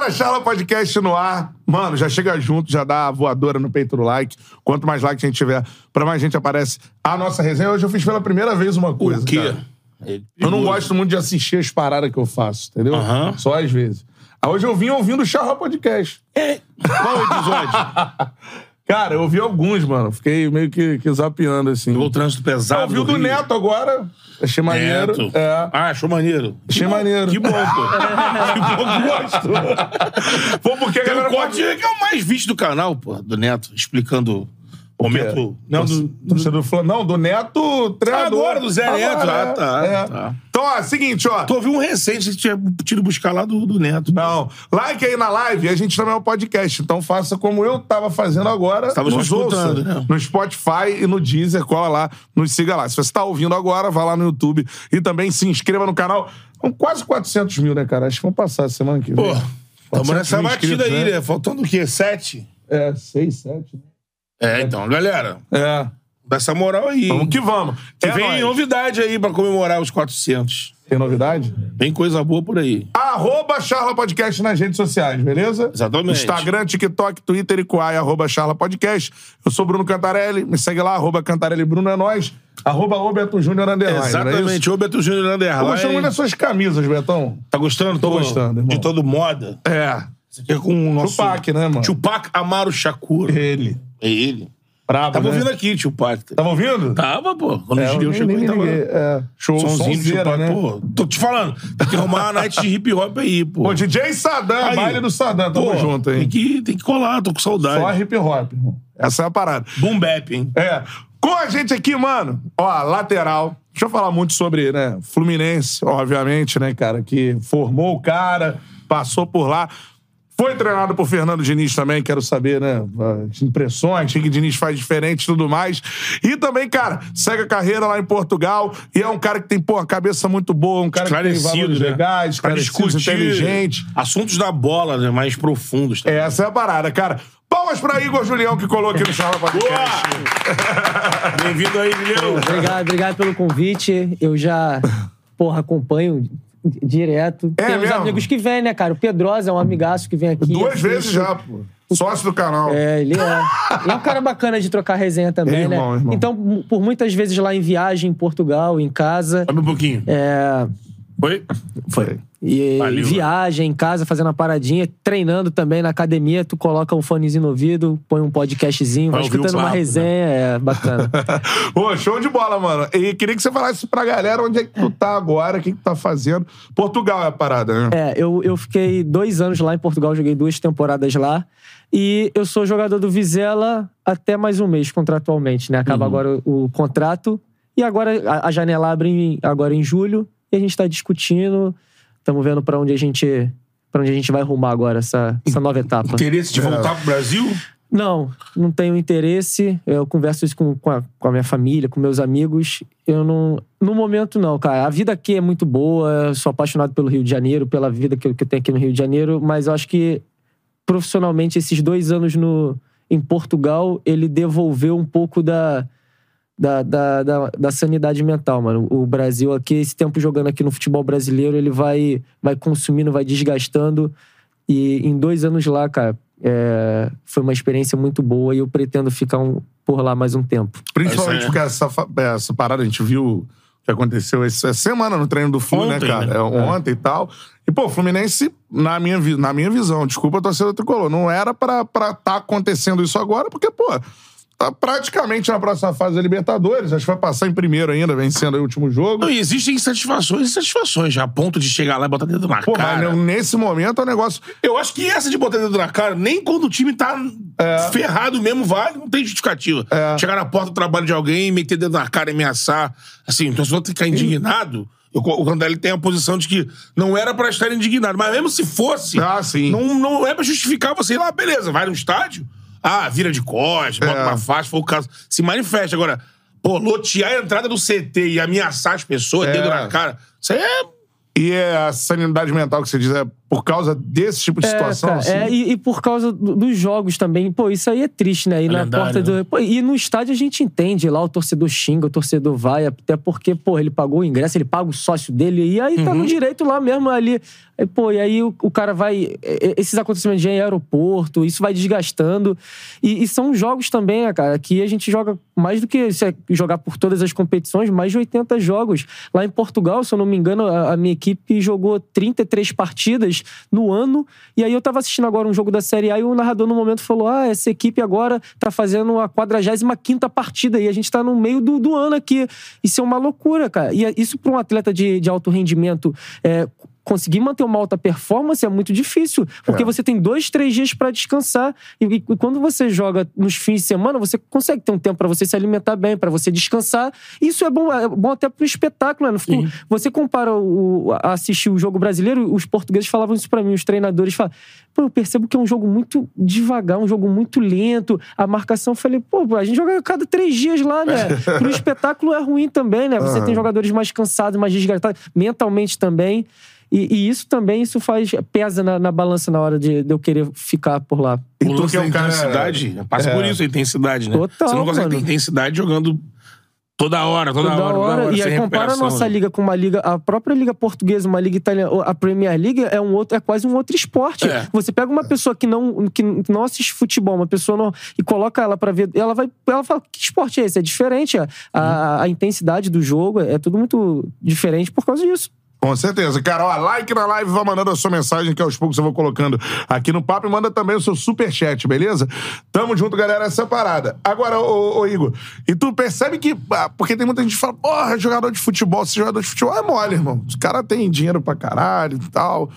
galera, Charla Podcast no ar. Mano, já chega junto, já dá a voadora no peito do like. Quanto mais like a gente tiver, pra mais gente aparece a nossa resenha. Hoje eu fiz pela primeira vez uma coisa. O quê? cara. Eu não gosto muito de assistir as paradas que eu faço, entendeu? Aham. Só às vezes. Aí hoje eu vim ouvindo o Charla Podcast. É. Qual episódio? Cara, eu ouvi alguns, mano. Fiquei meio que, que zapeando, assim. o trânsito pesado. Eu ouvi o do Rio. Neto agora. Achei maneiro. Neto. É. Ah, achou maneiro. Achei Que maneiro. Que bom, pô. que bom que gosto. Pô, porque a Tem um galera corte que é o mais visto do canal, pô, do Neto, explicando o momento. Não, do, Torcedor do Flam- Não, do Neto, treinador. Agora, do Zé Neto. Agora, Ah, tá, é. tá. Então, ó, seguinte, ó. Tu ouviu um recente que tinha tido buscar lá do, do Neto. Não, like aí na live, a gente também é um podcast. Então faça como eu tava fazendo agora. Só nos ouça. né? No Spotify e no Deezer, cola lá, nos siga lá. Se você tá ouvindo agora, vá lá no YouTube e também se inscreva no canal. São quase 400 mil, né, cara? Acho que vão passar semana que vem. Pô, tamo 400 nessa batida aí, né? Faltando o quê? Sete? É, 6, 7. É, então, galera, É. dá essa moral aí. Vamos que vamos. Que É vem nóis. novidade aí pra comemorar os 400. Tem novidade? Vem coisa boa por aí. Arroba Charla Podcast nas redes sociais, beleza? Exatamente. Instagram, TikTok, Twitter e Kuai, arroba Charla Podcast. Eu sou Bruno Cantarelli, me segue lá, arroba Cantarelli Bruno é nós, arroba o Beto Júnior Underline, é? Exatamente. Ô, Beto Júnior Tô gostando muito Underline. das suas camisas, Betão. Tá gostando? Tô gostando, irmão. De todo moda. É. É com o nosso... Tupac, né, mano? Tupac Amaro Shakur. Ele. É ele. Brabo, Tava né? ouvindo aqui, Tupac. Tava ouvindo? Tava, pô. Quando É, o nem, chegou, nem tava... É. Show, Somzinho de sonzeira, Tupac, né? pô. Tô te falando. Tem que arrumar uma night de hip hop aí, pô. Pô, DJ Sadam, Aí. baile do Sadam, tamo Pô, junto, Tem hein? que, tem que colar, tô com saudade. Só hip hop, irmão. Essa é a parada. Boom bap, hein? É. Com a gente aqui, mano, ó, lateral. Deixa eu falar muito sobre, né, Fluminense, obviamente, né, cara, que formou o cara, passou por lá. Foi treinado por Fernando Diniz também, quero saber, né, as impressões, o que o Diniz faz diferente e tudo mais. E também, cara, segue a carreira lá em Portugal e é um cara que tem, pô, uma cabeça muito boa, um cara que tem Esclarecido, valores né? legais, esclarecido, inteligente. assuntos da bola, né? Mais profundos. Tá? Essa é a parada, cara. Palmas pra Igor Julião, que colocou aqui no Charla Podcast. Bem-vindo aí, Guilherme. Obrigado, obrigado pelo convite. Eu já, porra, acompanho direto. É Tem uns mesmo? amigos que vêm, né, cara? O Pedrosa é um amigaço que vem aqui. Duas assiste. vezes já, pô. Sócio do canal. É, ele é. Ele é um cara bacana de trocar resenha também, Irmão, né? irmão. Então, por muitas vezes lá em viagem, em Portugal, em casa. Sobe um pouquinho. É, Foi? Foi. E Valeu, viagem em casa, fazendo uma paradinha, treinando também na academia, tu coloca um fonezinho no ouvido, põe um podcastzinho, vai escutando uma papo, né? resenha, é bacana. Pô, show de bola, mano. E queria que você falasse pra galera onde é que tu tá agora, o que que tu tá fazendo. Portugal é a parada, né? É, eu, eu fiquei dois anos lá em Portugal, joguei duas temporadas lá. E eu sou jogador do Vizela até mais um mês, contratualmente, né? Acaba agora o, o contrato. E agora a, a janela abre em- agora em julho. E a gente tá discutindo. Estamos vendo pra onde a gente. para onde a gente vai rumar agora, essa, essa nova etapa. Interesse de voltar pro Brasil? Não, não tenho interesse. Eu converso isso com, com, a, com a minha família, com meus amigos. Eu não. No momento, não, cara. A vida aqui é muito boa. eu Sou apaixonado pelo Rio de Janeiro, pela vida que eu, que eu tenho aqui no Rio de Janeiro. Mas eu acho que, profissionalmente, esses dois anos no, em Portugal, ele devolveu um pouco da. Da, da, da, da sanidade mental, mano. O Brasil aqui, esse tempo jogando aqui no futebol brasileiro, ele vai, vai consumindo, vai desgastando. E em dois anos lá, cara, é, foi uma experiência muito boa e eu pretendo ficar um- por lá mais um tempo. Principalmente é- porque essa, fa- essa parada, a gente viu o que aconteceu essa semana no treino do Flu, né, cara? né? É, ontem e tal. E, pô, o Fluminense, na minha, na minha visão, desculpa a torcida tricolor, não era pra estar tá acontecendo isso agora, porque, pô, tá praticamente na próxima fase da Libertadores. Acho que vai passar em primeiro ainda, vencendo aí o último jogo. Não, e existem insatisfações e insatisfações, já a ponto de chegar lá e botar dedo na Pô, cara. mas nesse momento é um negócio. Eu acho que essa de botar dedo na cara, nem quando o time tá ferrado mesmo, vale, não tem justificativa. É. Chegar na porta do trabalho de alguém, meter dedo na cara e ameaçar. Assim, então se você ficar indignado, eu- o Randelli tem a posição de que não era pra estar indignado. Mas mesmo se fosse, Ah, não, não é pra justificar você ir lá, beleza, vai no estádio, ah, vira de costas, bota É. uma faixa, se for o caso, se manifesta. Agora, pô, lotear a entrada do CT e ameaçar as pessoas, É. dedo na cara, isso aí é E é a sanidade mental que você diz é por causa desse tipo de situação? cara, assim? é, e, e por causa do- dos jogos também. Pô, isso aí é triste, né? E na lendário, porta do. Pô, e no estádio a gente entende. Lá o torcedor xinga, o torcedor vai, até porque, pô, ele pagou o ingresso, ele paga o sócio dele, e aí tá no direito lá mesmo ali. Aí, pô, e aí o, o cara vai. Esses acontecimentos já em aeroporto, isso vai desgastando. E, e são jogos também, né, cara, que a gente joga mais do que se é jogar por todas as competições, mais de 80 jogos. Lá em Portugal, se eu não me engano, a, a minha equipe jogou 33 partidas no ano. E aí eu tava assistindo agora um jogo da Série A e o narrador no momento falou: Ah, essa equipe agora tá fazendo a 45 partida e a gente tá no meio do, do ano aqui. Isso é uma loucura, cara. E é- isso para um atleta de, de alto rendimento. É, Conseguir manter uma alta performance é muito difícil, porque É. você tem dois, três dias para descansar. E, e quando você joga nos fins de semana, você consegue ter um tempo para você se alimentar bem, para você descansar. Isso é bom, é bom até pro espetáculo, né? No fim, Você compara o, a assistir o jogo brasileiro, os portugueses falavam isso para mim, os treinadores falavam. Pô, eu percebo que é um jogo muito devagar, um jogo muito lento. A marcação, eu falei, pô, a gente joga a cada três dias lá, né? Pro espetáculo é ruim também, né? Você tem jogadores mais cansados, mais desgastados, mentalmente também. E, e isso também, isso faz, pesa na, na balança na hora de, de eu querer ficar por lá. O lance que é um cara- intensidade, passa por isso a intensidade, né? Total, Você não consegue mano. ter intensidade jogando toda hora, toda, Toda hora, toda hora. hora. E aí compara a nossa né? liga com uma liga, a própria liga portuguesa, uma liga italiana, a Premier League é um outro, é quase um outro esporte. É. Você pega uma pessoa que não, que não assiste futebol, uma pessoa não, e coloca ela pra ver, ela vai, ela fala, que esporte é esse? É diferente, a, a, a intensidade do jogo é tudo muito diferente por causa disso. Com certeza. Cara, ó, like na live, vai mandando a sua mensagem que aos poucos eu vou colocando aqui no papo e manda também o seu superchat, beleza? Tamo junto, galera, essa parada. Agora, ô, ô, Igor, e tu percebe que. ah, Porque tem muita gente que fala, porra, jogador de futebol, esse jogador de futebol é mole, irmão. Os caras têm dinheiro pra caralho e tal.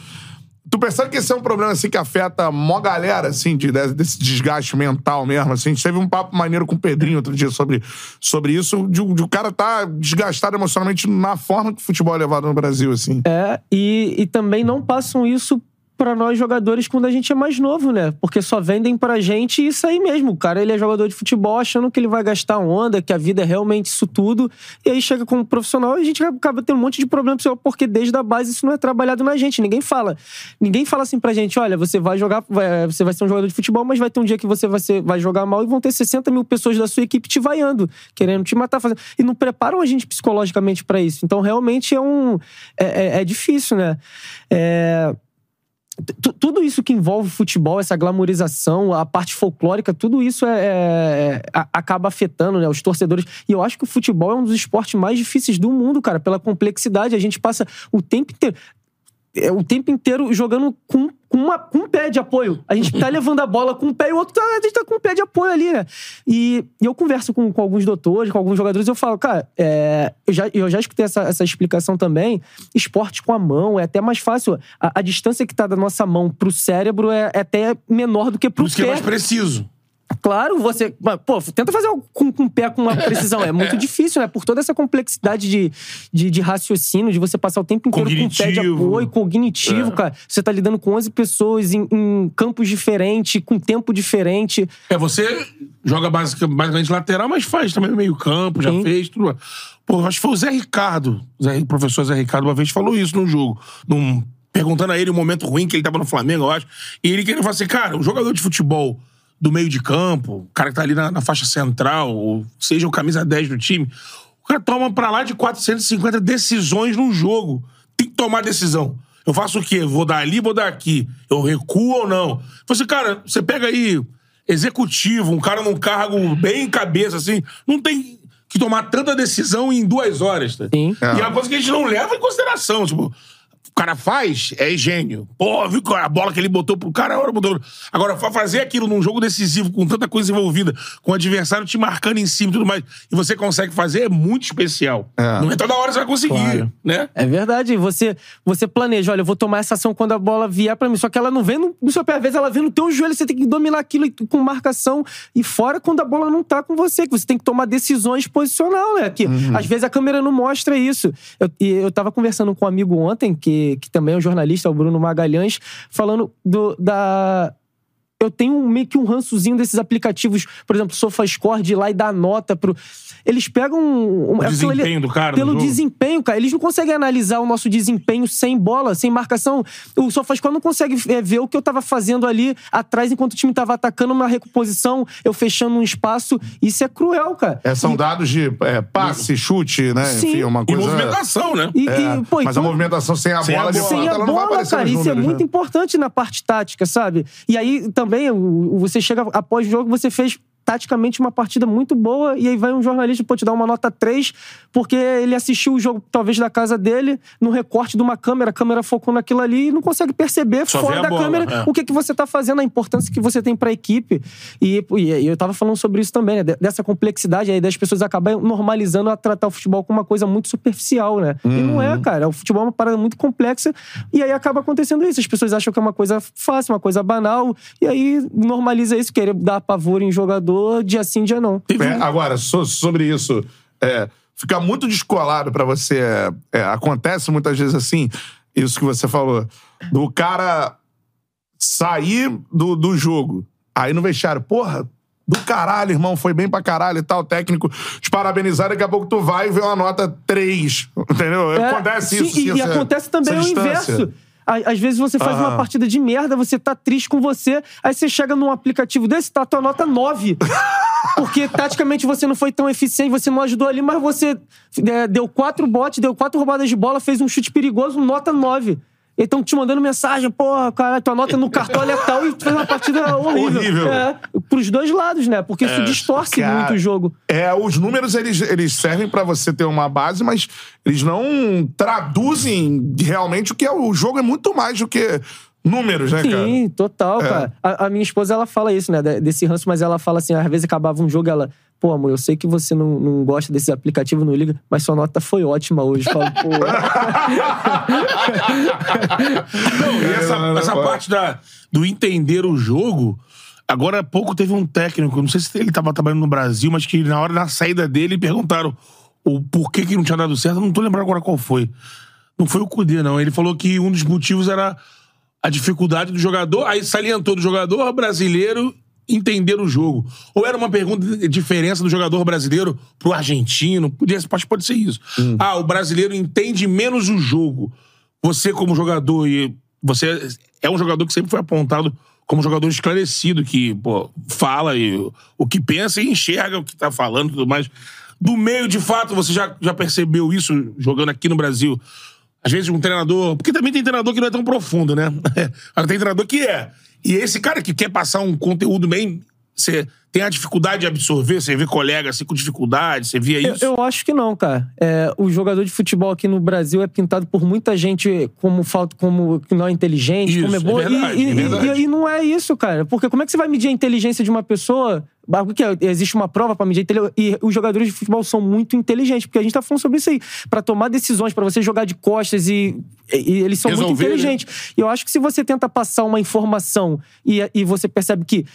Tu percebe que esse é um problema assim que afeta mó galera, assim, de, desse desgaste mental mesmo. Assim. A gente teve um papo maneiro com o Pedrinho outro dia sobre, sobre isso, de, de o cara tá desgastado emocionalmente na forma que o futebol é levado no Brasil, assim. É, e, e também não passam isso pra nós jogadores quando a gente é mais novo, né? Porque só vendem pra gente isso aí mesmo. O cara, ele é jogador de futebol achando que ele vai gastar onda, que a vida é realmente isso tudo. E aí chega como profissional e a gente acaba tendo um monte de problema porque desde a base isso não é trabalhado na gente. Ninguém fala. Ninguém fala assim pra gente, olha, você vai jogar, vai- você vai ser um jogador de futebol, mas vai ter um dia que você vai, ser, vai jogar mal e vão ter 60 mil pessoas da sua equipe te vaiando, querendo te matar. Fazendo... E não preparam a gente psicologicamente pra isso. Então, realmente é um... é- é- é difícil, né? É, tudo isso que envolve futebol, essa glamorização, a parte folclórica, tudo isso é, é- a- acaba afetando né, os torcedores. E eu acho que o futebol é um dos esportes mais difíceis do mundo, cara, pela complexidade. A gente passa o tempo inteiro. É, o tempo inteiro jogando com, com, uma, com um pé de apoio. A gente tá levando a bola com um pé e o outro tá, a gente tá com um pé de apoio ali, né? E, e eu converso com, com alguns doutores, com alguns jogadores, eu falo, cara, é, eu, já, eu já escutei essa, essa explicação também. Esporte com a mão é até mais fácil. A, a distância que tá da nossa mão pro cérebro é, é até menor do que pro Por isso que é pé. mais preciso. Claro, você. Pô, tenta fazer com, com o pé com uma precisão. É muito difícil, né? Por toda essa complexidade de, de, de raciocínio, de você passar o tempo inteiro com o pé de Cognitivo. apoio, cognitivo, cara. Você tá lidando com 11 pessoas em, em campos diferentes, com tempo diferente. É, você joga basic- basicamente lateral, mas faz também meio campo, já Sim. fez tudo. Pô, acho que foi o Zé Ricardo. O, Zé- o professor Zé Ricardo uma vez falou isso num jogo. Num, perguntando a ele o momento ruim que ele tava no Flamengo, eu acho. E ele queria falar assim, cara, o jogador de futebol do meio de campo, o cara que tá ali na, na faixa central, ou seja o camisa 10 do time, o cara toma pra lá de 450 decisões num jogo. Tem que tomar decisão. Eu faço o quê? Vou dar ali, vou dar aqui. Eu recuo ou não? Você, cara, você pega aí executivo, um cara num cargo bem cabeça, assim, não tem que tomar tanta decisão em duas horas. Tá? Sim. E é uma coisa que a gente não leva em consideração. Tipo, o cara faz, é gênio. Pô, viu a bola que ele botou pro cara, a hora botou. Agora, fa- fazer aquilo num jogo decisivo, com tanta coisa envolvida, com o adversário te marcando em cima e tudo mais, e você consegue fazer, é muito especial. É. Não é toda hora que você vai conseguir, Claro. né? É verdade. Você, você planeja, olha, eu vou tomar essa ação quando a bola vier pra mim. Só que ela não vem no, no seu pé, às vezes ela vem no teu joelho, você tem que dominar aquilo com marcação. E fora quando a bola não tá com você, que você tem que tomar decisões posicional, né? Que às vezes a câmera não mostra isso. Eu, e eu tava conversando com um amigo ontem, que, que também é um jornalista, o Bruno Magalhães, falando do, da. Eu tenho meio que um rançozinho desses aplicativos, por exemplo, SofaScore, de ir lá e dar nota pro. Eles pegam. Um, O desempenho do cara Pelo desempenho, cara. Eles não conseguem analisar o nosso desempenho sem bola, sem marcação. O SofaScore não consegue é, ver o que eu tava fazendo ali atrás enquanto o time tava atacando uma recomposição, eu fechando um espaço. Isso é cruel, cara. É, são dados de é, passe, chute, né? Sim. Enfim, uma E coisa. movimentação, né? E, É, e, pô, mas a então- movimentação sem a Sem a bola, de bola. Sem a ela não vai bola, aparecer cara, nos isso é números, muito né? importante na parte tática, sabe? E aí também, você chega após o jogo, você fez taticamente uma partida muito boa e aí vai um jornalista pô, te dar uma nota 3 porque ele assistiu o jogo talvez da casa dele no recorte de uma câmera, a câmera focou naquilo ali e não consegue perceber Só fora a da bola, câmera é. o que, que você tá fazendo, a importância que você tem pra equipe. E, e eu tava falando sobre isso também, né? de- Dessa complexidade aí das pessoas acabarem normalizando a tratar o futebol como uma coisa muito superficial, né? E não é, cara. O futebol é uma parada muito complexa e aí acaba acontecendo isso. As pessoas acham que é uma coisa fácil, uma coisa banal, e aí normaliza isso, querer dar pavor em jogador dia sim, dia não. É, agora, so- sobre isso, é, fica muito descolado pra você. é, é, acontece muitas vezes assim, isso que você falou, do cara sair do, do jogo, aí no vestiário, porra. Do caralho, irmão, foi bem pra caralho e tal, técnico, te parabenizar, daqui a pouco tu vai e vê uma nota 3, entendeu? É, acontece sim, isso. E, sim, e essa- acontece também o inverso. Às vezes você faz uma partida de merda, você tá triste com você, aí você chega num aplicativo desse, tá tua nota 9. Porque taticamente você não foi tão eficiente, você não ajudou ali, mas você é, deu quatro botes, deu quatro roubadas de bola, fez um chute perigoso, nota 9. E estão te mandando mensagem, porra, cara, tua nota no cartão é tal e tu fez uma partida horrível. Horrível. É, pros dois lados, né? Porque isso distorce cara. muito o jogo. É, os números eles, eles servem pra você ter uma base, mas eles não traduzem realmente o que é o jogo é muito mais do que números, né, cara? Sim, total, É. cara. A, a minha esposa, ela fala isso, né? de- Desse ranço, mas ela fala assim, às vezes acabava um jogo, ela... Pô, amor, eu sei que você não, não gosta desses aplicativos, não liga, mas sua nota foi ótima hoje. Falo, pô... Não, e essa, essa parte da, do entender o jogo. Agora há pouco teve um técnico, não sei se ele estava trabalhando no Brasil, mas que na hora da saída dele perguntaram o porquê que não tinha dado certo. Eu não tô lembrando agora qual foi. Não foi o Cudê, não. Ele falou que um dos motivos era a dificuldade do jogador, aí salientou do jogador brasileiro entender o jogo. Ou era uma pergunta de diferença do jogador brasileiro pro argentino, podia, pode, pode ser isso. Ah, o brasileiro entende menos o jogo. Você como jogador, e você é um jogador que sempre foi apontado como jogador esclarecido, que pô, fala e, o que pensa e enxerga o que tá falando e tudo mais. Do meio, de fato, você já, já percebeu isso jogando aqui no Brasil? Às vezes um treinador. Porque também tem treinador que não é tão profundo, né? Tem treinador que é. E esse cara que quer passar um conteúdo bem. Você tem a dificuldade de absorver, você vê colega assim com dificuldade, você via Eu, isso. eu acho que não, cara. É, o jogador de futebol aqui no Brasil é pintado por muita gente como falta, como que não é inteligente, Isso, como é é boa. E- verdade, e, é e- verdade. e- e não é isso, cara. Porque como é que você vai medir a inteligência de uma pessoa? Que é? Existe uma prova pra medir a inteligência. E os jogadores de futebol são muito inteligentes, porque a gente tá falando sobre isso aí. Pra tomar decisões, pra você jogar de costas e, eles são muito Resolver, né? inteligentes. E eu acho que se você tenta passar uma informação e, e você percebe que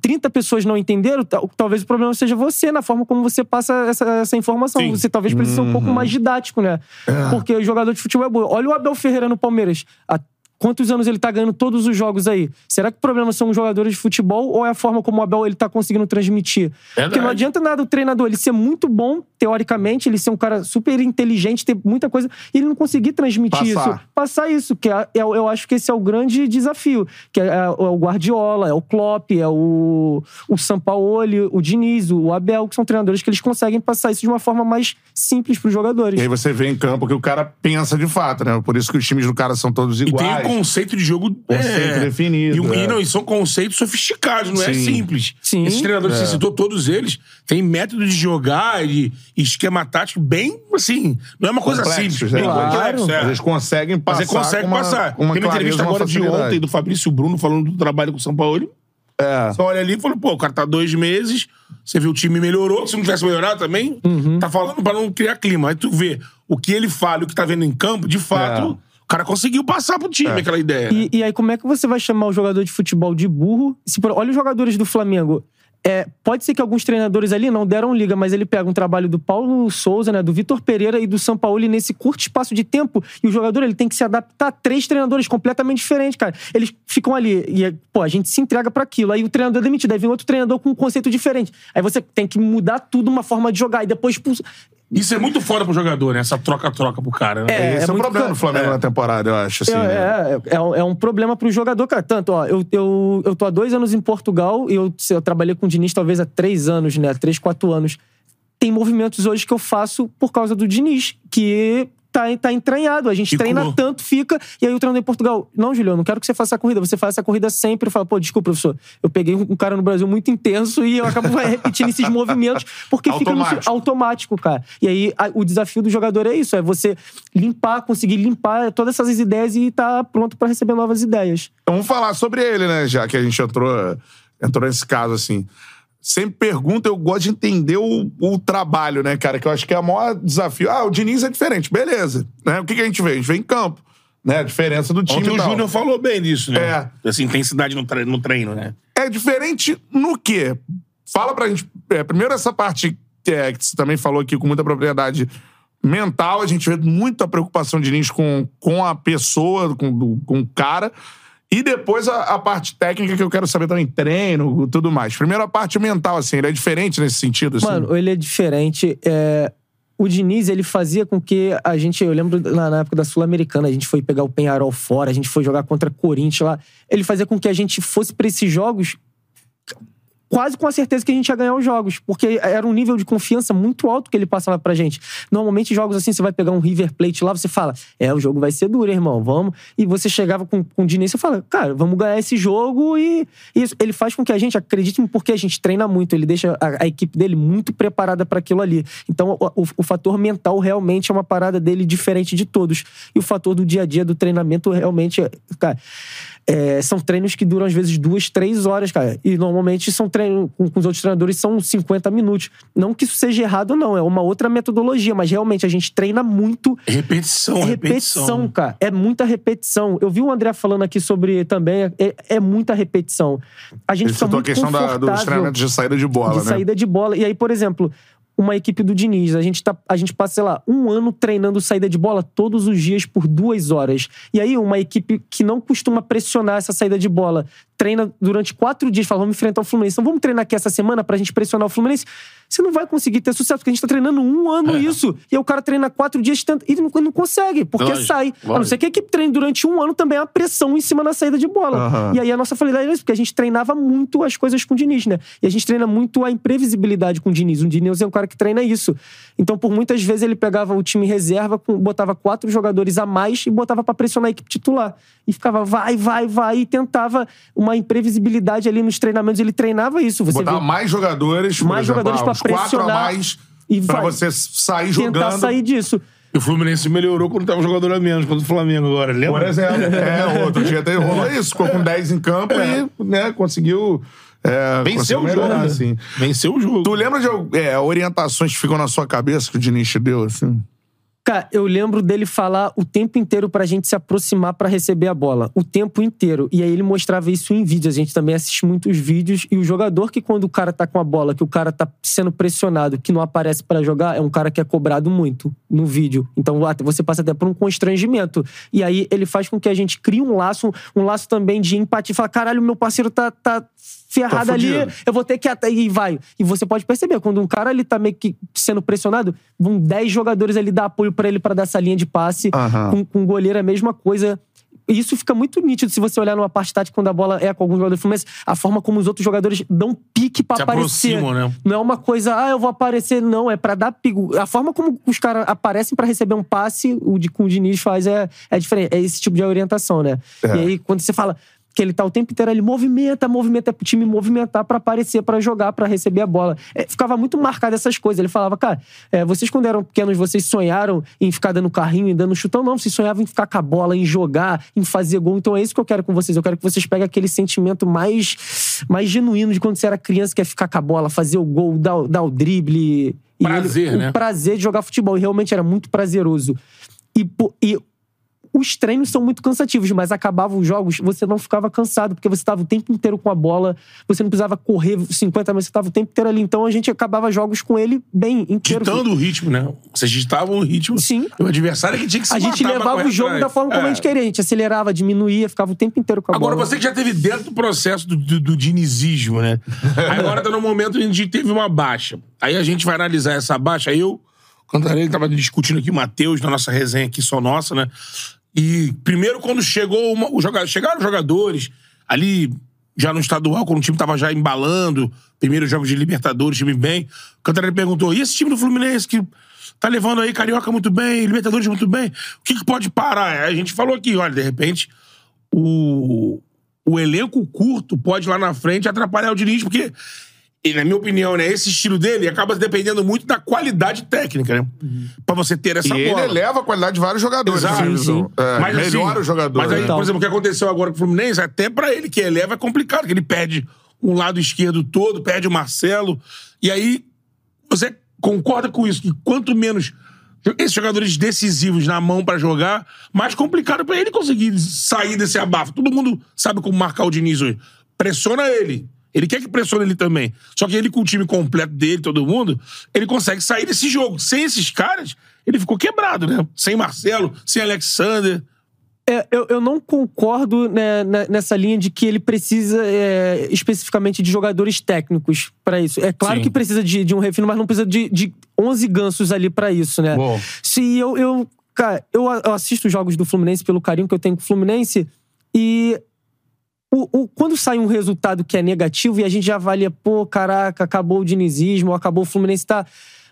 30 pessoas não entenderam, tal- talvez o problema seja você, na forma como você passa essa, essa informação. Sim. Você talvez precise ser um pouco mais didático, né? Porque o jogador de futebol é bom. Olha o Abel Ferreira no Palmeiras. Há quantos anos ele tá ganhando todos os jogos aí? Será que o problema são os jogadores de futebol ou é a forma como o Abel ele tá conseguindo transmitir? Verdade. Porque não adianta nada o treinador ele ser muito bom, teoricamente, ele ser um cara super inteligente, ter muita coisa, e ele não conseguir transmitir Passar. isso. Passar isso, que é, é- eu acho que esse é o grande desafio. Que é, é o Guardiola, é o Klopp, é o, o Sampaoli, o Diniz, o Abel, que são treinadores que eles conseguem passar isso de uma forma mais simples pros jogadores. E aí você vê em campo que o cara pensa de fato, né? Por isso que os times do cara são todos E tem iguais. o conceito de jogo Conceito definido, E, o- e é. não, e são conceitos sofisticados, não é Sim. simples. Sim. Esses treinadores que É. você citou, todos eles, têm método de jogar e esquema tático bem, assim, não é uma coisa Complexos, simples, né? bem Claro. complexo. é. Mas eles conseguem Mas passar. ele consegue com uma, passar. Uma Tem uma entrevista agora de ontem do Fabrício Bruno falando do trabalho com o São Paulo. É. Você olha ali e fala, pô, o cara tá dois meses, você vê o time melhorou, se não tivesse melhorado também, Uhum. tá falando pra não criar clima. Aí tu vê o que ele fala e o que tá vendo em campo, de fato, É. o cara conseguiu passar pro time aquela ideia. né? E, e aí, como é que você vai chamar o jogador de futebol de burro? Se, olha os jogadores do Flamengo. É, pode ser que alguns treinadores ali não deram liga, mas ele pega um trabalho do Paulo Souza, né, do Vitor Pereira e do São Paulo nesse curto espaço de tempo e o jogador ele tem que se adaptar a três treinadores completamente diferentes, cara. Eles ficam ali e, pô, a gente se entrega para aquilo. Aí o treinador é demitido, aí vem outro treinador com um conceito diferente. Aí você tem que mudar tudo uma forma de jogar e depois expulsa. Isso é muito fora pro jogador, né? Essa troca-troca pro cara, né? É, Esse é, o muito problema ca- do Flamengo na temporada, eu acho. Assim, É, né? é, é, é um problema pro jogador, cara. Tanto, ó, eu, eu, eu tô há dois anos em Portugal e eu, eu trabalhei com o Diniz talvez há três anos, né? Três, quatro anos. Tem movimentos hoje que eu faço por causa do Diniz, que tá, tá entranhado. A gente Ficou. treina tanto, fica. E aí o treinador em Portugal, não, Julião, não quero que você faça essa corrida. Você faz essa corrida sempre. Fala, pô, desculpa, professor. Eu peguei um cara no Brasil muito intenso e eu acabo repetindo esses movimentos porque fica no Automático. automático, cara. E aí a- o desafio do jogador é isso: é você limpar, conseguir limpar todas essas ideias e estar pronto pra receber novas ideias. Então vamos falar sobre ele, né? Já que a gente entrou, entrou nesse caso, assim. Sempre pergunta, eu gosto de entender o, o trabalho, né, cara? Que eu acho que é o maior desafio. Ah, o Diniz é diferente, beleza. Né? O que, que a gente vê? A gente vê em campo. Né? A diferença do time Ontem o. Júnior falou bem disso, né? É. Essa intensidade no tre- no treino, né? É diferente no quê? Fala pra gente. é, primeiro, essa parte que, é, que você também falou aqui com muita propriedade mental. A gente vê muita preocupação de Diniz com, com a pessoa, com, do- com o cara. E depois a, a parte técnica que eu quero saber também, treino tudo mais. Primeiro a parte mental, assim, ele é diferente nesse sentido, assim. Mano, ele é diferente. É, O Diniz, ele fazia com que a gente. Eu lembro na época da Sul-Americana, a gente foi pegar o Penharol fora, a gente foi jogar contra Corinthians lá. Ele fazia com que a gente fosse pra esses jogos quase com a certeza que a gente ia ganhar os jogos, porque era um nível de confiança muito alto que ele passava pra gente. Normalmente, jogos assim, você vai pegar um River Plate lá, você fala, é, o jogo vai ser duro, irmão, vamos. E você chegava com, com o Diniz e fala, cara, vamos ganhar esse jogo e e isso. Ele faz com que a gente acredite porque a gente treina muito, ele deixa a, a equipe dele muito preparada pra aquilo ali. Então, o, o, o fator mental realmente é uma parada dele diferente de todos. E o fator do dia a dia do treinamento realmente, cara, é, são treinos que duram às vezes duas, três horas, cara. E normalmente são treinos com, com os outros treinadores são 50 minutos. Não que isso seja errado, não. É uma outra metodologia, mas realmente a gente treina muito. Repetição, É repetição. repetição, cara. É muita repetição. Eu vi o André falando aqui sobre também. É, é muita repetição. A gente Ele fica citou a muito questão da, dos treinamentos de saída de bola, de né? saída de bola. E aí, por exemplo, uma equipe do Diniz, a gente, tá, a gente passa, sei lá, um ano treinando saída de bola todos os dias por duas horas. E aí, uma equipe que não costuma pressionar essa saída de bola, treina durante quatro dias, fala, vamos enfrentar o Fluminense. Então vamos treinar aqui essa semana pra gente pressionar o Fluminense. Você não vai conseguir ter sucesso, porque a gente tá treinando um ano É. isso. E aí o cara treina quatro dias tenta- e não, não consegue, porque Lógico, sai. A não ser que a equipe treine durante um ano também a pressão em cima da saída de bola. Aham. E aí a nossa falidade é isso, porque a gente treinava muito as coisas com o Diniz, né? E a gente treina muito a imprevisibilidade com o Diniz. O Diniz é um cara que treina isso. Então, por muitas vezes, ele pegava o time reserva, botava quatro jogadores a mais e botava pra pressionar a equipe titular. E ficava vai, vai, vai, e tentava uma imprevisibilidade ali nos treinamentos. Ele treinava isso. Você Botar vê- mais jogadores, Mais exemplo, jogadores ah, pra uns quatro a pressionar mais e pra vai. você sair tentar jogando. sair disso. E o Fluminense melhorou quando tava um jogador a menos, contra o Flamengo agora, lembra? Por exemplo. É, outro dia até rolou isso. Ficou com 10 em campo e né, conseguiu. É, Venceu conseguiu o jogo. melhorar, assim. Venceu o jogo. Tu lembra de é, orientações que ficam na sua cabeça que o Diniz te deu, assim? Cara, eu lembro dele falar o tempo inteiro pra gente se aproximar pra receber a bola. O tempo inteiro. E aí ele mostrava isso em vídeos. A gente também assiste muitos vídeos. E o jogador que, quando o cara tá com a bola, que o cara tá sendo pressionado, que não aparece pra jogar, é um cara que é cobrado muito no vídeo. Então você passa até por um constrangimento. E aí ele faz com que a gente crie um laço, um laço também de empatia. Fala, caralho, meu parceiro tá. tá ferrado Tá ali, eu vou ter que até e vai. E você pode perceber, quando um cara ele tá meio que sendo pressionado, vão 10 jogadores ali dar apoio pra ele pra dar essa linha de passe. Aham. Com, com o goleiro é a mesma coisa. E isso fica muito nítido se você olhar numa parte tática quando a bola é com algum jogador do Fluminense, a forma como os outros jogadores dão pique pra Se aparecer. aproximam, né? Não é uma coisa, ah, eu vou aparecer, não, é pra dar pico. A forma como os caras aparecem pra receber um passe, o de com o Diniz faz é, é diferente. É esse tipo de orientação, né? É. E aí, quando você fala que ele tá o tempo inteiro ali, movimenta, movimenta, pro time movimentar pra aparecer, pra jogar, pra receber a bola. É, ficava muito marcado essas coisas. Ele falava, cara, é, vocês quando eram pequenos, vocês sonharam em ficar dando carrinho e dando chutão? Não, vocês sonhavam em ficar com a bola, em jogar, em fazer gol. Então é isso que eu quero com vocês. Eu quero que vocês peguem aquele sentimento mais, mais genuíno de quando você era criança, que é ficar com a bola, fazer o gol, dar, o- dar o drible. Prazer, ele- né? O prazer de jogar futebol. E realmente era muito prazeroso. E, e os treinos são muito cansativos, mas acabavam os jogos, você não ficava cansado, porque você estava o tempo inteiro com a bola, você não precisava correr 50 minutos, você estava o tempo inteiro ali. Então a gente acabava jogos com ele bem inteiro. Ditando o ritmo, né? Vocês ditavam o ritmo. Sim. O adversário é que tinha que se A gente levava o jogo atrás. da forma como É. a gente queria. A gente acelerava, diminuía, ficava o tempo inteiro com a Agora, bola. você que já teve dentro do processo do, do, do dinizismo, né? Agora tá no momento em que teve uma baixa. Aí a gente vai analisar essa baixa. Aí eu, o Cantarelli tava discutindo aqui, o Matheus, na nossa resenha aqui, só nossa, né? E primeiro, quando chegou uma, o chegaram os jogadores ali, já no estadual, quando o time tava já embalando, primeiros jogos de Libertadores, time bem, o Cantarelli perguntou: e esse time do Fluminense que tá levando aí Carioca muito bem, Libertadores muito bem, o que, que pode parar? Aí a gente falou aqui, olha, de repente, o, o elenco curto pode lá na frente atrapalhar o Diniz, porque, e, na minha opinião, né, esse estilo dele acaba dependendo muito da qualidade técnica, né? Pra você ter essa E ele bola. eleva a qualidade de vários jogadores. Exato. minha Sim, sim. É, Mas, assim, melhora os jogadores. Mas aí, né? Por exemplo, o que aconteceu agora com o Fluminense, até pra ele que eleva é complicado, que ele perde um lado esquerdo todo, perde o Marcelo. E aí, você concorda com isso? Que quanto menos esses jogadores decisivos na mão pra jogar, mais complicado pra ele conseguir sair desse abafo. Todo mundo sabe como marcar o Diniz hoje. Pressiona ele. Ele quer que pressione ele também. Só que ele, com o time completo dele, todo mundo, ele consegue sair desse jogo. Sem esses caras, ele ficou quebrado, né? Sem Marcelo, sem Alexander. É, eu, eu não concordo né, ne- nessa linha de que ele precisa é, especificamente de jogadores técnicos pra isso. É claro Sim. que precisa de, de um refino, mas não precisa de, de 11 gansos ali pra isso, né? Bom. Se eu, eu, cara, eu, eu assisto os jogos do Fluminense pelo carinho que eu tenho com o Fluminense e o, o- quando sai um resultado que é negativo e a gente já avalia, pô, caraca, acabou o dinizismo, acabou o Fluminense tá.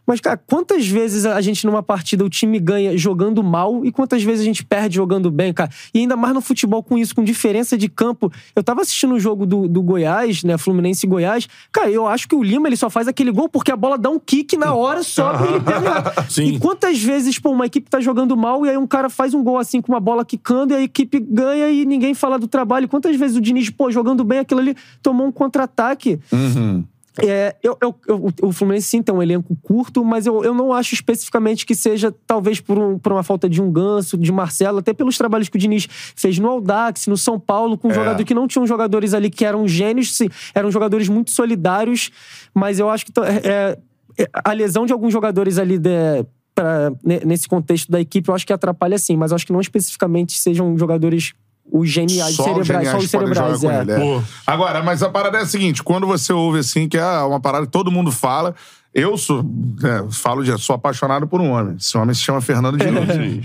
Mas, cara, quantas vezes a gente numa partida o time ganha jogando mal e quantas vezes a gente perde jogando bem, cara? E ainda mais no futebol com isso, com diferença de campo. Eu tava assistindo o jogo do, do Goiás, né? Fluminense e Goiás. Cara, eu acho que o Lima ele só faz aquele gol porque a bola dá um kick na hora, sobe e ele pega. Sim. E quantas vezes, pô, uma equipe tá jogando mal e aí um cara faz um gol assim com uma bola quicando e a equipe ganha e ninguém fala do trabalho. Quantas vezes o Diniz, pô, jogando bem aquilo ali, tomou um contra-ataque? Uhum. É, eu, eu- eu- o Fluminense sim tem um elenco curto, mas eu, eu não acho especificamente que seja, talvez, por, um- por uma falta de um ganso, de Marcelo, até pelos trabalhos que o Diniz fez no Aldax, no São Paulo, com um jogador que não tinham jogadores ali que eram gênios, sim, eram jogadores muito solidários, mas eu acho que é, é, é, a lesão de alguns jogadores ali de- pra- ne- nesse contexto da equipe, eu acho que atrapalha sim, mas eu acho que não especificamente sejam jogadores os geniais, Só os cerebrais, só os cerebrais. é. com ele, é. Pô. Agora, mas a parada é a seguinte: quando você ouve assim, que é uma parada que todo mundo fala. Eu sou, é, falo de, sou apaixonado por um homem. Esse homem se chama Fernando Diniz.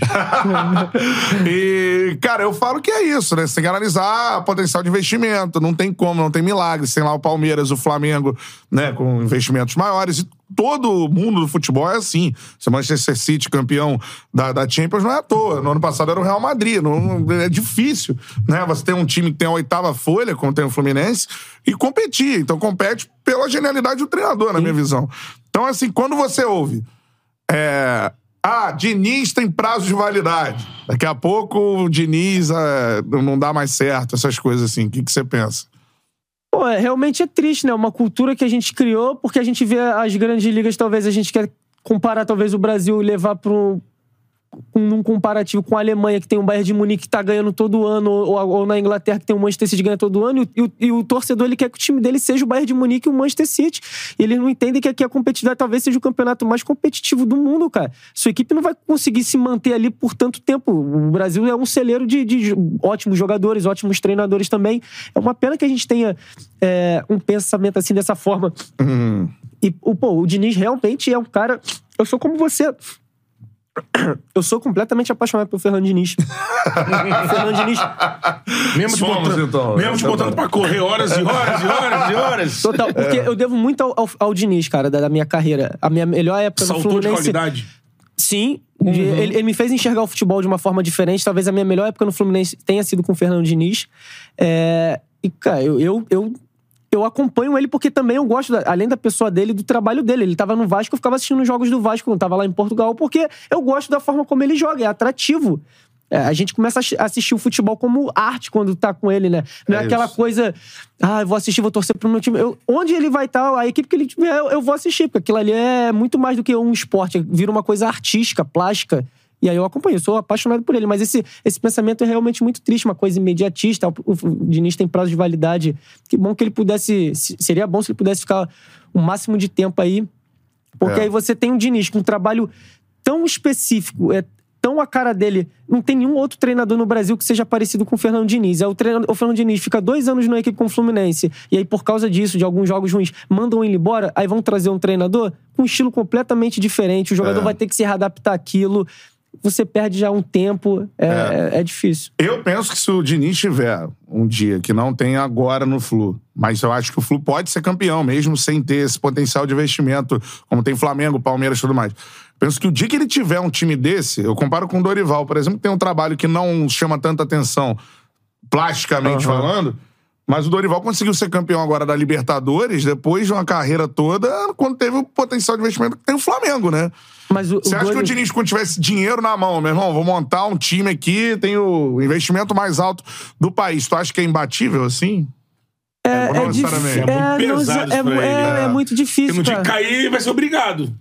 e, cara, eu falo que é isso, né? Você tem que analisar o potencial de investimento. Não tem como, não tem milagre. Tem lá o Palmeiras, o Flamengo, né, com investimentos maiores. E todo mundo do futebol é assim. Se o Manchester City campeão da, da Champions não é à toa. No ano passado era o Real Madrid. Não, não- é difícil, né? Você tem um time que tem a oitava folha, como tem o Fluminense, e competir. Então compete pela genialidade do treinador, na minha visão. Então, assim, quando você ouve é, ah, Diniz tem prazo de validade. Daqui a pouco o Diniz é, não dá mais certo, essas coisas assim. O que, que você pensa? Pô, é, realmente é triste, né? Uma cultura que a gente criou, porque a gente vê as grandes ligas, talvez a gente quer comparar talvez o Brasil e levar para um num comparativo com a Alemanha, que tem um Bayern de Munique que tá ganhando todo ano, ou, ou na Inglaterra, que tem o Manchester City que ganha todo ano, e, o- e o torcedor ele quer que o time dele seja o Bayern de Munique e o Manchester City. E eles não entendem que aqui a competitividade talvez seja o campeonato mais competitivo do mundo, cara. Sua equipe não vai conseguir se manter ali por tanto tempo. O Brasil é um celeiro de, de ótimos jogadores, ótimos treinadores também. É uma pena que a gente tenha é, um pensamento assim dessa forma. E o, pô, o Diniz realmente é um cara. Eu sou como você. Eu sou completamente apaixonado pelo Fernando Diniz. o Fernando Diniz. Mesmo te Somos, botando, então. mesmo te botando pra correr horas e horas e horas e horas. Total, porque eu devo muito ao, ao, ao Diniz, cara, da, da minha carreira. A minha melhor época no Saltou de Fluminense. qualidade. Sim. de- Ele, ele me fez enxergar o futebol de uma forma diferente. Talvez a minha melhor época no Fluminense tenha sido com o Fernando Diniz. É, e, cara, eu, eu, eu, eu acompanho ele porque também eu gosto, da- além da pessoa dele, do trabalho dele. Ele tava no Vasco, eu ficava assistindo os jogos do Vasco quando tava lá em Portugal, porque eu gosto da forma como ele joga, é atrativo. É, a gente começa a assi- assistir o futebol como arte quando tá com ele, né? Não é, É aquela coisa, ah, eu vou assistir, vou torcer pro meu time. Eu- onde ele vai estar, a equipe que ele tiver, eu, eu vou assistir, porque aquilo ali é muito mais do que um esporte, vira uma coisa artística, plástica. E aí eu acompanho, eu sou apaixonado por ele. Mas esse, esse pensamento é realmente muito triste, uma coisa imediatista. O, o, Diniz tem prazo de validade. Que bom que ele pudesse. Seria bom se ele pudesse ficar o máximo de tempo aí. Porque É. aí você tem um Diniz com um trabalho tão específico, é tão a cara dele. Não tem nenhum outro treinador no Brasil que seja parecido com o Fernando Diniz. É o, treinador, o Fernando Diniz fica dois anos na equipe com o Fluminense. E aí, por causa disso, de alguns jogos ruins, mandam ele embora. Aí vão trazer um treinador com um estilo completamente diferente. O jogador É. vai ter que se readaptar àquilo. Você perde já um tempo. É, é. é difícil. Eu penso que se o Diniz tiver um dia que não tem agora no Flu, mas eu acho que o Flu pode ser campeão, mesmo sem ter esse potencial de investimento, como tem Flamengo, Palmeiras e tudo mais. Penso que o dia que ele tiver um time desse, eu comparo com o Dorival, por exemplo, que tem um trabalho que não chama tanta atenção plasticamente Aham. falando, mas o Dorival conseguiu ser campeão agora da Libertadores, depois de uma carreira toda, quando teve o potencial de investimento que tem o Flamengo, né? Mas o, Você o acha que o Diniz, quando tivesse dinheiro na mão, meu irmão, vou montar um time aqui, tem o investimento mais alto do país. Tu acha que é imbatível assim? é, não é, dif- necessariamente. É muito é, não, pesado é, isso pra ele, é- né? é muito Porque difícil. no dia que cara. cair, vai ser obrigado.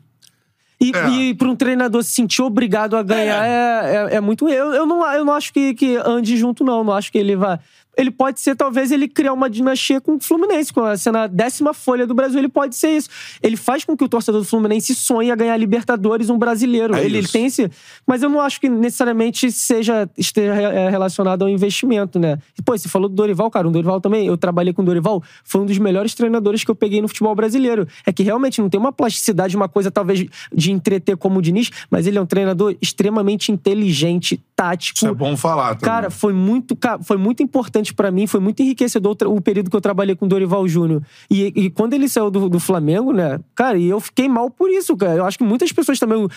E, É. e para um treinador se sentir obrigado a ganhar é, é, é muito. Eu, eu, não, eu não acho que, que ande junto, não. Não acho que ele vai. Ele pode ser, talvez, ele criar uma dinastia com o Fluminense, com a sendo a décima folha do Brasil. Ele pode ser isso. Ele faz com que o torcedor do Fluminense sonhe a ganhar Libertadores, um brasileiro. É ele, ele tem esse. Mas eu não acho que necessariamente seja esteja é, relacionado ao investimento, né? E, pô, você falou do Dorival, cara. O Dorival também, eu trabalhei com o Dorival, foi um dos melhores treinadores que eu peguei no futebol brasileiro. É que realmente não tem uma plasticidade, uma coisa talvez de entreter como o Diniz, mas ele é um treinador extremamente inteligente, tático. Isso é bom falar. Também. Cara, foi muito, foi muito importante pra mim, foi muito enriquecedor o período que eu trabalhei com o Dorival Júnior. E, e quando ele saiu do, do Flamengo, né, cara, e eu fiquei mal por isso, cara. Eu acho que muitas pessoas também.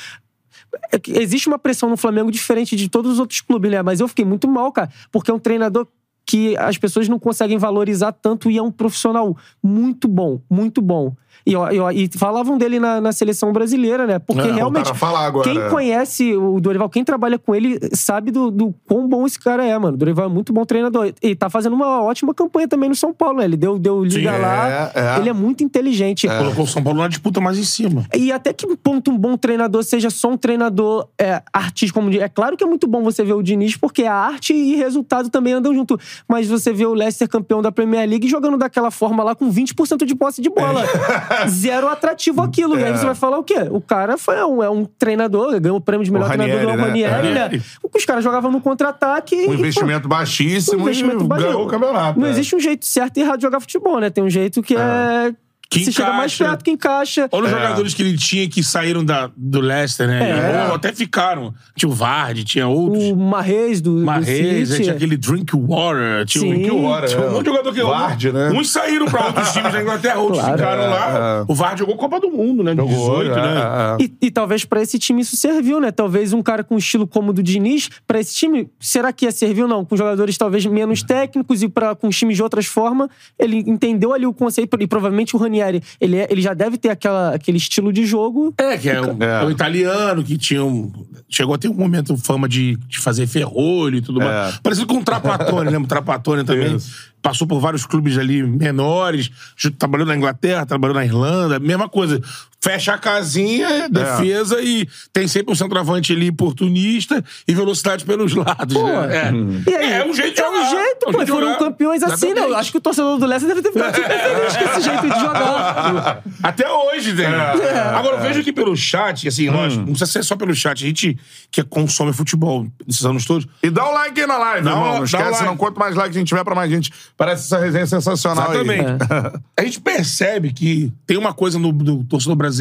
é Existe uma pressão no Flamengo diferente de todos os outros clubes, né? Mas eu fiquei muito mal, cara, porque é um treinador que as pessoas não conseguem valorizar tanto e é um profissional muito bom, muito bom. E, ó- e, ó- e falavam dele na, na seleção brasileira, né? Porque É, realmente. agora, Quem é. conhece o Dorival, quem trabalha com ele, sabe do, do quão bom esse cara é, mano. O Dorival é muito bom treinador. E tá fazendo uma ótima campanha também no São Paulo, né? Ele deu, deu liga Sim, lá. é, é. Ele é muito inteligente. Colocou o São Paulo na disputa mais em cima. E até que ponto um bom treinador seja só um treinador é, artístico, como. É claro que é muito bom você ver o Diniz, porque a arte e resultado também andam junto. Mas você vê o Leicester campeão da Premier League jogando daquela forma lá com 20% de posse de bola. Zero atrativo aquilo. E aí você vai falar o quê? O cara foi um, é um treinador, ganhou o prêmio de melhor Ranieri, treinador do né? Ranieri, É. né? Os caras jogavam no contra-ataque. e, Um pô, investimento baixíssimo um investimento e baixo. ganhou o campeonato. Não é. existe um jeito certo e errado de jogar futebol, né? Tem um jeito que é. Que se chega mais encaixa. perto, que encaixa. Olha os É. jogadores que ele tinha que saíram da, do Leicester, né? É. Ou até ficaram. Tinha o Vardy, tinha outros. O Marrez do, do Marrez, City. tinha aquele Drinkwater, tinha Sim. o Drinkwater, tinha um é. monte de jogador que Vardy, né? Uns saíram pra outros times da Inglaterra, outros Claro. ficaram É, lá. é. O Vardy jogou Copa do Mundo, né? De Jogou, 18, é, né? é. E, e talvez pra esse time isso serviu, né? Talvez um cara com estilo como o do Diniz, pra esse time, será que ia servir ou não? Com jogadores talvez menos técnicos e pra, com times de outras formas, ele entendeu ali o conceito e provavelmente o Ranieri, ele, é- ele já deve ter aquela, aquele estilo de jogo. É, que é o, É. é o italiano que tinha um. Chegou a ter um momento fama de, de fazer ferrolho e tudo É. mais. Parecido com o Trapattoni, lembra? O Trapattoni também. Isso. Passou por vários clubes ali menores, trabalhou na Inglaterra, trabalhou na Irlanda, mesma coisa. Fecha a casinha, defesa e tem sempre um centroavante ali oportunista e velocidade pelos lados. Pô, né? É. E aí, é um jeito de É jogar. um jeito, É um pô. Foram jogar. campeões assim, né? Eu Exatamente. acho que o torcedor do Leicester deve ter ficado super feliz com esse jeito de jogar. Até hoje tem. Agora, eu vejo aqui pelo chat, assim, lógico, não precisa ser só pelo chat. A gente que consome futebol esses anos todos. E dá o like aí na live, Dá irmão. um- Não um esquece, like. não. Quanto mais like a gente tiver, pra mais gente. Parece essa resenha sensacional aí. Exatamente. A gente percebe que tem uma coisa no, do torcedor brasileiro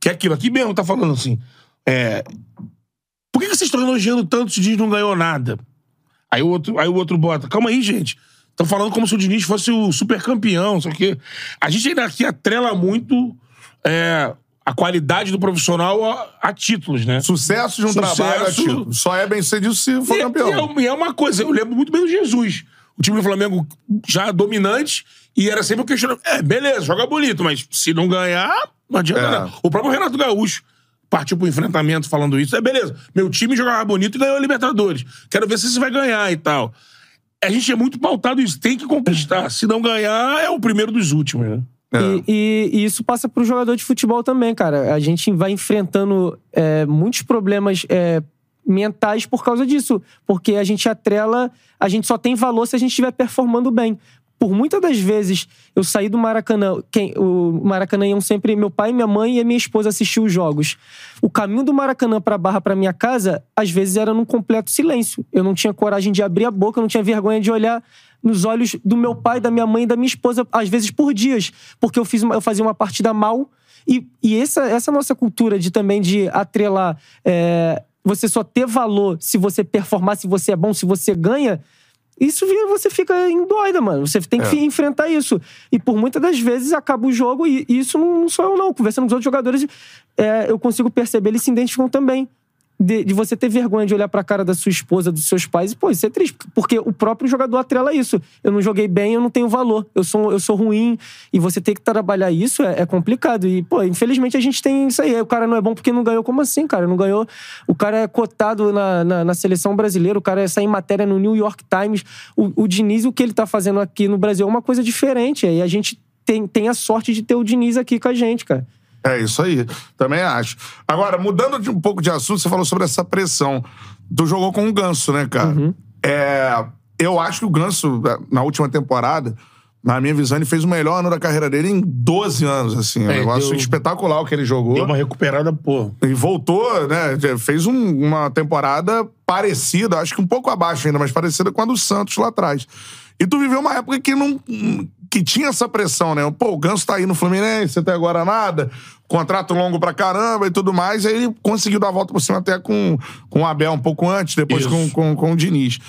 que é aquilo. Aqui mesmo tá falando assim. É, por que, que vocês estão elogiando tanto se o Diniz não ganhou nada? Aí o outro, aí o outro bota. Calma aí, gente. Estão falando como se o Diniz fosse o super campeão, só que a gente ainda aqui atrela muito é, a qualidade do profissional a, a títulos, né? Sucesso de um Sucesso. trabalho ativo. Só é bem sucedido se for E é- campeão. E é, e é uma coisa, eu lembro muito bem do Jesus. O time do Flamengo já dominante e era sempre o questionamento. É, beleza, joga bonito, mas se não ganhar, não adianta É. nada. O próprio Renato Gaúcho partiu pro enfrentamento falando isso. É, beleza, meu time jogava bonito e ganhou a Libertadores. Quero ver se você vai ganhar e tal. A gente é muito pautado isso, tem que conquistar. Se não ganhar, é o primeiro dos últimos, né? É. E, e- e isso passa pro jogador de futebol também, cara. A gente vai enfrentando é, muitos problemas é, mentais por causa disso. Porque a gente atrela, a gente só tem valor se a gente estiver performando bem. Por muitas das vezes eu saí do Maracanã, quem, o Maracanã iam sempre meu pai, minha mãe e a minha esposa assistir os jogos. O caminho do Maracanã para Barra para minha casa, às vezes era num completo silêncio. Eu não tinha coragem de abrir a boca, eu não tinha vergonha de olhar nos olhos do meu pai, da minha mãe e da minha esposa, às vezes por dias, porque eu fiz uma, eu fazia uma partida mal e, e essa, essa nossa cultura de também de atrelar é, você só ter valor se você performar, se você é bom, se você ganha, isso você fica em doida, mano. Você tem que É. enfrentar isso. E por muitas das vezes acaba o jogo e isso não sou eu, não. Conversando com os outros jogadores, é, eu consigo perceber, eles se identificam também. De, de você ter vergonha de olhar pra cara da sua esposa, dos seus pais, e, pô, isso é triste, porque o próprio jogador atrela isso. Eu não joguei bem, eu não tenho valor, eu sou, eu sou ruim, e você ter que trabalhar isso é, é complicado. E, pô, infelizmente a gente tem isso aí. O cara não é bom porque não ganhou. Como assim, cara? Não ganhou. O cara é cotado na, na, na seleção brasileira, o cara é em matéria no New York Times. O, o Diniz, o que ele tá fazendo aqui no Brasil é uma coisa diferente. E a gente tem, tem a sorte de ter o Diniz aqui com a gente, cara. É isso aí. Também acho. Agora, mudando de um pouco de assunto, você falou sobre essa pressão. Tu jogou com o Ganso, né, cara? Uhum. É, eu acho que o Ganso, na última temporada, na minha visão, ele fez o melhor ano da carreira dele em 12 anos, assim. É um É, negócio deu- espetacular o que ele jogou. Deu uma recuperada, pô. E voltou, né? Fez um- uma temporada parecida, acho que um pouco abaixo ainda, mas parecida com a do Santos lá atrás. E tu viveu uma época que não. Que tinha essa pressão, né? Pô, o Ganso tá aí no Fluminense, até agora nada, contrato longo pra caramba e tudo mais. Aí ele conseguiu dar a volta por cima até com, com o Abel um pouco antes, depois com, com, com o Diniz. O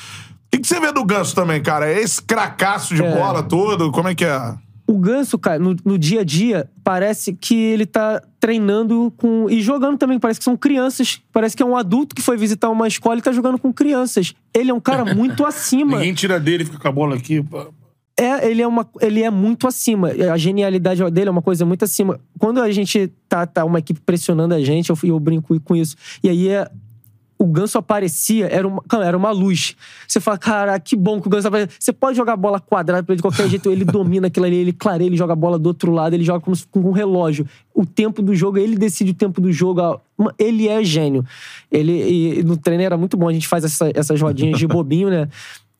que, que você vê do Ganso também, cara? É esse cracaço de É. bola todo? Como é que é? O Ganso, cara, no, no dia a dia, parece que ele tá treinando com. E jogando também, parece que são crianças. Parece que é um adulto que foi visitar uma escola e tá jogando com crianças. Ele é um cara muito acima. Ninguém tira dele, fica com a bola aqui. pô. É, ele é, uma, ele é muito acima. A genialidade dele é uma coisa muito acima. Quando a gente tá, tá uma equipe pressionando a gente, eu, eu brinco com isso. E aí é, o Ganso aparecia, era uma, era uma luz. Você fala, cara, que bom que o Ganso apareceu. Você pode jogar bola quadrada pra ele de qualquer jeito, ele domina aquilo ali, ele clareia, ele joga a bola do outro lado, ele joga como se- com um relógio. O tempo do jogo, ele decide o tempo do jogo. Ele é gênio. Ele, e no treino era muito bom, a gente faz essa- essas rodinhas de bobinho, né?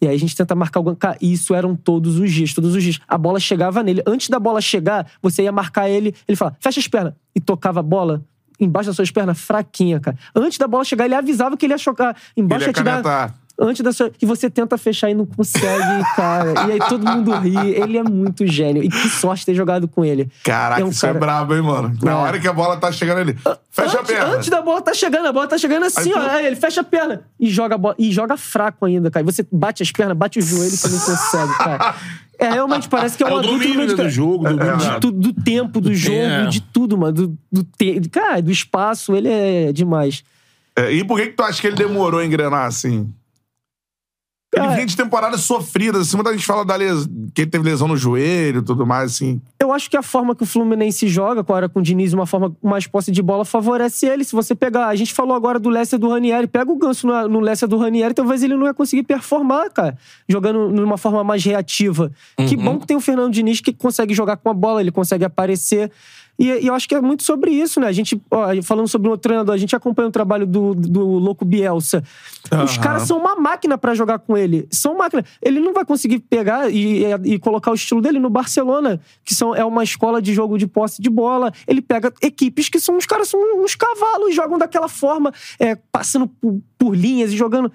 E aí a gente tenta marcar. Cara, isso eram todos os dias, todos os dias. A bola chegava nele. Antes da bola chegar, você ia marcar ele, ele fala, fecha as pernas. E tocava a bola embaixo das suas pernas, fraquinha, cara. Antes da bola chegar, ele avisava que ele ia chocar. Embaixo Ele ia ia te dar-. Antes da sua. E você tenta fechar e não consegue, cara. E aí todo mundo ri. Ele é muito gênio. E que sorte ter jogado com ele. Caraca, É um isso cara- é brabo, hein, mano? Na É. hora que a bola tá chegando ali. Fecha a antes, perna. Antes da bola tá chegando, a bola tá chegando assim, Aí tu- ó. Aí ele fecha a perna e joga a bola. E joga fraco ainda, cara. E você bate as pernas, bate o joelho e você não consegue, cara. É, realmente parece que é É um o adulto no meio de do jogo, do domínio de tudo, do tempo, do jogo, É. de tudo, mano. Do, do te... Cara, do espaço, ele é demais. É, e por que, que tu acha que ele demorou a engrenar assim? Ele vinha de temporadas sofridas, assim, muita gente fala da les... que ele teve lesão no joelho e tudo mais, assim. Eu acho que a forma que o Fluminense joga, agora com o Diniz, uma forma mais posse de bola, favorece ele. Se você pegar. A gente falou agora do Lessa do Ranieri. Pega o ganso no, no Lessa do Ranieri, talvez ele não ia conseguir performar, cara. Jogando numa forma mais reativa. Que bom que tem o Fernando Diniz que consegue jogar com a bola, ele consegue aparecer. E, e eu acho que é muito sobre isso, né? A gente, ó, falando sobre um outro treinador, a gente acompanha o trabalho do, do Louco Bielsa. Os Aham. caras são uma máquina pra jogar com ele. São máquina. Ele não vai conseguir pegar e, e- colocar o estilo dele no Barcelona, que são, é uma escola de jogo de posse de bola. Ele pega equipes que são os caras são uns cavalos, jogam daquela forma, é, passando por, por linhas e jogando.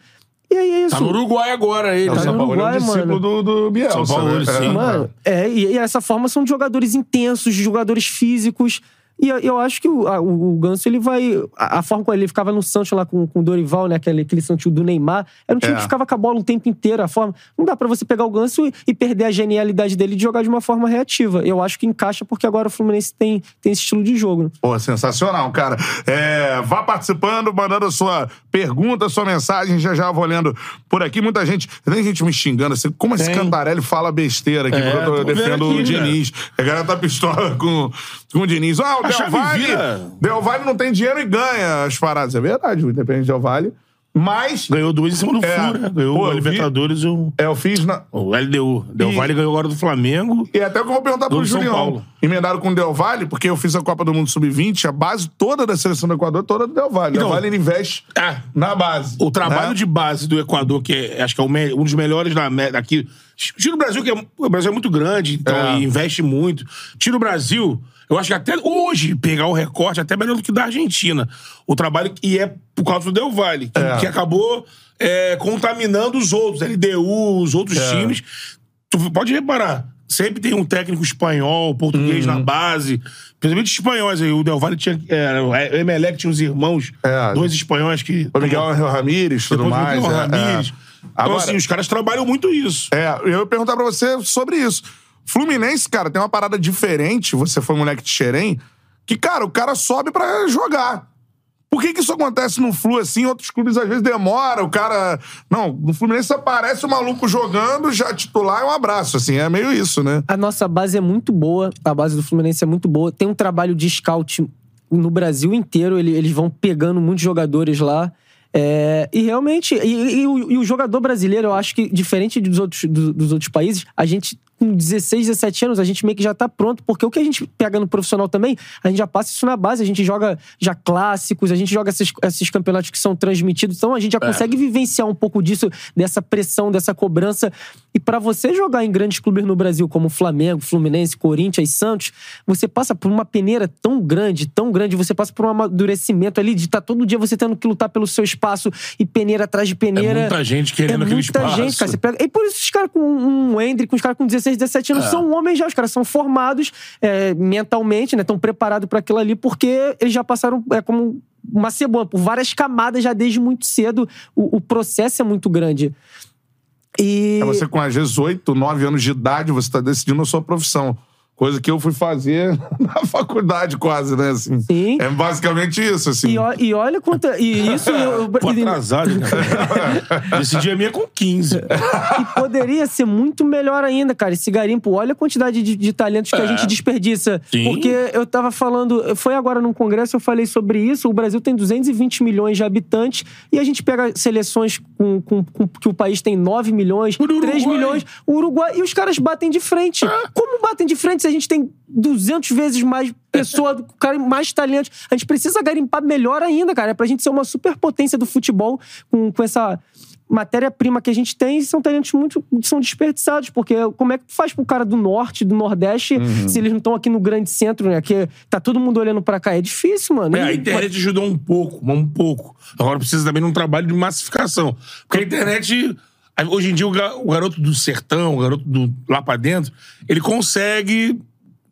E aí é isso. Tá no Uruguai agora, ele. o Tá São no Paulo é um Uruguai, discípulo mano. do, do Bielsa. São Paulo, né? sim. É. Mano, é, e, e essa forma são de jogadores intensos, de jogadores físicos. E eu, eu acho que o, a- o, o Ganso, ele vai. A, a forma como ele ficava no Santos lá com, com o Dorival, né? Aquele, aquele Santos do Neymar. Era um time É. que ficava com a bola o tempo inteiro. A forma. Não dá pra você pegar o Ganso e, e perder a genialidade dele de jogar de uma forma reativa. Eu acho que encaixa porque agora o Fluminense tem, tem esse estilo de jogo. né? Pô, sensacional, cara. É, vá participando, mandando a sua pergunta, sua mensagem. Já já vou olhando por aqui. Muita gente, tem gente me xingando assim. Como esse Tem. Cantarelli fala besteira aqui? É, porque eu tô defendo aqui, o Diniz. A galera tá pistola com, com o Diniz. Ah, o A Del chave vira. Del Valle não tem dinheiro e ganha as paradas. É verdade, o Independente Del Valle Mas. Ganhou duas em cima do É. Flu, né? Ganhou Pô, a Libertadores e o, É, eu fiz na. o LDU. Del E- Valle ganhou agora do Flamengo. E até o que eu vou perguntar pro Julião. Paulo. Emendaram com o Del Valle, porque eu fiz a Copa do Mundo Sub-20, a base toda da seleção do Equador, toda do Del Valle. Então- Del Valle ele investe Ah, na base. O trabalho né? de base do Equador, que é, acho que é um dos melhores da, me- daqui. Tira o Brasil, que é, o Brasil é muito grande, então É. e investe muito. Tira o Brasil, eu acho que até hoje pegar o recorte é até melhor do que da Argentina. O trabalho que é por causa do Del Valle, que, É. que acabou é, contaminando os outros, LDU, os outros É. times. Tu pode reparar, sempre tem um técnico espanhol, português Uhum. na base. Principalmente espanhóis aí. O Del Valle tinha. É, o Emelec tinha uns irmãos, É. dois espanhóis que. O Miguel Ramírez, tudo Depois mais. Miguel é, Ramírez. é. Então, Agora, assim, os caras trabalham muito isso. É, eu ia perguntar pra você sobre isso. Fluminense, cara, tem uma parada diferente. Você foi moleque de Xerém, que, cara, o cara sobe pra jogar. Por que que isso acontece no Flu assim? Outros clubes às vezes demora, o cara. Não, no Fluminense aparece o maluco jogando, já titular é um abraço, assim, é meio isso, né? A nossa base é muito boa, a base do Fluminense é muito boa. Tem um trabalho de scout no Brasil inteiro, ele- eles vão pegando muitos jogadores lá. É, e realmente, e, e o, e o jogador brasileiro, eu acho que, diferente dos outros, do- dos outros países, a gente, com 16, 17 anos, a gente meio que já tá pronto, porque o que a gente pega no profissional também, a gente já passa isso na base, a gente joga já clássicos, a gente joga esses, esses campeonatos que são transmitidos, então a gente já consegue vivenciar um pouco disso, dessa pressão, dessa cobrança. E pra você jogar em grandes clubes no Brasil, como Flamengo, Fluminense, Corinthians e Santos, você passa por uma peneira tão grande, tão grande, você passa por um amadurecimento ali de estar todo dia você tendo que lutar pelo seu espaço e peneira atrás de peneira. É muita gente querendo É aquele muita espaço. gente, cara. Você pega... E por isso os caras com um Hendrick, os caras com 16, 17 anos É. são homens já. Os caras são formados é, mentalmente, né? Estão preparados para aquilo ali, porque eles já passaram é, como uma cebola, por várias camadas já desde muito cedo. O, o processo é muito grande. E... É você com às vezes 8, 9 anos de idade, você tá decidindo a sua profissão. Coisa que eu fui fazer na faculdade, quase, né? Assim. Sim. É basicamente isso, assim. E, ó- e olha quanto. E isso. eu- Pô, atrasado, né? Esse dia minha é com 15. E poderia ser muito melhor ainda, cara. Esse garimpo, olha a quantidade de, de talentos que a gente desperdiça. Sim. Porque eu tava falando, foi agora num congresso, eu falei sobre isso. O Brasil tem 220 milhões de habitantes e a gente pega seleções com, com- com- que o país tem 9 milhões, O Uruguai. 3 milhões, o Uruguai, e os caras batem de frente. Como batem de frente a gente tem 200 vezes mais pessoa, cara, mais talentos? A gente precisa garimpar melhor ainda, cara. É pra gente ser uma superpotência do futebol com, com essa matéria-prima que a gente tem são talentos muito são desperdiçados, porque como é que faz pro cara do norte, do nordeste, Uhum. se eles não estão aqui no grande centro, né? Que tá todo mundo olhando pra cá. É difícil, mano. É, a E- internet ajudou um pouco, mas um pouco. Agora precisa também de um trabalho de massificação. Porque a internet. Hoje em dia, o ga- o garoto do sertão, o garoto do, lá pra dentro, ele consegue.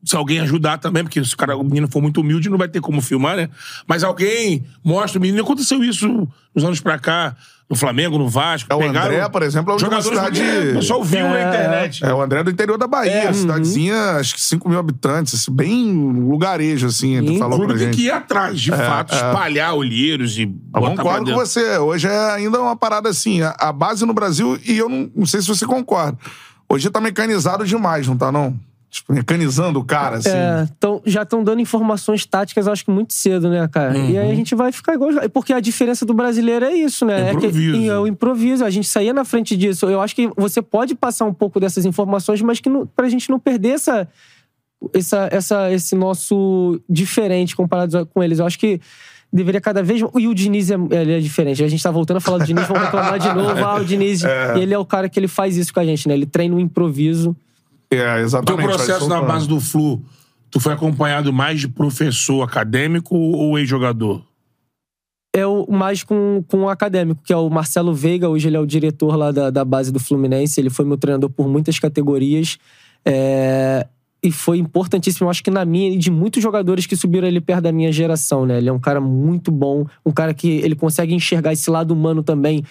Se alguém ajudar também, porque se o, cara, o menino for muito humilde, não vai ter como filmar, né? Mas alguém mostra o menino. Aconteceu isso uns anos pra cá, no Flamengo, no Vasco. É, o pegaram André, por exemplo, é de uma cidade- O pessoal viu na É, internet. É o André do interior da Bahia, É, cidadezinha, acho que 5 mil habitantes, assim, bem lugarejo, assim, Sim. O falou pra tem gente. que ir atrás, de fato, espalhar olheiros e Eu botar pra concordo com você. Hoje é ainda uma parada assim. A, a base no Brasil, e eu não, não sei se você concorda. Hoje tá mecanizado demais, não tá, não? Tipo, mecanizando o cara, assim. É, tão, já estão dando informações táticas, acho que muito cedo, né, cara? E Uhum. aí a gente vai ficar igual. Porque a diferença do brasileiro é isso, né? Improviso. É, que, é o improviso. A gente saía na frente disso. Eu acho que você pode passar um pouco dessas informações, mas que não, pra gente não perder essa, essa, essa, esse nosso diferente comparado com eles. Eu acho que deveria cada vez. E o Diniz é, ele é diferente. A gente tá voltando a falar do Diniz, vamos reclamar de novo. Ah, o Diniz. Ele é o cara que ele faz isso com a gente, né? Ele treina o improviso. É, O teu exatamente. processo na base do Flu, tu foi acompanhado mais de professor acadêmico ou ex-jogador? é o mais com, com o acadêmico, que é o Marcelo Veiga. Hoje ele é o diretor lá da, da base do Fluminense. Ele foi meu treinador por muitas categorias. É, e foi importantíssimo, eu acho que na minha e de muitos jogadores que subiram ali perto da minha geração, né? Ele é um cara muito bom, um cara que ele consegue enxergar esse lado humano também.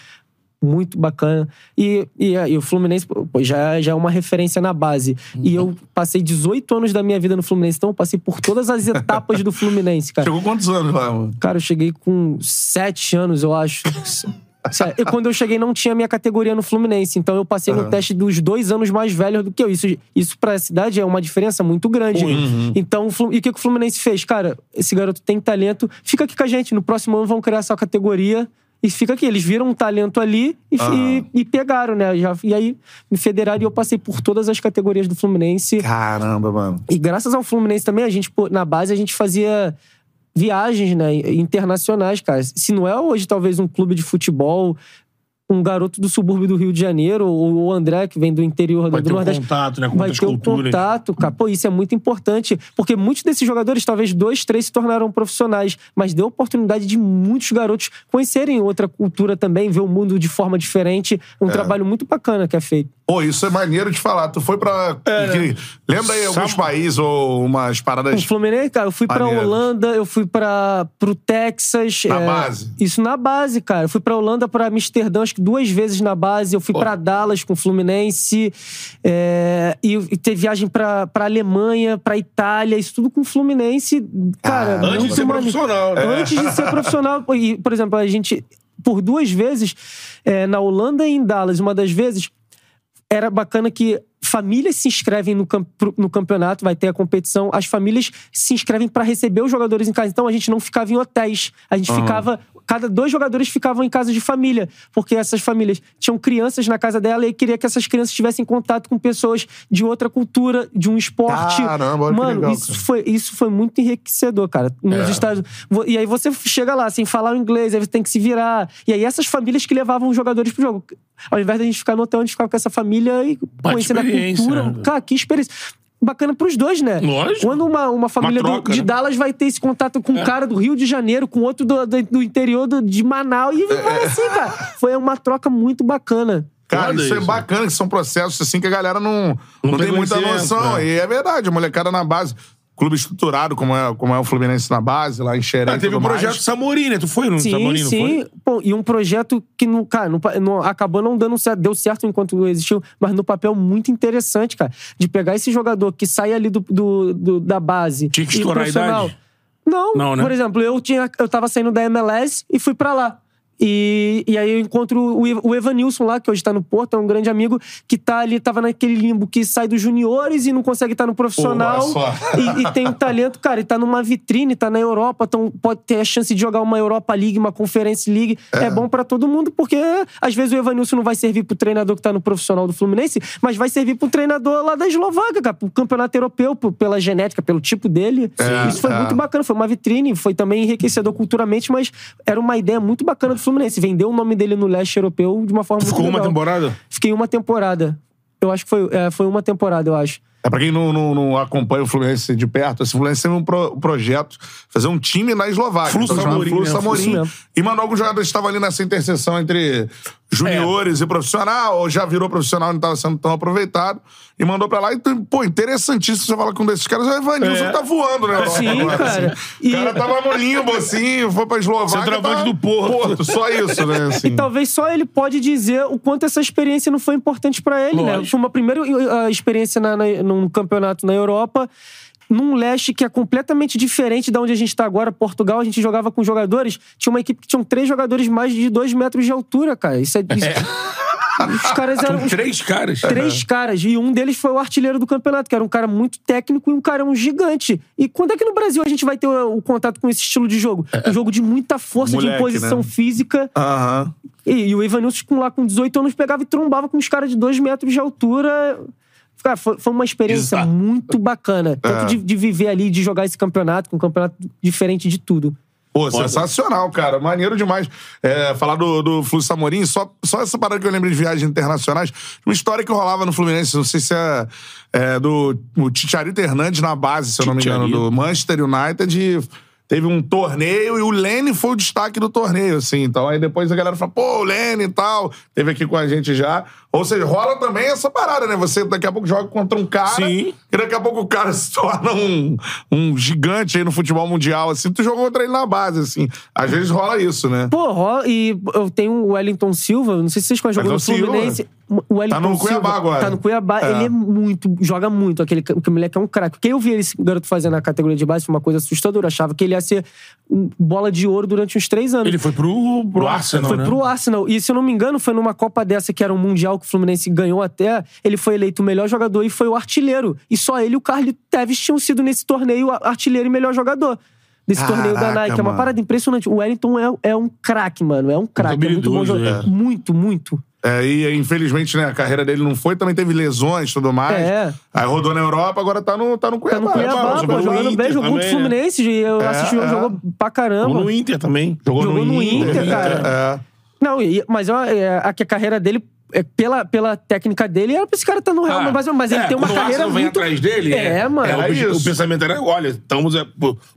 Muito bacana. E, e, e o Fluminense pô, já, já é uma referência na base. E eu passei 18 anos da minha vida no Fluminense, então eu passei por todas as etapas do Fluminense, cara. Chegou quantos anos lá, mano? Cara, eu cheguei com sete anos, eu acho. E quando eu cheguei, não tinha minha categoria no Fluminense. Então eu passei no Aham. teste dos dois anos mais velhos do que eu. Isso, isso pra cidade é uma diferença muito grande. Então, o Flu- e o que que o Fluminense fez? Cara, esse garoto tem talento, fica aqui com a gente. No próximo ano vão criar essa categoria E fica aqui, eles viram um talento ali e, e- e pegaram, né? Já, e aí me federaram e eu passei por todas as categorias do Fluminense. Caramba, mano. E graças ao Fluminense também, a gente, na base, a gente fazia viagens, né, internacionais, cara. Se não é hoje, talvez, um clube de futebol, um garoto do subúrbio do Rio de Janeiro, ou o André, que vem do interior Vai do ter um Nordeste. contato, né? Com Vai ter um culturas. contato, cara. Pô, isso é muito importante. Porque muitos desses jogadores, talvez dois, três, se tornaram profissionais. Mas deu oportunidade de muitos garotos conhecerem outra cultura também, ver o mundo de forma diferente. Um trabalho muito bacana que é feito. Pô, isso é maneiro de falar. Tu foi pra. que- Lembra aí alguns Sabe- países ou umas O paradas. Fluminense, cara, eu fui pra Maneiro. Holanda, eu fui pra, pro Texas. Na é, base? Isso na base, cara. Eu fui pra Holanda, pra Amsterdã, acho duas vezes na base. Eu fui pra Dallas com o Fluminense. é, e, e teve viagem pra, pra Alemanha, pra Itália, isso tudo com o Fluminense. Cara, Ah, Antes de ser profissional. né? Antes de ser profissional. E, por exemplo, a gente, por duas vezes, é, na Holanda e em Dallas, uma das vezes, era bacana que famílias se inscrevem no, camp- no campeonato, vai ter a competição, as famílias se inscrevem para receber os jogadores em casa. Então a gente não ficava em hotéis, a gente ficava. Cada dois jogadores ficavam em casa de família, porque essas famílias tinham crianças na casa dela e queria que essas crianças tivessem contato com pessoas de outra cultura, de um esporte. Caramba, olha que Mano, legal, isso cara. foi, isso foi muito enriquecedor, cara. Nos É. Estados E aí você chega lá sem falar o inglês, aí você tem que se virar. E aí essas famílias que levavam os jogadores pro jogo. Ao invés da gente ficar no hotel, a gente ficava com essa família e Uma conhecendo a cultura. né? Cara, que experiência. Bacana pros dois, né? Lógico. Quando uma, uma família do- troca, de né? É. Dallas vai ter esse contato com um cara do Rio de Janeiro, com outro do, do- do interior do- de Manaus, e vai assim, cara. Foi uma troca muito bacana. Cara, Foda isso, é isso. bacana, que são processos assim que a galera não, não, tem pegou muita noção. né? E é verdade, a molecada na base. Clube estruturado, como é, como é o Fluminense na base, lá em Xerém. Ah, e teve tudo um projeto. Samorim, né? Tu foi no Sim, Samorim, não sim. foi? Pô, e um projeto que, não, cara, não, não- acabou não dando certo, deu certo enquanto existiu, mas no papel muito interessante, cara. De pegar esse jogador que sai ali do, do- do- da base. Tinha que e estourar a idade? Não, Não, né? por exemplo, eu, tinha, eu tava saindo da MLS e fui pra lá. E, e aí eu encontro o, o Evanilson lá, que hoje tá no Porto, é um grande amigo, que tá ali, tava naquele limbo que sai dos juniores e não consegue estar no profissional. E, e tem um talento, cara, e tá numa vitrine, tá na Europa, então pode ter a chance de jogar uma Europa League, uma Conference League. É, bom pra todo mundo, porque às vezes o Evanilson não vai servir pro treinador que tá no profissional do Fluminense, mas vai servir pro treinador lá da Eslováquia, cara, pro campeonato europeu, por- pela genética, pelo tipo dele. É, Isso foi é. muito bacana, foi uma vitrine, foi também enriquecedor culturalmente, mas era uma ideia muito bacana do Fluminense. Vendeu o nome dele no leste europeu de uma forma Ficou muito uma legal. temporada? Fiquei uma temporada. Eu acho que foi, é, foi uma temporada, eu acho. É pra quem não, não- não acompanha o Fluminense de perto, esse Fluminense teve um pro- projeto, fazer um time na Eslováquia. Flu Então, Samorim, Flu né? Samorim. Isso mesmo. E mandou alguns jogadores que estavam ali nessa interseção entre juniores e profissional, ou já virou profissional e não estava sendo tão aproveitado. E mandou pra lá. E, pô, interessantíssimo você falar com um desses caras. É o Evanilson É. que tá voando, né? Sim, agora, cara. assim. E- O cara tava no limbo, assim, foi pra Eslováquia. Centroavante tá- do Porto. só isso, né? Assim. E talvez só ele pode dizer o quanto essa experiência não foi importante pra ele, né? Lógico. Foi uma primeira uh, experiência na, na, num campeonato na Europa, num leste que é completamente diferente da onde a gente tá agora. Portugal, a gente jogava com jogadores, tinha uma equipe que tinha três jogadores mais de dois metros de altura, cara. Isso é. Isso, Os caras eram. Os três caras. Três caras. E um deles foi o artilheiro do campeonato, que era um cara muito técnico e um cara um gigante. E quando é que no Brasil a gente vai ter o, o contato com esse estilo de jogo? Um jogo de muita força, Moleque, de imposição né? física. Aham. E, e o Evanilson com, lá com 18 anos pegava e trombava com uns caras de 2 metros de altura. Cara, foi, foi uma experiência Exato. muito bacana. Tanto É. de, de viver ali, de jogar esse campeonato, com um campeonato diferente de tudo. Pô, sensacional, cara. Maneiro demais. É, falar do, do Fluxo Samorim, só, só essa parada que eu lembrei de viagens internacionais. Uma história que rolava no Fluminense, não sei se é, é do o Titiarito Hernandes na base, se eu não me engano, do Manchester United. E teve um torneio e o Lene foi o destaque do torneio, assim. Então aí depois a galera fala, pô, o Lene e tal. Teve aqui com a gente já. Ou seja, rola também essa parada, né? Você daqui a pouco joga contra um cara. Sim. E daqui a pouco o cara se torna um, um gigante aí no futebol mundial, assim. Tu jogou contra ele na base, assim. Às vezes rola isso, né? Pô, rola- e eu tenho o Wellington Silva, não sei se vocês conhecem, jogou no Silva. Fluminense. O Wellington Tá no Cuiabá Silva, agora. Tá no Cuiabá. É. Ele é muito, joga muito. Aquele, aquele moleque é um craque. Quem eu vi esse garoto fazer na categoria de base foi uma coisa assustadora. Eu achava que ele ia ser um bola de ouro durante uns três anos. Ele foi pro, pro Arsenal, Foi né? pro Arsenal. E se eu não me engano, foi numa Copa dessa que era um Mundial que o Fluminense ganhou até. Ele foi eleito o melhor jogador e foi o artilheiro. E só ele e o Carly Tevez tinham sido nesse torneio artilheiro e melhor jogador. desse torneio da Caraca, Nike. É uma mano. parada impressionante. O Wellington é, é um craque, mano. É um craque. É muito bom jogador. é. Muito, muito. É, e infelizmente, né, a carreira dele não foi, também teve lesões e tudo mais. É. Aí rodou na Europa, agora tá no, tá no Tá Cuiabá. no Cuiabá, pô, jogando jogando no bem, Inter. jogou contra o também, Fluminense. Eu É, assisti o é. jogo, jogou pra caramba. no Inter também. Jogou, Jogou no Inter, cara. É. Não, mas ó, é, a, a carreira dele, é, pela, pela técnica dele, era pra esse cara estar no Real, Ah, mas, mas ele é, tem uma o carreira Arsenal vem muito... atrás dele. É, mano. o, É o isso. pensamento era: olha, estamos, é,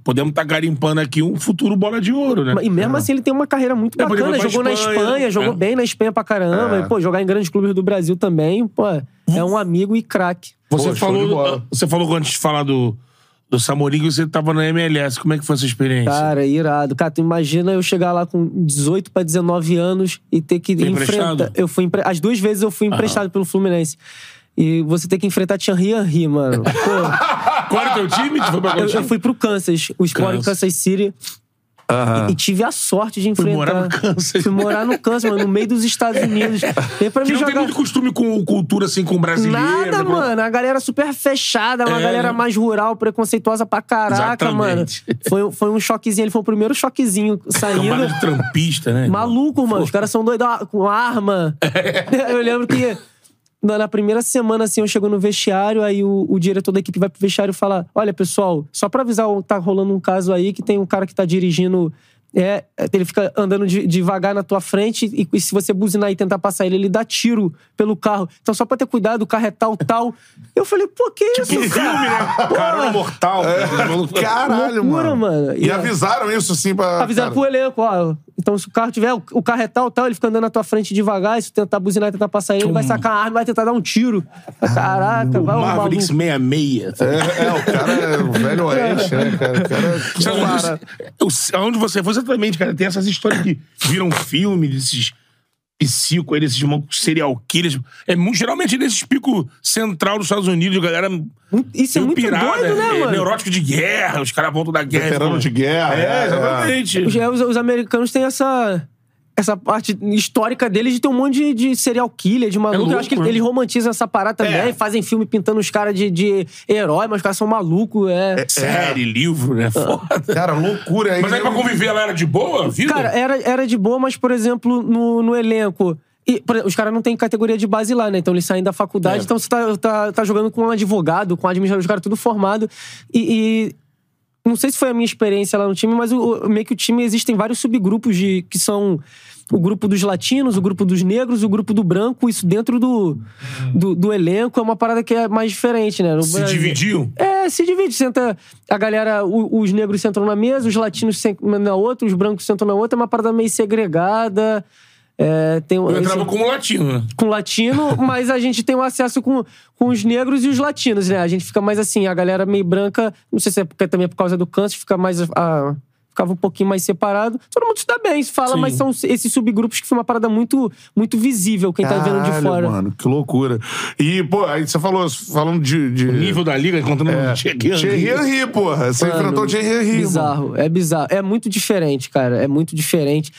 podemos estar garimpando aqui um futuro bola de ouro, né? E mesmo assim ele tem uma carreira muito É, bacana. Jogou pra na Espanha, Espanha, jogou é. bem na Espanha pra caramba. É. E, pô, jogar em grandes clubes do Brasil também, pô, é um amigo e craque. Você Pô, falou, você falou antes de falar do, do Samorim que você tava na MLS. Como é que foi essa experiência? Cara, irado. Cara, tu imagina eu chegar lá com 18 pra 19 anos e ter que Foi enfrentar. emprestado? Eu fui empre... As duas vezes eu fui emprestado pelo Fluminense. E você ter que enfrentar Thierry Henry, mano. Pô, Qual era o teu time? Tu foi pra eu, eu fui pro Kansas, o Sport Kansas. Kansas City. E, e tive a sorte de enfrentar. morar no Kansas. Fui morar no Kansas, mano, no meio dos Estados Unidos. E pra Que não tem jogar. muito costume com cultura assim, com brasileiro. Nada, né? mano. A galera super fechada, uma É, galera né? mais rural, preconceituosa pra caraca, mano. Exatamente. Foi, foi um choquezinho. Ele foi o primeiro choquezinho saindo. Camada de trampista, né? Maluco, mano. Os caras são doidos com arma. Eu lembro que na, primeira semana, assim, eu chego no vestiário, aí o, o diretor da equipe vai pro vestiário e fala: Olha, pessoal, só pra avisar, tá rolando um caso aí que tem um cara que tá dirigindo. É, ele fica andando de- devagar na tua frente e, e se você buzinar e tentar passar ele, ele dá tiro pelo carro. Então, só pra ter cuidado, o carro é tal, tal. Eu falei, pô, que isso, Tipo um filme, né? Pô, Carona mortal. né? Caralho, Loucura, mano. mano. E, E- avisaram isso, assim, pra... Avisaram cara. pro elenco, ó. Então, se o carro tiver, o o carro é tal, tal, ele fica andando na tua frente devagar, e se tu tentar buzinar e tentar passar ele, ele vai sacar a arma e vai tentar dar um tiro. Caraca, vai um Mavericks maluco. 66. É, é, o cara é o velho oeste, né, cara? O cara eu- aonde você foi, exatamente, cara, tem essas histórias que viram filme desses psico aí, desses serial killers. É muito, geralmente nesses picos central dos Estados Unidos, galera. Isso é muito pirada, doido, né, é, mano? Neurótico de guerra, os caras voltam da guerra. Veterano pô. de guerra. É, exatamente. Os, os- os americanos têm essa. Essa parte histórica deles de ter um monte de, de serial killer, de maluco. louco, Eu acho que né? eles romantizam essa parada também, É. fazem filme pintando os caras de, de herói, mas os caras são malucos. É. Série, livro, né? Foda. Cara, loucura aí. Mas aí pra conviver ela era de boa, vida? Cara, era, era de boa, mas, por exemplo, no, no elenco. E, exemplo, os caras não têm categoria de base lá, né? Então eles saem da faculdade, É. então você tá, tá, tá jogando com um advogado, com um administrador, os caras tudo formado. E, e não sei se foi a minha experiência lá no time, mas o- meio que o time existem vários subgrupos de que são o grupo dos latinos, o grupo dos negros, o grupo do branco, isso dentro do, do, do elenco é uma parada que é mais diferente, né? No Se Brasil- dividiam? é, se divide. Senta a galera, o- os negros sentam na mesa, os latinos sentam na outra, os brancos sentam na outra. É uma parada meio segregada. É, tem, Eu entrava esse- como latino, né? com latino, mas a gente tem um acesso com, com os negros e os latinos, né? A gente fica mais assim, a galera meio branca, não sei se é porque também é por causa do câncer, fica mais. ah, ficava um pouquinho mais separado. Todo mundo se dá bem, se fala, Sim. mas são esses subgrupos que foi uma parada muito, muito visível, quem tá vendo de Caralho, fora. mano, que loucura. E, pô, aí você falou, falando de... de... O nível da liga, contando É. Thierry Henry. Porra. Você Mano, enfrentou o Thierry Henry, mano. Bizarro, é bizarro. É muito diferente, cara. É muito diferente.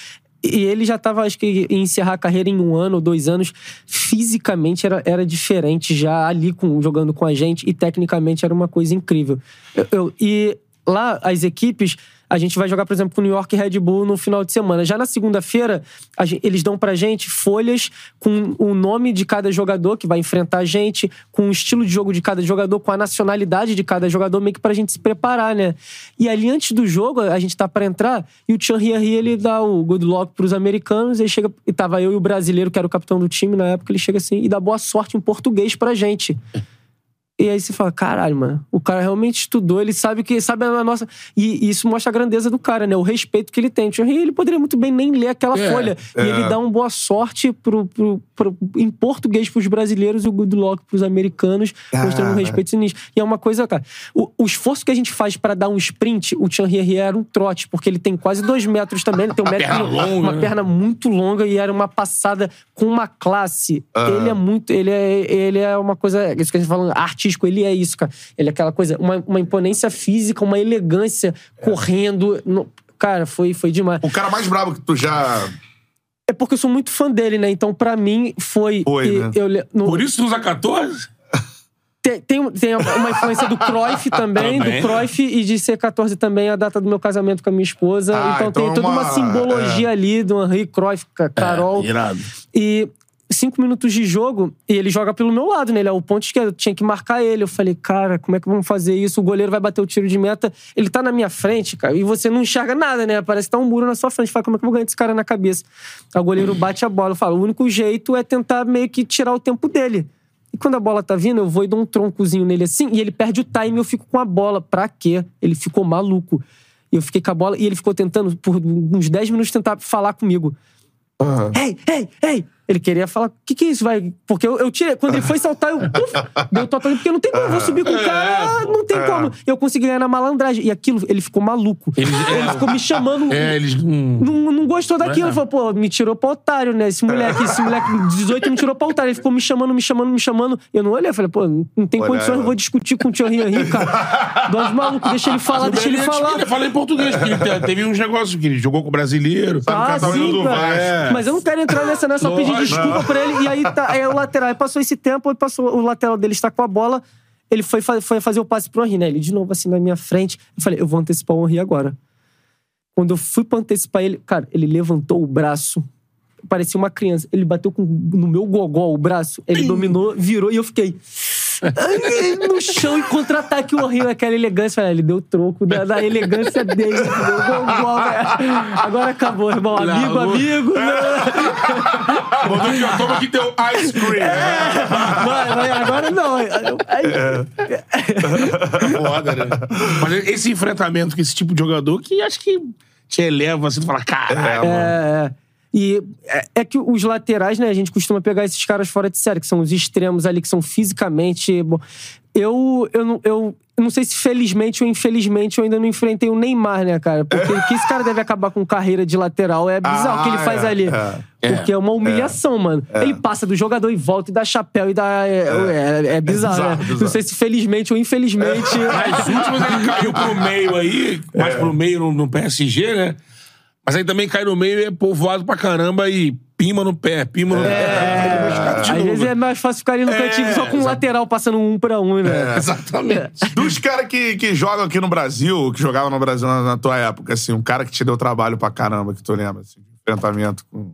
E ele já tava, acho que, em encerrar a carreira em um ano ou dois anos. Fisicamente era, era diferente já ali com, jogando com a gente. E tecnicamente era uma coisa incrível. Eu- eu- e lá, as equipes, a gente vai jogar, por exemplo, com o New York Red Bull no final de semana. Já na segunda-feira, eles dão pra gente folhas com o nome de cada jogador que vai enfrentar a gente, com o estilo de jogo de cada jogador, com a nacionalidade de cada jogador, meio que pra gente se preparar, né? E ali, antes do jogo, a gente tá pra entrar, e o Thierry Henry, ele dá o good luck pros americanos, e ele chega, e tava eu e o brasileiro, que era o capitão do time na época, ele chega assim, e dá boa sorte em português pra gente. E aí você fala, caralho, mano, o cara realmente estudou, ele sabe que sabe a nossa. E, e isso mostra a grandeza do cara, né? O respeito que ele tem. O Thierry, ele poderia muito bem nem ler aquela É, folha. E ele dá uma boa sorte pro, pro, pro- em português pros brasileiros e o good luck pros americanos, mostrando um respeito sinistro. E é uma coisa, cara. O, o esforço que a gente faz pra dar um sprint, o Henry era um trote, porque ele tem quase dois metros também, ele tem um metro, perna longa, uma né? perna muito longa e era uma passada com uma classe. Ele é muito. Ele é, ele é uma coisa. Isso que a gente tá falando, artístico, ele é isso, cara. Ele é aquela coisa, uma, uma imponência física, uma elegância correndo. no- cara, foi, foi demais. O cara mais brabo que tu já... É porque eu sou muito fã dele, né? Então, pra mim, foi. Foi, e né? eu no- Por isso tu usa 14? Tem, tem, tem uma influência do Cruyff também, Também. do Cruyff e de ser 14 também a data do meu casamento com a minha esposa. Ah, então, então tem toda uma, uma- simbologia ali do Henri Cruyff, Ca- Carol. É, irado. E cinco minutos de jogo, e ele joga pelo meu lado, né? Ele é o ponto esquerdo, eu tinha que marcar ele. Eu falei, cara, como é que vamos fazer isso? O goleiro vai bater o tiro de meta, ele tá na minha frente, cara, e você não enxerga nada, né? Parece que tá um muro na sua frente. Fala, como é que eu vou ganhar esse cara na cabeça? Aí o goleiro bate a bola. Eu falo, o único jeito é tentar meio que tirar o tempo dele. E quando a bola tá vindo, eu vou e dou um troncozinho nele assim, e ele perde o time, eu fico com a bola. Pra quê? Ele ficou maluco. E eu fiquei com a bola, e ele ficou tentando, por uns 10 minutos, tentar falar comigo. Ei, ei, ei! Ele queria falar, o que que é isso? Vai... Porque eu, eu tirei, quando ele foi saltar, eu puf, deu total, porque não tem como, eu vou subir com o cara, não tem como. E eu consegui ganhar na malandragem. E aquilo, ele ficou maluco. Eles- Ele é. ficou me chamando. É, eles não. Não, não gostou daquilo. é. Ele falou, pô, me tirou pra otário, né? Esse moleque, esse moleque de 18 me tirou pra otário. Ele ficou me chamando, me chamando, me chamando. Eu não olhei, eu falei, pô, não tem Olha condições, eu vou discutir com o tio Henri, cara. Dois malucos, deixa ele falar, deixa ele Ele- falar. Ele fala em português, porque ele te- teve uns negócios que ele jogou com o brasileiro. Ah, tá sim, do. Vasco. É. Mas eu não quero entrar nessa, né? Só pedir Lógico. Desculpa pra ele. E aí, tá, aí o lateral. Aí passou esse tempo, aí passou, o lateral dele está com a bola. Ele foi, foi fazer o passe pro Henri, né? Ele de novo assim na minha frente. Eu falei, eu vou antecipar o Henri agora. Quando eu fui pra antecipar ele, cara, ele levantou o braço. Parecia uma criança. Ele bateu com, no meu gogó o braço. Ele dominou, virou e eu fiquei. no chão e contra-ataque o Henri, aquela elegância. Ele deu troco da, da elegância dele. Deu velho. Agora acabou, irmão. Não, Amigo, amigo. Botou aqui, ó, toma aqui teu ice cream. Vai, vai, agora não. Aí- Foda, né? Mas esse enfrentamento com esse tipo de jogador que acho que te eleva assim, tu fala, caralho. É, é. E é, é que os laterais, né? A gente costuma pegar esses caras fora de série, que são os extremos ali, que são fisicamente. Bom, eu, eu, não- eu não sei se felizmente ou infelizmente eu ainda não enfrentei o Neymar, né, cara? Porque o que esse cara deve acabar com carreira de lateral é bizarro o que ele Ah, faz é, ali. é. Porque é uma humilhação, mano. Ele passa do jogador e volta e dá chapéu e dá. É, é- é bizarro, bizarro, né? bizarro. Não sei se felizmente ou infelizmente. Nas últimas ele caiu pro meio aí, mais pro meio no, no PSG, né? Mas aí também cai no meio e é povoado pra caramba e pima no pé, pima no pé. Ficar de Às vezes é mais fácil ficar ali no É, cantinho só com um exato. lateral passando um pra um, né? Exatamente. Dos caras que, que jogam aqui no Brasil, que jogavam no Brasil na, na tua época, assim, um cara que te deu trabalho pra caramba, que tu lembra, assim, enfrentamento com.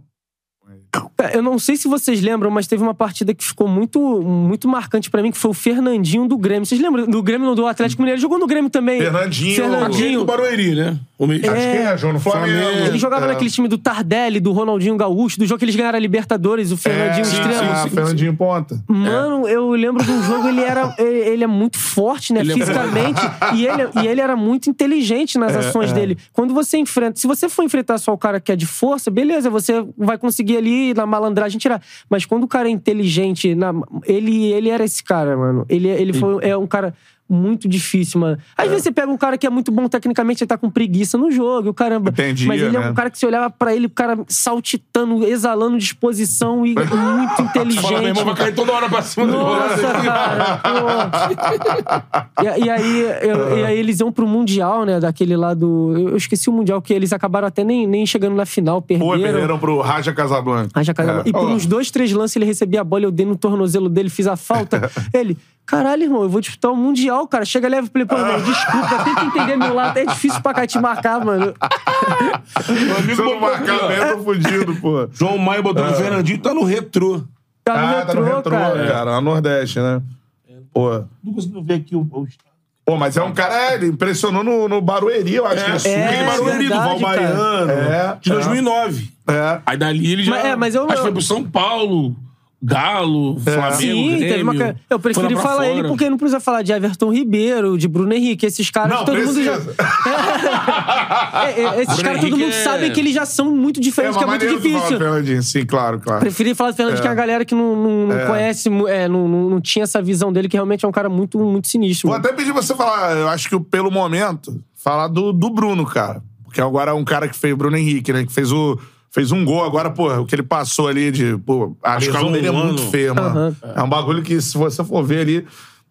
Cara, Eu não sei se vocês lembram, mas teve uma partida que ficou muito, muito marcante pra mim, que foi o Fernandinho do Grêmio. Vocês lembram do Grêmio, não, do Atlético Mineiro? Ele jogou no Grêmio também. Fernandinho. Fernandinho. do Barueri, né? O meio. Acho que é, João, no Flamengo. Flamengo. Ele jogava É. naquele time do Tardelli, do Ronaldinho Gaúcho, do jogo que eles ganharam a Libertadores, o Fernandinho É, Estrela. sim, sim. Fernandinho Ponta. Mano, eu lembro um jogo, ele era. Ele ele é muito forte, né? Ele é fisicamente. e, ele, e ele era muito inteligente nas ações dele. Quando você enfrenta. Se você for enfrentar só o cara que é de força, beleza, você vai conseguir ali na malandragem tirar. Mas quando o cara é inteligente, na- ele, ele era esse cara, mano. Ele, ele foi, é um cara. Muito difícil, mano. Às vezes você pega um cara que é muito bom tecnicamente, ele tá com preguiça no jogo, o caramba. Entendi, Mas ele é né? um cara que você olhava pra ele, o cara saltitando, exalando disposição e muito inteligente. Fala, meu irmão, vai cair toda hora pra cima do Nossa, cara. E, e aí, eu- e aí eles iam pro Mundial, né? Daquele lá do. Eu esqueci o Mundial, que eles acabaram até nem, nem chegando na final, perderam. Pô, perderam pro Raja Casablanca. Já caiu. É. E por uns dois, três lances ele recebia a bola, eu dei no tornozelo dele, fiz a falta. ele, caralho, irmão, eu vou disputar o Mundial, cara. Chega leve, falei, pô, irmão, desculpa, tem que entender meu lado, é difícil pra cá te marcar, mano. Meu amigo Se eu não marcar eu tô fudido, pô. João Maio botou o Fernandinho, tá no retrô. Tá no Ah, retrô, tá no retrô, cara. cara. Lá no Nordeste, né? Pô. Não consigo ver aqui o. Pô, mas é um cara, ele impressionou no, no Barueri, eu acho que é sul. É, Aquele Barueri do verdade, Val Baiano, É, de é. 2009. É. Aí dali ele já. Mas- é, mas eu- Acho que foi pro São Paulo, Galo, Flamengo. Sim, Grêmio. teve uma. Eu preferi falar ele fora. porque não precisa falar de Everton Ribeiro, de Bruno Henrique, esses caras Não, todo mundo já. precisa. É, é, esses caras todo mundo é- sabe que eles já são muito É, diferentes, mas que é muito falar difícil. do Fernandinho, sim, claro, claro. Preferi falar do Fernandes que a galera que não, não- não É. conhece, é, não, não, não tinha essa visão dele, que realmente é um cara muito, muito sinistro. Vou até pedir você falar, eu acho que pelo momento, falar do, do Bruno, cara. Porque agora é um cara que fez o Bruno Henrique, né? Que fez o. Fez um gol agora, pô, o que ele passou ali de. Pô, a Acho que lesão um dele é muito feia, mano. Aham. É um bagulho que, se você for ver ali.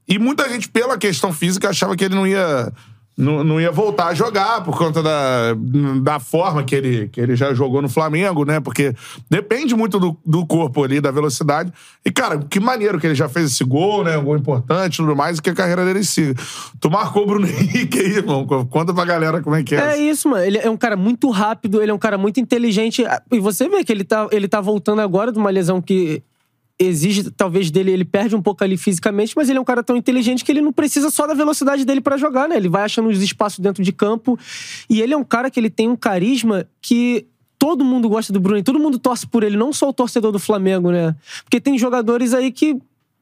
E muita gente, pela questão física, achava que ele não ia não, não ia voltar a jogar por conta da, da forma que ele, que ele já jogou no Flamengo, né? Porque depende muito do, do corpo ali, da velocidade. E, cara, que maneiro que ele já fez esse gol, né? Um gol importante e tudo mais, e que a carreira dele siga. Tu marcou o Bruno Henrique aí, irmão. Conta pra galera como é que é. É isso, mano. Ele é um cara muito rápido, ele é um cara muito inteligente. E você vê que ele tá, ele tá voltando agora de uma lesão que exige, talvez, dele, ele perde um pouco ali fisicamente, mas ele é um cara tão inteligente que ele não precisa só da velocidade dele para jogar, né? Ele vai achando os espaços dentro de campo. E ele é um cara que ele tem um carisma que todo mundo gosta do Bruno, todo mundo torce por ele, não só o torcedor do Flamengo, né? Porque tem jogadores aí que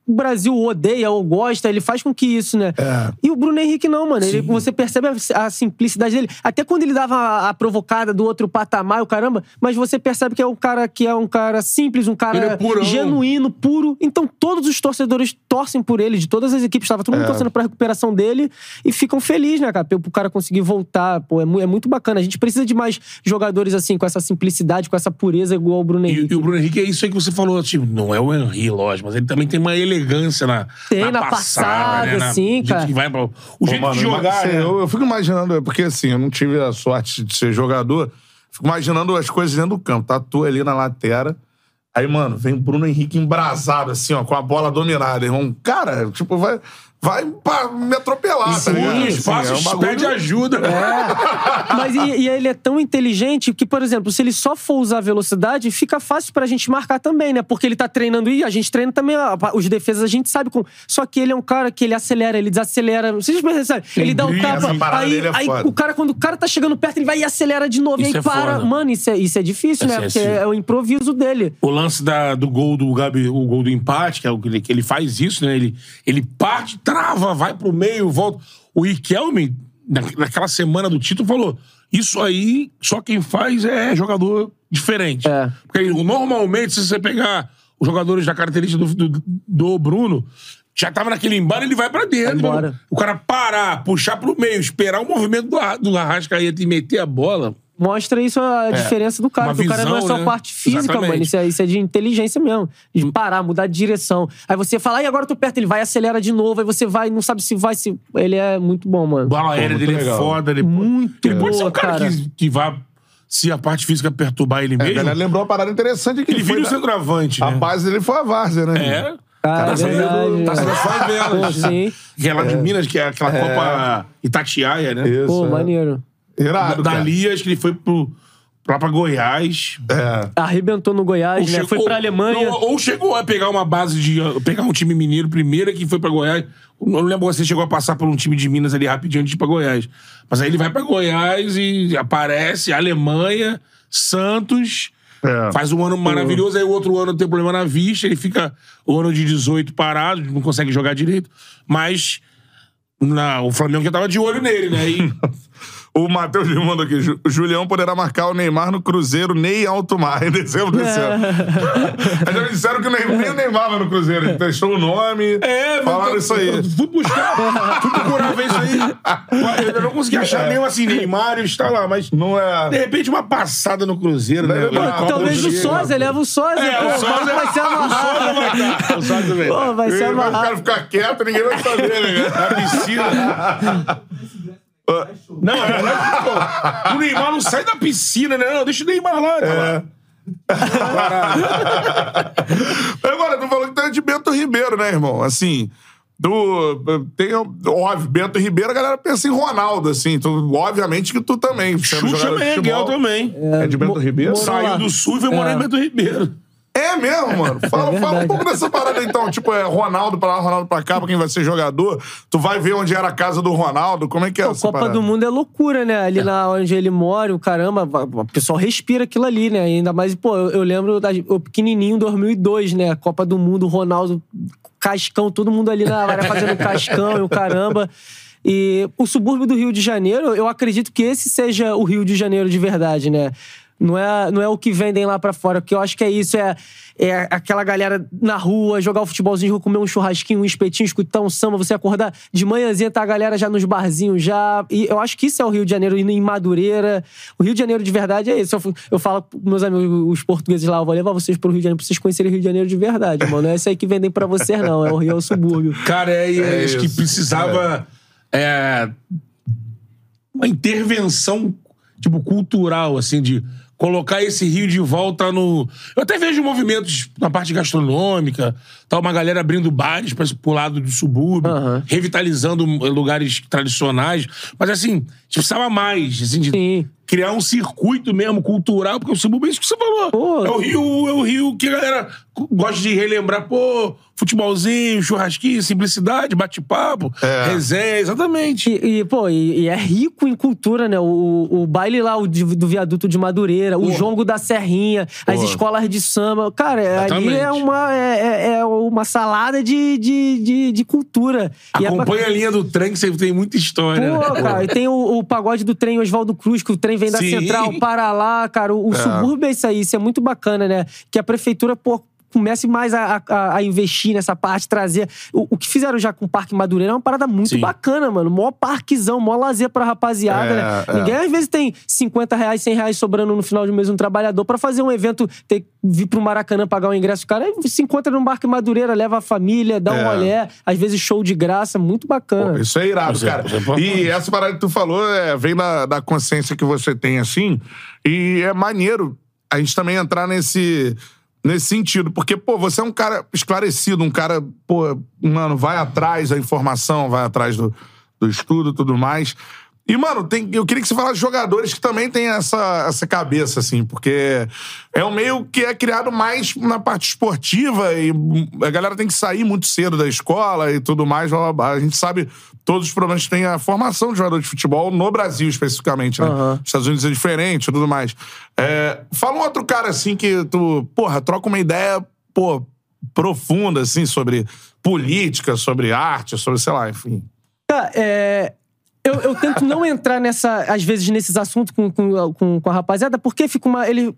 o Brasil odeia ou gosta, ele faz com que isso, né? É. E o Bruno Henrique não, mano. Ele, você percebe a, a simplicidade dele. Até quando ele dava a, a provocada do outro patamar, o caramba, mas você percebe que é um cara que é um cara simples, um Ele cara é genuíno, puro. Então todos os torcedores torcem por ele, de todas as equipes, estava todo mundo É. torcendo pra recuperação dele e ficam felizes, né, cara? Pro cara conseguir voltar. Pô, é, é muito bacana. A gente precisa de mais jogadores assim, com essa simplicidade, com essa pureza igual o Bruno E, Henrique. e o Bruno Henrique é isso aí que você falou, tipo, não é o Henry, lógico, mas ele também tem uma elegância na, Tem, na passada, né? Na- sim, jeito cara. Que vai pra, o Pô, jeito mano, de jogar, né? eu, eu fico imaginando, porque assim, eu não tive a sorte de ser jogador, fico imaginando as coisas dentro do campo. Tá tu ali na lateral. Aí, mano, vem o Bruno Henrique embrasado, assim, ó, com a bola dominada, irmão. Cara, tipo, vai, vai pra me atropelar, tá ligado? Sim, Assim, espaço, é um bagulho- pede ajuda. Mas e, e ele é tão inteligente que, por exemplo, se ele só for usar velocidade, fica fácil pra gente marcar também, né? Porque ele tá treinando e a gente treina também. ó, Os defesas a gente sabe como. Só que ele é um cara que ele acelera, ele desacelera. Vocês percebem? Ele dá o brilho, tapa. Aí, é aí o cara, quando o cara tá chegando perto, ele vai e acelera de novo. Isso e aí é para. foda. Mano, isso é, isso é difícil, Esse né? é Porque assim. é o improviso dele. O lance da, do gol do Gabi, o gol do empate, que é o que ele, que ele faz isso, né? Ele, ele parte, trava, vai pro meio, volta. O Riquelme, na, naquela semana do título, falou: Isso aí, só quem faz é jogador diferente. É. Porque normalmente, se você pegar os jogadores da característica do, do, do Bruno, já tava naquele embalo, ele vai pra dentro. Vai. O cara parar, puxar pro meio, esperar o movimento do, do Arrascaeta e meter a bola. Mostra isso a diferença do cara. É. Que o cara não é visão, só né? parte física, Exatamente. mano. Isso é, isso é de inteligência mesmo. De parar, mudar de direção. Aí você fala, e agora eu tô perto, ele vai, acelera de novo. Aí você vai, não sabe se vai, se. Ele é muito bom, mano. bola aérea dele é legal. foda. Ele, Muito ele pode ser um cara, cara. Que, que vá, se a parte física perturbar ele É, a mesmo, galera lembrou uma parada interessante que ele foi vira o centroavante, A né? base dele foi a Várzea, né? É. Cara, tá é saindo, tá é. saindo das favelas. Pô, sim. Que é lá de Minas, que é aquela Copa Itatiaia, né? Isso, Pô, é. maneiro. Irado, cara. Dali, acho que ele foi pro, lá pra Goiás. É. Arrebentou no Goiás, né? chegou- Foi pra Alemanha. Não, ou chegou a pegar uma base de. pegar um time mineiro primeiro que foi pra Goiás. Eu não lembro se ele chegou a passar por um time de Minas ali rapidinho antes de ir pra Goiás. Mas aí ele vai pra Goiás e aparece Alemanha, Santos. É. Faz um ano maravilhoso, aí o outro ano tem problema na vista, ele fica o ano de 18 parado, não consegue jogar direito. Mas na, o Flamengo já tava de olho nele, né? E O Matheus me mandou aqui. Ju- Julião poderá marcar o Neymar no Cruzeiro nem em alto mar em dezembro desse ano. Já me disseram que o nem o Neymar vai no Cruzeiro. Ele testou o nome. É, falaram isso aí. Fui buscar, fui procurar ver isso aí. Eu não consegui achar mesmo assim, Neymar está lá, mas Não de é. repente uma passada no Cruzeiro, né? Talvez o sósia, leva o sósia. É, o sósia vai se amarrar. O Sósia também. Pô, vai se Ele vai o amarrar. cara ficar quieto, ninguém vai saber, né? Na piscina. Não, é pô. O Neymar não sai da piscina, né? Não, deixa o Neymar lá, cara. Agora, tu falou que tu é de Bento Ribeiro, né, irmão? Assim, tu tem, óbvio, Bento Ribeiro, a galera pensa em Ronaldo, assim. Tu, obviamente que tu também. Xuxa Meneghel futebol. também. É de Bento Mo- Ribeiro? Saiu lá. do sul e foi morar É. em Bento Ribeiro. É mesmo, mano. Fala, É fala um pouco dessa parada então. Tipo, é Ronaldo pra lá, Ronaldo pra cá, pra quem vai ser jogador. Tu vai ver onde era a casa do Ronaldo. Como é que é A essa Copa parada? do Mundo é loucura, né? Ali na onde ele mora, o caramba, o pessoal respira aquilo ali, né? Ainda mais, pô, eu, eu lembro da, o pequenininho 2002, né? Copa do Mundo, Ronaldo, cascão, todo mundo ali na área fazendo cascão e o caramba. E o subúrbio do Rio de Janeiro, eu acredito que esse seja o Rio de Janeiro de verdade, né? Não é, não é o que vendem lá pra fora, porque eu acho que é isso, é, é aquela galera na rua, jogar o futebolzinho, comer um churrasquinho, um espetinho, escutar um samba, você acordar de manhãzinha, tá a galera já nos barzinhos já. E eu acho que isso é o Rio de Janeiro, indo em Madureira. O Rio de Janeiro de verdade é esse. Eu, eu falo pros meus amigos, os portugueses lá, eu vou levar vocês pro Rio de Janeiro pra vocês conhecerem o Rio de Janeiro de verdade, mano. Não é isso aí que vendem pra vocês, não. É o Rio, é o subúrbio. Cara, é, É acho que isso. precisava é, uma intervenção, tipo, cultural, assim, de colocar esse Rio de volta no. Eu até vejo movimentos na parte gastronômica, tá uma galera abrindo bares para pro lado do subúrbio, Aham. revitalizando lugares tradicionais. Mas assim, gente precisava mais, assim, de Sim. criar um circuito mesmo cultural, porque o subúrbio é isso que você falou. Pô. é o Rio, é o Rio que a galera gosta de relembrar, pô, futebolzinho, churrasquinho, simplicidade, bate-papo, É. resenha, exatamente. E, e, pô, e, e é rico em cultura, né? O, o baile lá o de- do viaduto de Madureira, o jongo da Serrinha, as Pô. escolas de samba. Cara, ali Exatamente. é uma, é, é- é uma salada de, de, de, de cultura. E é pra- Acompanha a linha do trem, que sempre tem muita história. Pô, né? cara, e tem o, o pagode do trem Oswaldo Cruz, que o trem vem da Sim. central para lá, cara. O, o subúrbio é isso aí, isso é muito bacana, né? Que a prefeitura, pô, comece mais a, a- a investir nessa parte, trazer. O, o que fizeram já com o Parque Madureira é uma parada muito Sim. bacana, mano. Mó parquezão, mó lazer pra rapaziada, É, né? é. Ninguém às vezes tem 50 reais, 100 reais sobrando no final de mês um trabalhador pra fazer um evento, ter que vir pro Maracanã pagar um ingresso. O cara aí se encontra no Parque Madureira, leva a família, dá um É. olé, às vezes show de graça, muito bacana. Pô, isso é irado, é- cara. é e essa parada que tu falou é, vem da, da consciência que você tem, assim. E é maneiro a gente também entrar nesse, nesse sentido. Porque, pô, você é um cara esclarecido, um cara, pô, mano, vai atrás da informação, vai atrás do, do estudo e tudo mais. E, mano, tem, eu queria que você falasse de jogadores que também têm essa, essa cabeça, assim, porque é um meio que é criado mais na parte esportiva e a galera tem que sair muito cedo da escola e tudo mais. A gente sabe todos os problemas que tem a formação de jogador de futebol no Brasil, especificamente, né? Nos Estados Unidos é diferente e tudo mais. É, fala um outro cara, assim, que tu, porra, troca uma ideia, pô, profunda, assim, sobre política, sobre arte, sobre, sei lá, enfim. Cara, é, eu, eu tento não entrar nessa, às vezes, nesses assuntos com, com, com, com a rapaziada, porque fica uma. Ele,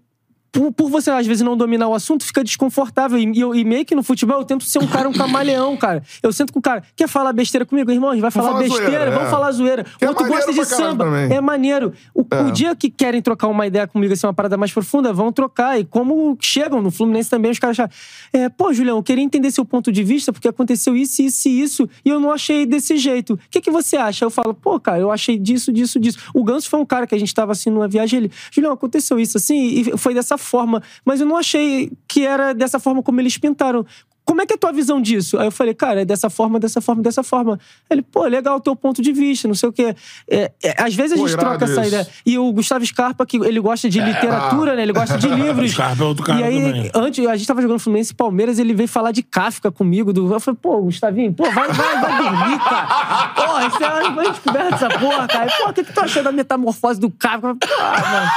por, por você, às vezes, não dominar o assunto, fica desconfortável. E, eu- e meio que no futebol eu tento ser um cara, um camaleão, cara. Eu sento com o cara, quer falar besteira comigo? Irmão, a gente vai falar falar besteira, zoeira, vamos é. falar zoeira. Que é O outro maneiro gosta de samba. também. É maneiro. O, É. o dia que querem trocar uma ideia comigo, assim, uma parada mais profunda, vão trocar. E como chegam no Fluminense também, os caras acham. É, pô, Julião, eu queria entender seu ponto de vista, porque aconteceu isso, isso e isso, e eu não achei desse jeito. O que, que você acha? Eu falo, pô, cara, eu achei disso, disso, disso. O Ganso foi um cara que a gente tava assim numa viagem, ele, Julião, aconteceu isso assim, e foi dessa forma, mas eu não achei que era dessa forma como eles pintaram. Como é que é a tua visão disso? Aí eu falei, cara, é dessa forma, dessa forma, dessa forma. Ele, pô, legal o teu ponto de vista, não sei o quê. É, é, às vezes a Pô, gente irado troca essa isso. ideia. E o Gustavo Scarpa, que ele gosta de literatura, né? Ele gosta de livros. Scarpa é outro cara E aí, também. antes, a gente tava jogando Fluminense e Palmeiras, ele veio falar de Kafka comigo. Do... Eu falei, pô, Gustavinho, pô, vai, vai, vai dormir, cara. Porra, isso é uma descoberta dessa porra, cara. Pô, o que, que tu achou da metamorfose do Kafka? Pô, mano.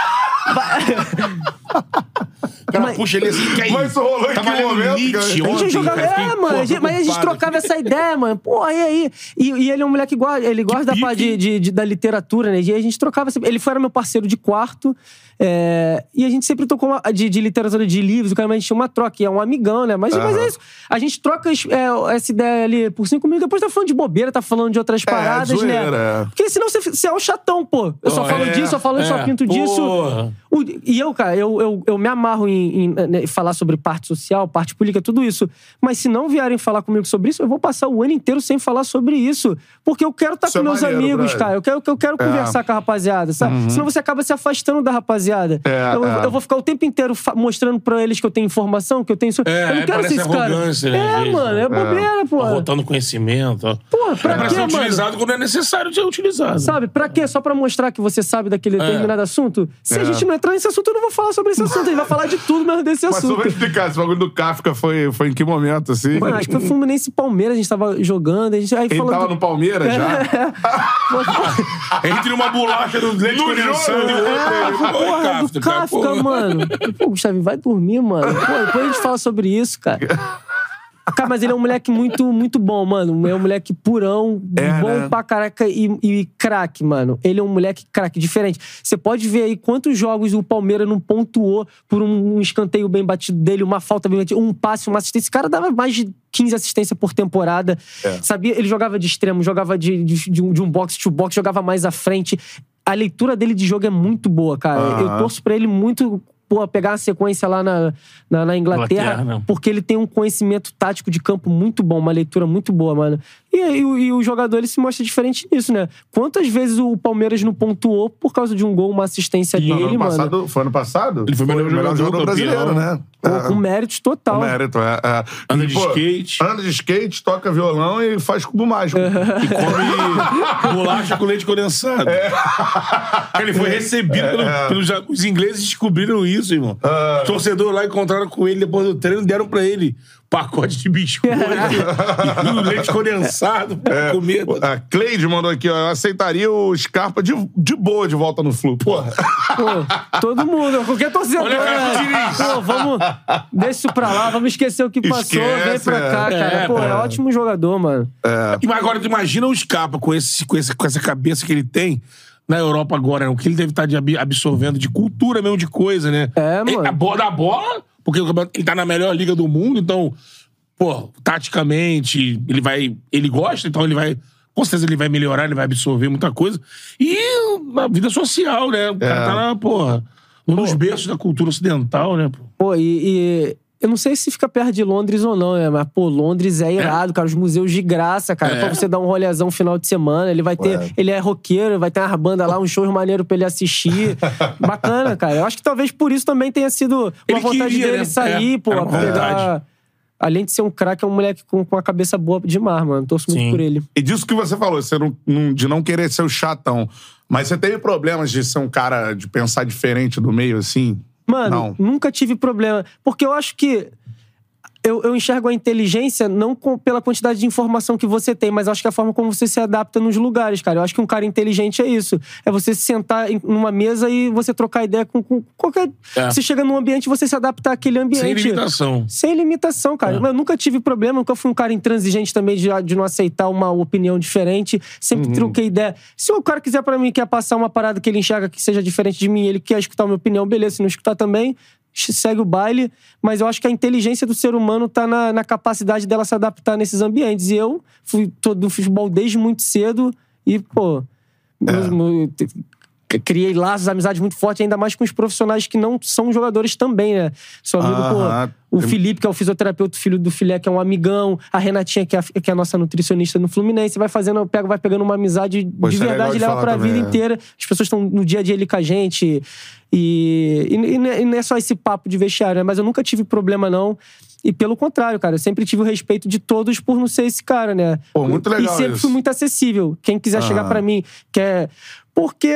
O cara puxa ele assim, que aí. Mas isso rolou em Tava que lendo momento, Nietzsche cara? A gente jogava, é, pô, mano, mas a gente trocava essa ideia, mano. Porra, e aí? E, e ele é um moleque que gosta, ele gosta da de, de- de- da literatura, né? E a gente trocava sempre. Ele foi era meu parceiro de quarto. é, e a gente sempre tocou uma- de, de literatura de livros, o cara, mas a gente tinha uma troca, e é um amigão, né? Mas, mas é isso. A gente troca é, essa ideia ali por cinco minutos, depois tá falando de bobeira, tá falando de outras paradas, zoeira, né? é. Porque senão você, você é o chatão, pô. Eu só Pô, falo é, disso, só falo isso, só é, pinto disso. porra. O- e eu, cara, eu, eu, eu me amarro em, em, né, falar sobre parte social, parte política, tudo isso. Mas se não vierem falar comigo sobre isso, eu vou passar o ano inteiro sem falar sobre isso. Porque eu quero estar Isso com é meus maneiro, amigos, brother. cara. Eu quero, eu quero conversar com a rapaziada, sabe? Senão você acaba se afastando da rapaziada. É, eu, é. eu vou ficar o tempo inteiro mostrando pra eles que eu tenho informação, que eu tenho isso. É, eu não quero ser esse cara. né, É, vezes, mano, né? é bobeira, pô. Rotando conhecimento. Pô, pra É pra quê, ser mano? utilizado quando é necessário ser utilizado. Sabe, pra quê? Só pra mostrar que você sabe daquele determinado assunto? Se a É. gente não entrar nesse assunto, eu não vou falar sobre esse assunto. A gente vai falar de tudo menos desse Mas só assunto. vou explicar, esse bagulho do Kafka foi, foi em que momento, assim? Mano, acho que foi Fluminense e Palmeiras, a gente tava jogando. A gente, aí Ele falou tava do- no Palmeiras já? Entre uma bolacha do leite No condensado e outra. Ele- porra, do Kafka, porra. mano. Pô, Gustavo, vai dormir, mano. Pô, depois a gente fala sobre isso, cara. Cara, mas ele é um moleque muito, muito bom, mano. É um moleque purão, É, bom né? pra caraca e, e craque, mano. Ele é um moleque craque, diferente. Você pode ver aí quantos jogos o Palmeiras não pontuou por um, um escanteio bem batido dele, uma falta bem batida, um passe, uma assistência. Esse cara dava mais de 15 assistências por temporada. É. Sabia? Ele jogava de extremo, jogava de, de, de um, de um box to box, jogava mais à frente. A leitura dele de jogo é muito boa, cara. Aham. Eu torço pra ele muito pô, pegar uma sequência lá na, na, na Inglaterra, Inglaterra, porque ele tem um conhecimento tático de campo muito bom, uma leitura muito boa, mano. E E, e o- e jogador ele se mostra diferente nisso, né? Quantas vezes o Palmeiras não pontuou por causa de um gol, uma assistência Não, dele, ano mano? passado, foi ano passado? Ele foi o melhor jogador, jogador brasileiro, né? Com, É. com méritos total. O mérito, é. é. Anda E, de skate. Anda de skate, toca violão e faz cubo mágico. E come bolacha com leite condensado. Ele foi recebido pelo- pelos os ingleses descobriram isso, irmão. Os torcedores lá encontraram com ele depois do treino deram pra ele pacote de biscoito e leite condensado pra comer. A Cleide mandou aqui, ó. Eu aceitaria o Scarpa de, de boa de volta no Flu. Porra. Pô, todo mundo, qualquer torcedor. Olha cara né? Pô, vamos. Deixa isso pra lá, vamos esquecer o que passou, vem Esquece, pra cá, é. cara. É, Pô, é pô. ótimo jogador, mano. E agora, imagina o Scarpa com, esse, com, esse, com essa cabeça que ele tem na Europa agora, né? o que ele deve estar de abi- absorvendo de cultura mesmo, de coisa, né? É, mano. Ele- A bola da bola, porque o campeonato- ele tá na melhor liga do mundo, então, pô, taticamente, ele vai. Ele gosta, então ele vai. Com certeza ele vai melhorar, ele vai absorver muita coisa. E na vida social, né? O cara tá na, porra, um dos berços da cultura ocidental, né? pô? Pô, e, e eu não sei se fica perto de Londres ou não, né? Mas, pô, Londres é irado, cara. Os museus de graça, cara. É. Pra você dar um rolezão final de semana. Ele vai ter. Ué. Ele é roqueiro, vai ter umas bandas lá, uns shows maneiros pra ele assistir. Bacana, cara. Eu acho que talvez por isso também tenha sido uma Ele vontade queria, dele né? sair, É, pô. era uma pegar- vontade. Além de ser um craque, é um moleque com, com a cabeça boa demais, mano. Torço muito Sim. por ele. E disso que você falou, você não, não- de não querer ser o chatão. Mas você teve problemas de ser um cara de pensar diferente do meio, assim? Mano, Não. nunca tive problema. Porque eu acho que. Eu, eu enxergo a inteligência não com- pela quantidade de informação que você tem, mas acho que a forma como você se adapta nos lugares, cara. Eu acho que um cara inteligente é isso. É você se sentar em- numa mesa e você trocar ideia com, com qualquer. É. Você chega num ambiente e você se adapta àquele ambiente. Sem limitação. Sem limitação, cara. É. Eu nunca tive problema, nunca fui um cara intransigente também de, de não aceitar uma opinião diferente. Sempre troquei ideia. Se o cara quiser pra mim, quer passar uma parada que ele enxerga que seja diferente de mim, ele quer escutar a minha opinião, beleza. Se não escutar também, segue o baile. Mas eu acho que a inteligência do ser humano tá na, na capacidade dela se adaptar nesses ambientes. E eu fui todo do futebol desde muito cedo e, pô. te- Criei laços, amizades muito fortes, ainda mais com os profissionais que não são jogadores também, né? Seu amigo, Aham. pô, o Felipe, que é o fisioterapeuta, filho do Filé, que é um amigão. A Renatinha, que é a, que é a nossa nutricionista no Fluminense. Vai fazendo, pega, vai pegando uma amizade Pô, de é verdade de e leva pra também, vida é. inteira. As pessoas estão no dia a dia ali com a gente. E, e, e não é- é só esse papo de vestiário, né? Mas eu nunca tive problema, não. E pelo contrário, cara, eu sempre tive o respeito de todos por não ser esse cara, né? Pô, muito legal E sempre isso. fui muito acessível. Quem quiser chegar Ah. pra mim, quer. Porque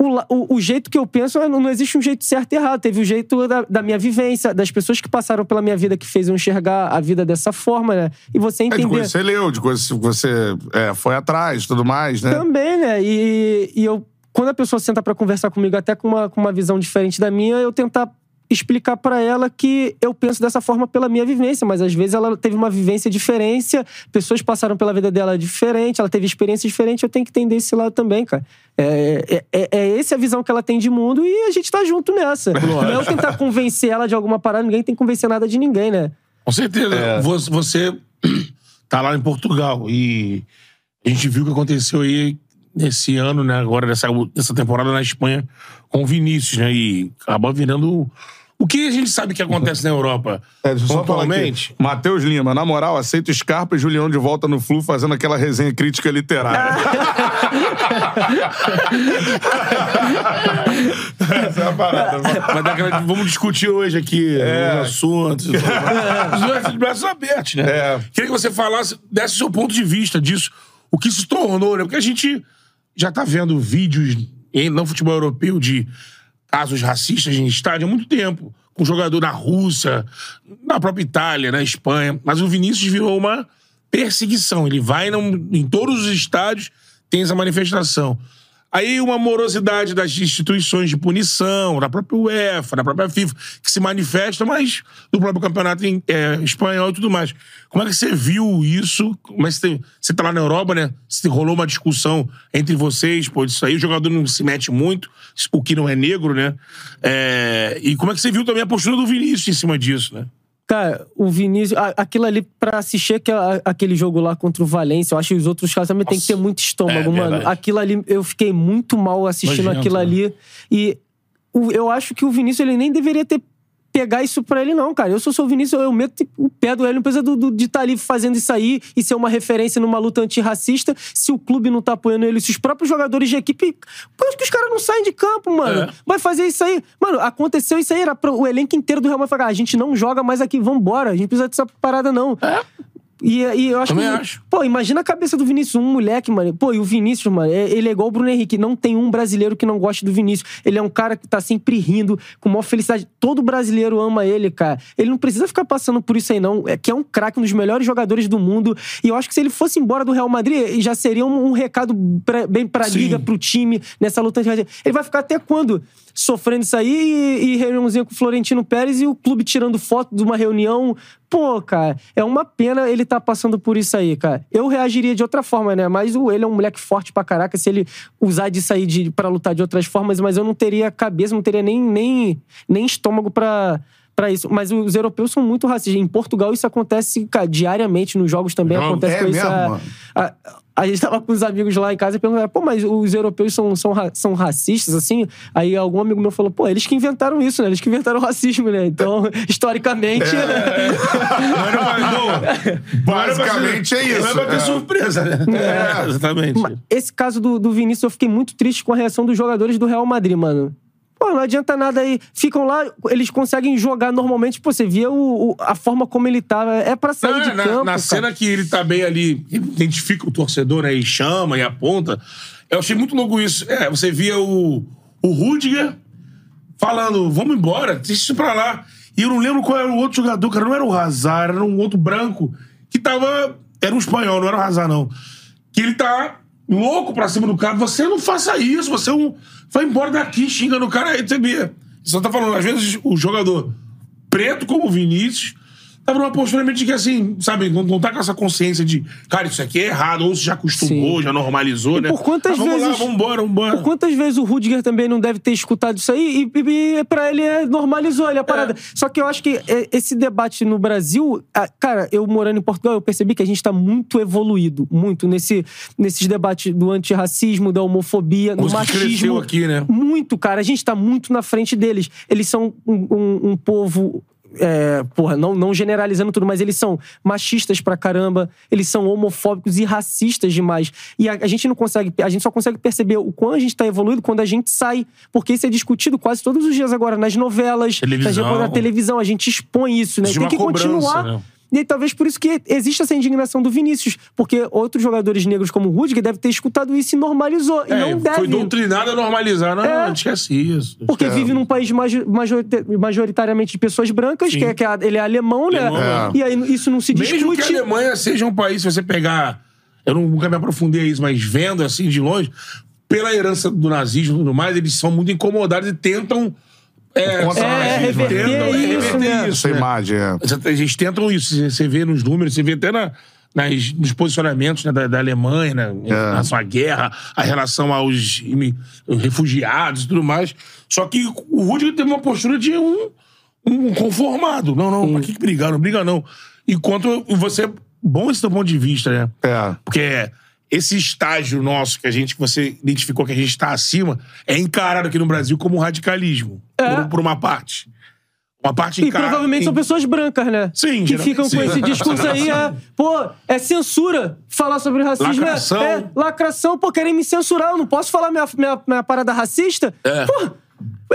o, o, o jeito que eu penso, não, não existe um jeito certo e errado. Teve o jeito da, da minha vivência, das pessoas que passaram pela minha vida que fez eu enxergar a vida dessa forma, né? E você É de coisa você leu, de coisa que você é, foi atrás e tudo mais, né? Também, né? E, e eu, quando a pessoa senta pra conversar comigo, até com uma, com uma visão diferente da minha, eu tentar explicar pra ela que eu penso dessa forma pela minha vivência, mas às vezes ela teve uma vivência diferente, pessoas passaram pela vida dela diferente, ela teve experiência diferente, eu tenho que entender esse lado também, cara. É, é, é, é essa a visão que ela tem de mundo e a gente tá junto nessa. Não é eu tentar convencer ela de alguma parada, ninguém tem que convencer nada de ninguém, né? Com certeza. É. Você, você tá lá em Portugal e a gente viu o que aconteceu aí nesse ano, né? Agora, nessa, nessa temporada na Espanha com o Vinícius, né? E acabou virando. O que a gente sabe que acontece na Europa? É, deixa eu só pontualmente. Matheus Lima, na moral, aceita o Scarpa e Julião de volta no Flu fazendo aquela resenha crítica literária. Essa é a parada. Aquela- vamos discutir hoje aqui É. os assuntos. Os de braços abertos, né? É. Queria que você falasse, desse o seu ponto de vista disso. O que se tornou, né? Porque a gente já tá vendo vídeos em, no futebol europeu de casos racistas em estádio há muito tempo. Com jogador na Rússia, na própria Itália, na Espanha. Mas o Vinícius virou uma perseguição. Ele vai em todos os estádios, tem essa manifestação. Aí uma morosidade das instituições de punição, da própria UEFA, da própria FIFA, que se manifesta, mas do próprio campeonato em- é, espanhol e tudo mais. Como é que você viu isso? Como é você, você tá lá na Europa, né? Se rolou uma discussão entre vocês, pô, isso aí, o jogador não se mete muito, o que não é negro, né? É, e como é que você viu também a postura do Vinícius em cima disso, né? Cara, o Vinícius, aquilo ali pra assistir aquela- aquele jogo lá contra o Valência, eu acho que os outros caras também tem que ter muito estômago, É, mano. verdade. Aquilo ali, eu fiquei muito mal assistindo Nojento, aquilo né? ali. E o- eu acho que o Vinícius, ele nem deveria ter pegar isso pra ele, não, cara. Eu sou o seu Vinícius, eu meto o pé do ele, não precisa do, do, de estar ali fazendo isso aí e ser uma referência numa luta antirracista se o clube não tá apoiando ele, se os próprios jogadores de equipe. Por que os caras não saem de campo, mano? É. Vai fazer isso aí. Mano, aconteceu isso aí, era pro, o elenco inteiro do Real Madrid falar, ah, a gente não joga mais aqui, vambora, a gente precisa dessa parada, não. E, e eu acho Também que. acho. Pô, imagina a cabeça do Vinícius, um moleque, mano. Pô, e o Vinícius, mano, é- ele é igual o Bruno Henrique. Não tem um brasileiro que não goste do Vinícius. Ele é um cara que tá sempre rindo, com maior felicidade. Todo brasileiro ama ele, cara. Ele não precisa ficar passando por isso aí, não. É que é um craque, um dos melhores jogadores do mundo. E eu acho que se ele fosse embora do Real Madrid, já seria um, um recado pra- bem pra Sim. liga, pro time, nessa luta. Ele vai ficar até quando? Sofrendo isso aí e, e reuniãozinha com o Florentino Pérez e o clube tirando foto de uma reunião. Pô, cara, é uma pena ele tá passando por isso aí, cara. Eu reagiria de outra forma, né? Mas o ele é um moleque forte pra caraca. Se ele usar disso aí de, pra lutar de outras formas, mas eu não teria cabeça, não teria nem, nem, nem estômago pra. Pra isso. Mas os europeus são muito racistas. Em Portugal, isso acontece cara, diariamente. Nos jogos também Jogo? acontece É com isso. mesmo, a- mano? a, a gente tava com os amigos lá em casa e perguntaram, pô, mas os europeus são, são, são racistas, assim? Aí algum amigo meu falou, pô, eles que inventaram isso, né? Eles que inventaram o racismo, né? Então, historicamente... É. Não pra- não. Basicamente é isso. Não é pra ter É. surpresa, né? É. exatamente. Esse caso do, do Vinícius, eu fiquei muito triste com a reação dos jogadores do Real Madrid, mano. Pô, não adianta nada aí. Ficam lá, eles conseguem jogar normalmente. Pô, você via o, o- a forma como ele tava. É pra sair Não, de é, na, campo. na cara. cena que ele tá bem ali, identifica o torcedor aí, chama e aponta. Eu achei muito louco isso. É, você via o, o Rudiger falando, vamos embora, deixa isso pra lá. E eu não lembro qual era o outro jogador, cara. Não era o Hazard, era um outro branco que tava. Era um espanhol, não era o Hazard, não. Que ele tá louco pra cima do cara. Você não faça isso, você é um. Vai embora daqui, xinga no cara. Aí vê. Você tá falando, às vezes, o jogador preto como o Vinícius tava numa postura meio de que assim, sabe, não, não tá com essa consciência de, cara, isso aqui é errado, ou se já acostumou, Sim. já normalizou, E né? por quantas Ah, vamos vezes- lá, vamos embora, vamos embora. Por quantas vezes o Rudiger também não deve ter escutado isso aí e, e, e pra ele é, normalizou ele a parada. Só que eu acho que é, esse debate no Brasil, cara, eu morando em Portugal, eu percebi que a gente tá muito evoluído, muito nesse, nesses debates do antirracismo, da homofobia, cresceu machismo. aqui, né? Muito, cara. A gente tá muito na frente deles. Eles são um, um- um povo. É, porra, não, não generalizando tudo, mas eles são machistas pra caramba, eles são homofóbicos e racistas demais. E a, a gente não consegue, a gente só consegue perceber o quão a gente tá evoluído quando a gente sai. Porque isso é discutido quase todos os dias agora, nas novelas, Televisão. na, na televisão. A gente expõe isso, né? Tem que continuar. né? E aí, talvez por isso que existe essa indignação do Vinícius. Porque outros jogadores negros como o Rudiger devem ter escutado isso e normalizou. E É, não deve. Foi doutrinado a normalizar. Não, É. não, esquece isso. Porque vive num país majo- majorita- majoritariamente de pessoas brancas, Sim. que, é, que é- ele é alemão, né? Alemão, E aí isso não se Mesmo discute. que a Alemanha seja um país, se você pegar. Eu não- nunca me aprofundei a isso, mas vendo assim de longe, pela herança do nazismo e tudo mais, eles são muito incomodados e tentam. É, Contra o É, nazismo, reverter tentam isso, reverter né? isso. Essa né? imagem, é. Eles tentam isso. Você- vê nos números, você vê até na, nas- nos posicionamentos né, da, da Alemanha, né, em relação à guerra, a relação aos refugiados e tudo mais. Só que o Rudiger teve uma postura de um, um conformado. Não, não, pra que que brigar? Não briga, não. Enquanto você. Bom esse teu ponto de vista, né? É. Porque esse estágio nosso que a gente, que você identificou que a gente está acima, é encarado aqui no Brasil como radicalismo. É. Por, por uma parte. Uma parte E provavelmente são pessoas brancas, né? Sim, Que ficam com sim. esse discurso aí, é, pô, é censura falar sobre racismo. é- Lacração. É, lacração, pô, querem me censurar, eu não posso falar minha, minha, minha parada racista. É. Pô,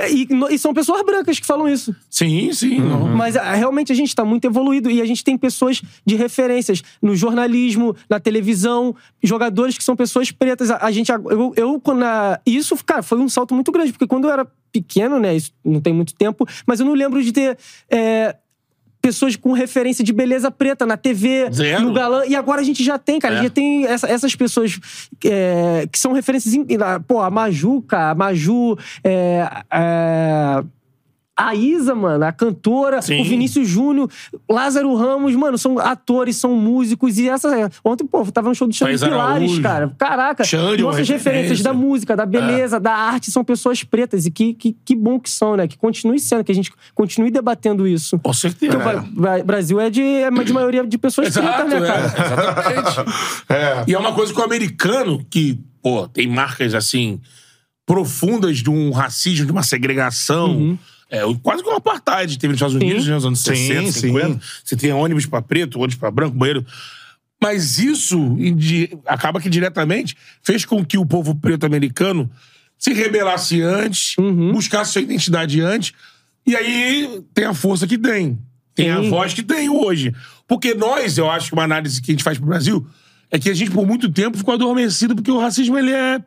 e, e são pessoas brancas que falam isso. Sim, sim. não. Mas ah, realmente a gente está muito evoluído e a gente tem pessoas de referências no jornalismo, na televisão, jogadores que são pessoas pretas. A, a gente, eu, eu quando a- isso, cara, foi um salto muito grande porque quando eu era pequeno, né, isso não tem muito tempo, mas eu não lembro de ter é, pessoas com referência de beleza preta na TV, Zero. no galã. E agora a gente já tem, cara. É. A gente já tem essa- essas pessoas é, que são referências. Pô, a Maju, cara. A Maju. é, é, a Isa, mano, a cantora, Sim. o Vinícius Júnior, Lázaro Ramos, mano, são atores, são músicos. E essa. Ontem, pô, eu tava no show do Xande Pilares, cara. Caraca, Xande, nossas referências referência. da música, da beleza, da arte são pessoas pretas. E que, que, que bom que são, né? Que continue sendo, que a gente continue debatendo isso. Com certeza. Porque o Bra- Bra- Brasil é de, é de maioria de pessoas Exato, pretas, né, é, cara? exatamente. É. E é uma coisa que o americano, que, pô, tem marcas assim profundas de um racismo, de uma segregação Uhum. É, quase que um apartheid teve nos Estados Unidos, né, nos anos Sim, 60, sim. 50. Você tem ônibus pra preto, ônibus pra branco, banheiro. Mas isso acaba que diretamente fez com que o povo preto americano se rebelasse antes, buscasse sua identidade antes, e aí tem a força que tem. Tem a Sim. voz que tem hoje. Porque nós, eu acho que uma análise que a gente faz pro Brasil é que a gente, por muito tempo, ficou adormecido, porque o racismo, ele é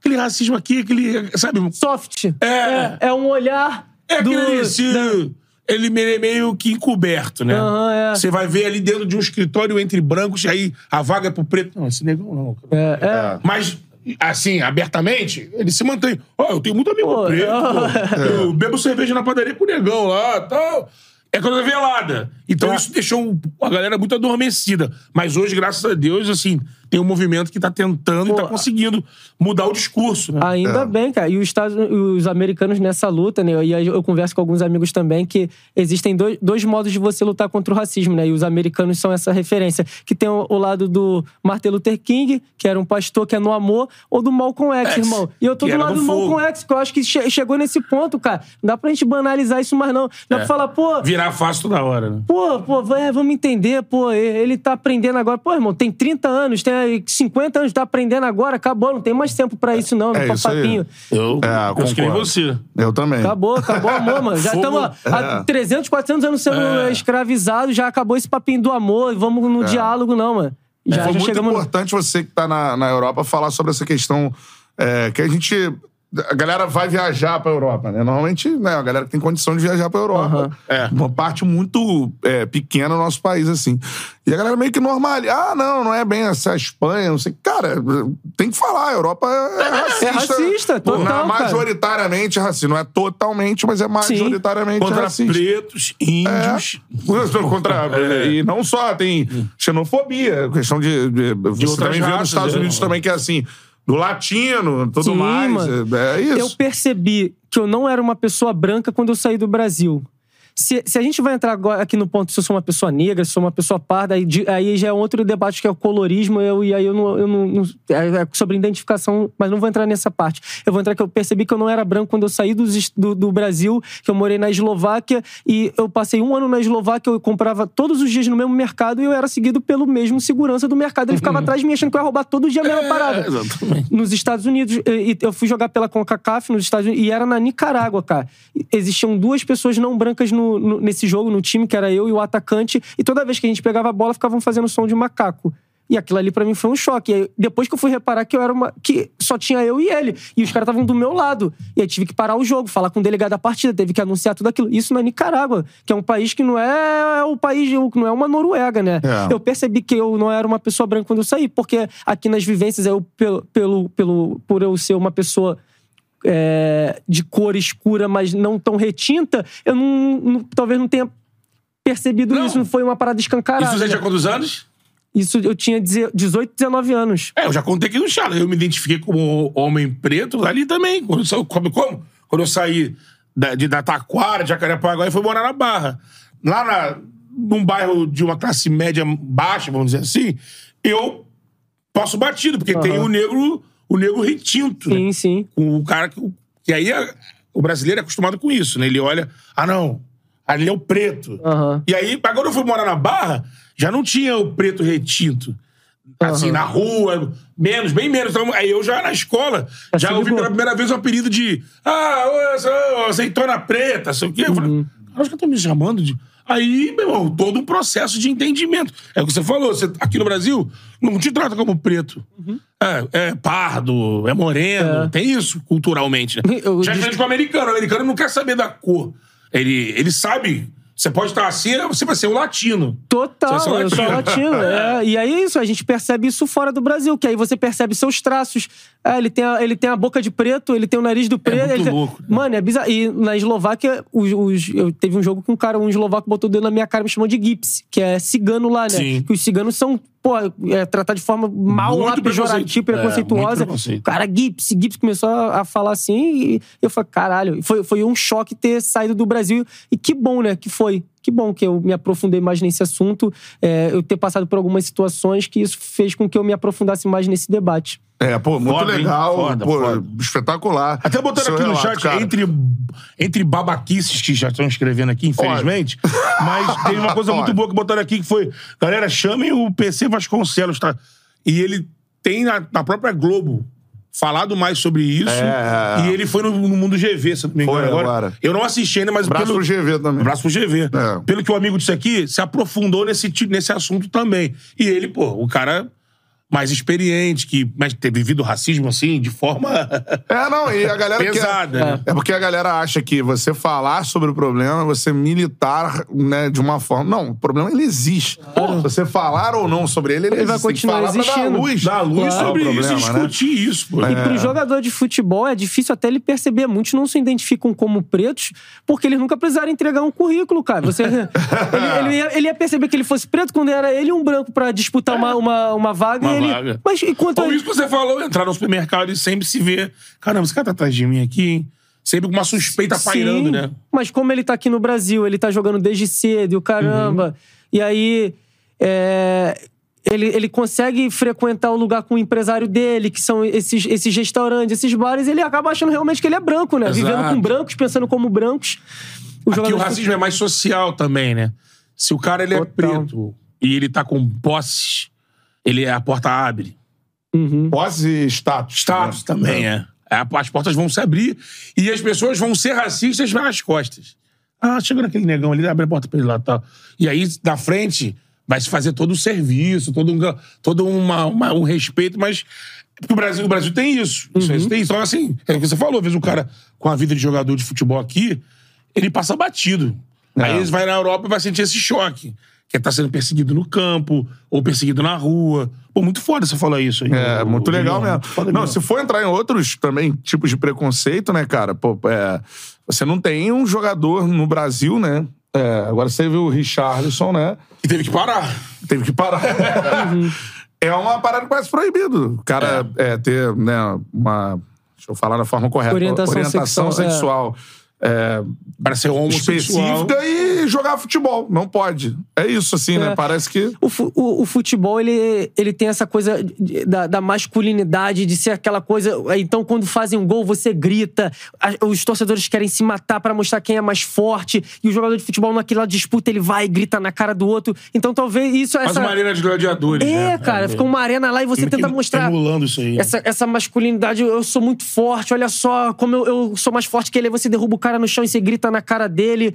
aquele racismo aqui, aquele, sabe? Soft. É. É, um olhar. É do, aquele esse- ele me- meio que encoberto, né? Aham, é. Você vai ver ali dentro de um escritório entre brancos, e aí a vaga é pro preto. Não, esse negão não. É, é. Mas, assim, abertamente, ele se mantém. Ó, eu tenho muito amigo Pô, preto. ah. pô. Eu bebo cerveja na padaria com o negão lá tal. É coisa velada. Então É. isso deixou a galera muito adormecida. Mas hoje, graças a Deus, assim, tem um movimento que tá tentando e tá Pô, conseguindo mudar o discurso. Né? Ainda bem, cara. E os, Estados, os americanos nessa luta, né? E aí eu converso com alguns amigos também que existem dois, dois modos de você lutar contra o racismo, né? E os americanos são essa referência. Que tem o, o lado do Martin Luther King, que era um pastor que é no amor, ou do Malcolm X, X, irmão. E eu tô do lado do fogo. Malcolm X, que eu acho que che- chegou nesse ponto, cara. Não dá pra gente banalizar isso mais, não. Dá pra falar, pô, Virar fácil toda hora, né? Pô, pô, é, vamos entender, pô, ele tá aprendendo agora. Pô, irmão, tem 30 anos, tem 50 anos, tá aprendendo agora, acabou, não tem mais tempo pra isso não, É no isso aí. papinho. Eu É, penso que nem concordo. você. Eu também. Acabou, acabou o amor, mano. Já estamos há é. 300, 400 anos sendo É. escravizados, já acabou esse papinho do amor, vamos no diálogo não, mano. Já, Foi já muito no- importante você que tá na, na Europa falar sobre essa questão é, que a gente. A galera vai viajar pra Europa, né? Normalmente, né, a galera que tem condição de viajar pra Europa. Aham. É. Uma parte muito é, pequena do nosso país, assim. E a galera meio que normal. Ah, não, não é bem essa Espanha, não sei. Cara, tem que falar, a Europa é, é racista. racista, total, Na- cara. majoritariamente racista. Não é totalmente, mas é majoritariamente Contra racista. pretos, índios. É. Contra, E não só, tem xenofobia, questão de. de, você outras também vê nos Estados é. Unidos também, que é assim, do latino, tudo Sim, mais. mano. É, é isso. Eu percebi que eu não era uma pessoa branca quando eu saí do Brasil. Se, se a gente vai entrar agora aqui no ponto se eu sou uma pessoa negra, se eu sou uma pessoa parda, aí, aí já é outro debate que é o colorismo, eu, e aí eu não. Eu não, é, é sobre identificação, mas não vou entrar nessa parte. Eu vou entrar que eu percebi que eu não era branco quando eu saí est- do, do Brasil, que eu morei na Eslováquia, e eu passei um ano na Eslováquia, eu comprava todos os dias no mesmo mercado e eu era seguido pelo mesmo segurança do mercado. Ele ficava atrás de mim achando que eu ia roubar todo dia a mesma parada É, exatamente. nos Estados Unidos. Eu fui jogar pela CONCACAF nos Estados Unidos. E era na Nicarágua, cara. Existiam duas pessoas não brancas no- no- nesse jogo, no time, que era eu e o atacante. E toda vez que a gente pegava a bola, ficavam fazendo som de macaco. E aquilo ali pra mim foi um choque. Aí, depois que eu fui reparar que eu era uma. que só tinha eu e ele. E os caras estavam do meu lado. E aí tive que parar o jogo, falar com o delegado da partida, teve que anunciar tudo aquilo. Isso na Nicarágua, que é um país que não é o país, não é uma Noruega, né? É. Eu percebi que eu não era uma pessoa branca quando eu saí, porque aqui nas vivências, eu, pelo, pelo, pelo, por eu ser uma pessoa é, de cor escura, mas não tão retinta, eu não, não- talvez não tenha percebido Não. isso, não foi uma parada escancarada. Isso você tinha quantos anos? Isso eu tinha deze- 18, 19 anos. É, eu já contei aqui no Charla. Eu me identifiquei como homem preto ali também. Quando eu, como, como? Quando eu saí da, de, da Taquara, de Jacarepaguá, e fui morar na Barra. Lá na, num bairro de uma classe média baixa, vamos dizer assim, eu passo batido, porque tem o negro, o negro retinto, né? Sim, sim. com o cara que. Que aí é- o brasileiro é acostumado com isso, né? Ele olha, ah, não, ali é o preto. Aham. E aí, agora eu fui morar na Barra, já não tinha o preto retinto. Assim, Aham. na rua, menos, bem menos. Então, aí eu já na escola, Já ouvi pela primeira vez o apelido de ah, ô, azeitona preta, sei o quê. Eu falei, Uhum. acho que estão me chamando de. Aí, meu irmão, todo um processo de entendimento. É o que você falou, você, aqui no Brasil, não te trata como preto. É, é pardo, é moreno, Uhum. É. tem isso culturalmente, né? Eu- Já é diferente com o americano. O americano não quer saber da cor. Ele, ele sabe. Você pode estar assim, você vai ser um latino. Total, Você é eu sou latino. latino. é. E aí é isso, a gente percebe isso fora do Brasil, que aí você percebe seus traços. Ah, ele, tem a, ele tem a boca de preto, ele tem o nariz do preto. muito ele tem- louco, né? Mano, é bizarro. E na Eslováquia, os, os- eu teve um jogo que um cara, um eslovaco botou o dedo na minha cara e me chamou de Gips, que é cigano lá, né? Sim. Que os ciganos são, pô, é, tratados de forma mal lá, pejorativa. É, preconceituosa. o cara, Gips, Gips começou a, falar assim e eu falei, caralho. Foi, foi um choque ter saído do Brasil. E que bom, né? Que foi. Que bom que eu me aprofundei mais nesse assunto, é, eu ter passado por algumas situações que isso fez com que eu me aprofundasse mais nesse debate. É, pô, muito Foda, legal. Foda, pô, foda. espetacular. Até botando Seu aqui no relato, chat, cara. entre entre babaquices que já estão escrevendo aqui, infelizmente. Mas teve uma coisa muito Olha. boa que botaram aqui que foi: galera, chamem o PC Vasconcelos, tá? E ele tem na, na própria Globo falado mais sobre isso. É. E ele foi no, no Mundo GV, se eu não me engano. Foi agora. Eu não assisti ainda, mas Braço pelo, pro GV também. Abraço pro GV. É. Pelo que o amigo disse aqui, se aprofundou nesse, nesse assunto também. E ele, pô, o cara mais experiente, que mas ter vivido racismo assim, de forma. É, não, e a galera Pesada, quer... né? É porque a galera acha que você falar sobre o problema, você militar, né, de uma forma... Não, o problema, ele existe. Você falar ou não sobre ele, ele, Ele vai existe. Tem que continuar existindo. dar luz. Dar luz Claro. sobre É o isso e problema, né? discutir isso, pô. E pro jogador de futebol é difícil até ele perceber. Muitos não se identificam como pretos porque eles nunca precisaram entregar um currículo, cara. Você, ele, ele ia, ele ia perceber que ele fosse preto quando era ele um branco pra disputar uma, uma, uma vaga. Uma e vaga. Mas enquanto Ou isso que você falou, entrar no supermercado e sempre se vê. Caramba, esse cara tá atrás de mim aqui, hein? Sempre com uma suspeita pairando, Sim, né? Mas como ele tá aqui no Brasil, ele tá jogando desde cedo e o caramba. Uhum. E aí. é, ele, ele consegue frequentar o lugar com o empresário dele, que são esses, esses restaurantes, esses bares, ele acaba achando realmente que ele é branco, né? Exato. Vivendo com brancos, pensando como brancos. O Aqui o racismo é mais social também, né? Se o cara ele é preto e ele tá com posses, ele a porta abre. Uhum. Posse e status. Status né? também, é. É, As portas vão se abrir e as pessoas vão ser racistas nas costas. Ah, chega naquele negão ali, abre a porta pra ele lá e tal. E aí, na frente, vai se fazer todo o serviço, todo um, todo uma, uma- um respeito, mas. Porque o Brasil, o Brasil tem isso. Isso, isso tem isso. Então, assim, é o que você falou, às vezes o cara com a vida de jogador de futebol aqui, ele passa batido. Aí ele vai na Europa e vai sentir esse choque. Que é estar sendo perseguido no campo, ou perseguido na rua. Pô, muito foda você falar isso aí. É, ô- muito legal Juliano. mesmo. Muito Não, mesmo. se for entrar em outros também tipos de preconceito, né, cara? Pô, é, você não tem um jogador no Brasil, né? É, agora você viu o Richarlison, né? E teve que parar. Teve que parar. É uma parada quase proibido. O cara é, ter, né, uma. Deixa eu falar da forma correta. Orientação sexual, é. sexual. É, Para ser homossexual. específica e jogar futebol. Não pode. É isso, assim, né? É. Parece que. O, fu- o- o futebol, ele, ele tem essa coisa da, da masculinidade, de ser aquela coisa. Então, quando fazem um gol, você grita. os torcedores querem se matar pra mostrar quem é mais forte. E o jogador de futebol, naquela disputa, ele vai e grita na cara do outro. Então, talvez isso. Faz Essa... uma arena de gladiadores, É, né? cara, fica uma arena lá e você tenta mostrar. Emulando isso aí. Essa, essa masculinidade, eu sou muito forte, olha só como eu, eu sou mais forte que ele. Aí Você derruba o cara no chão e você grita na cara dele.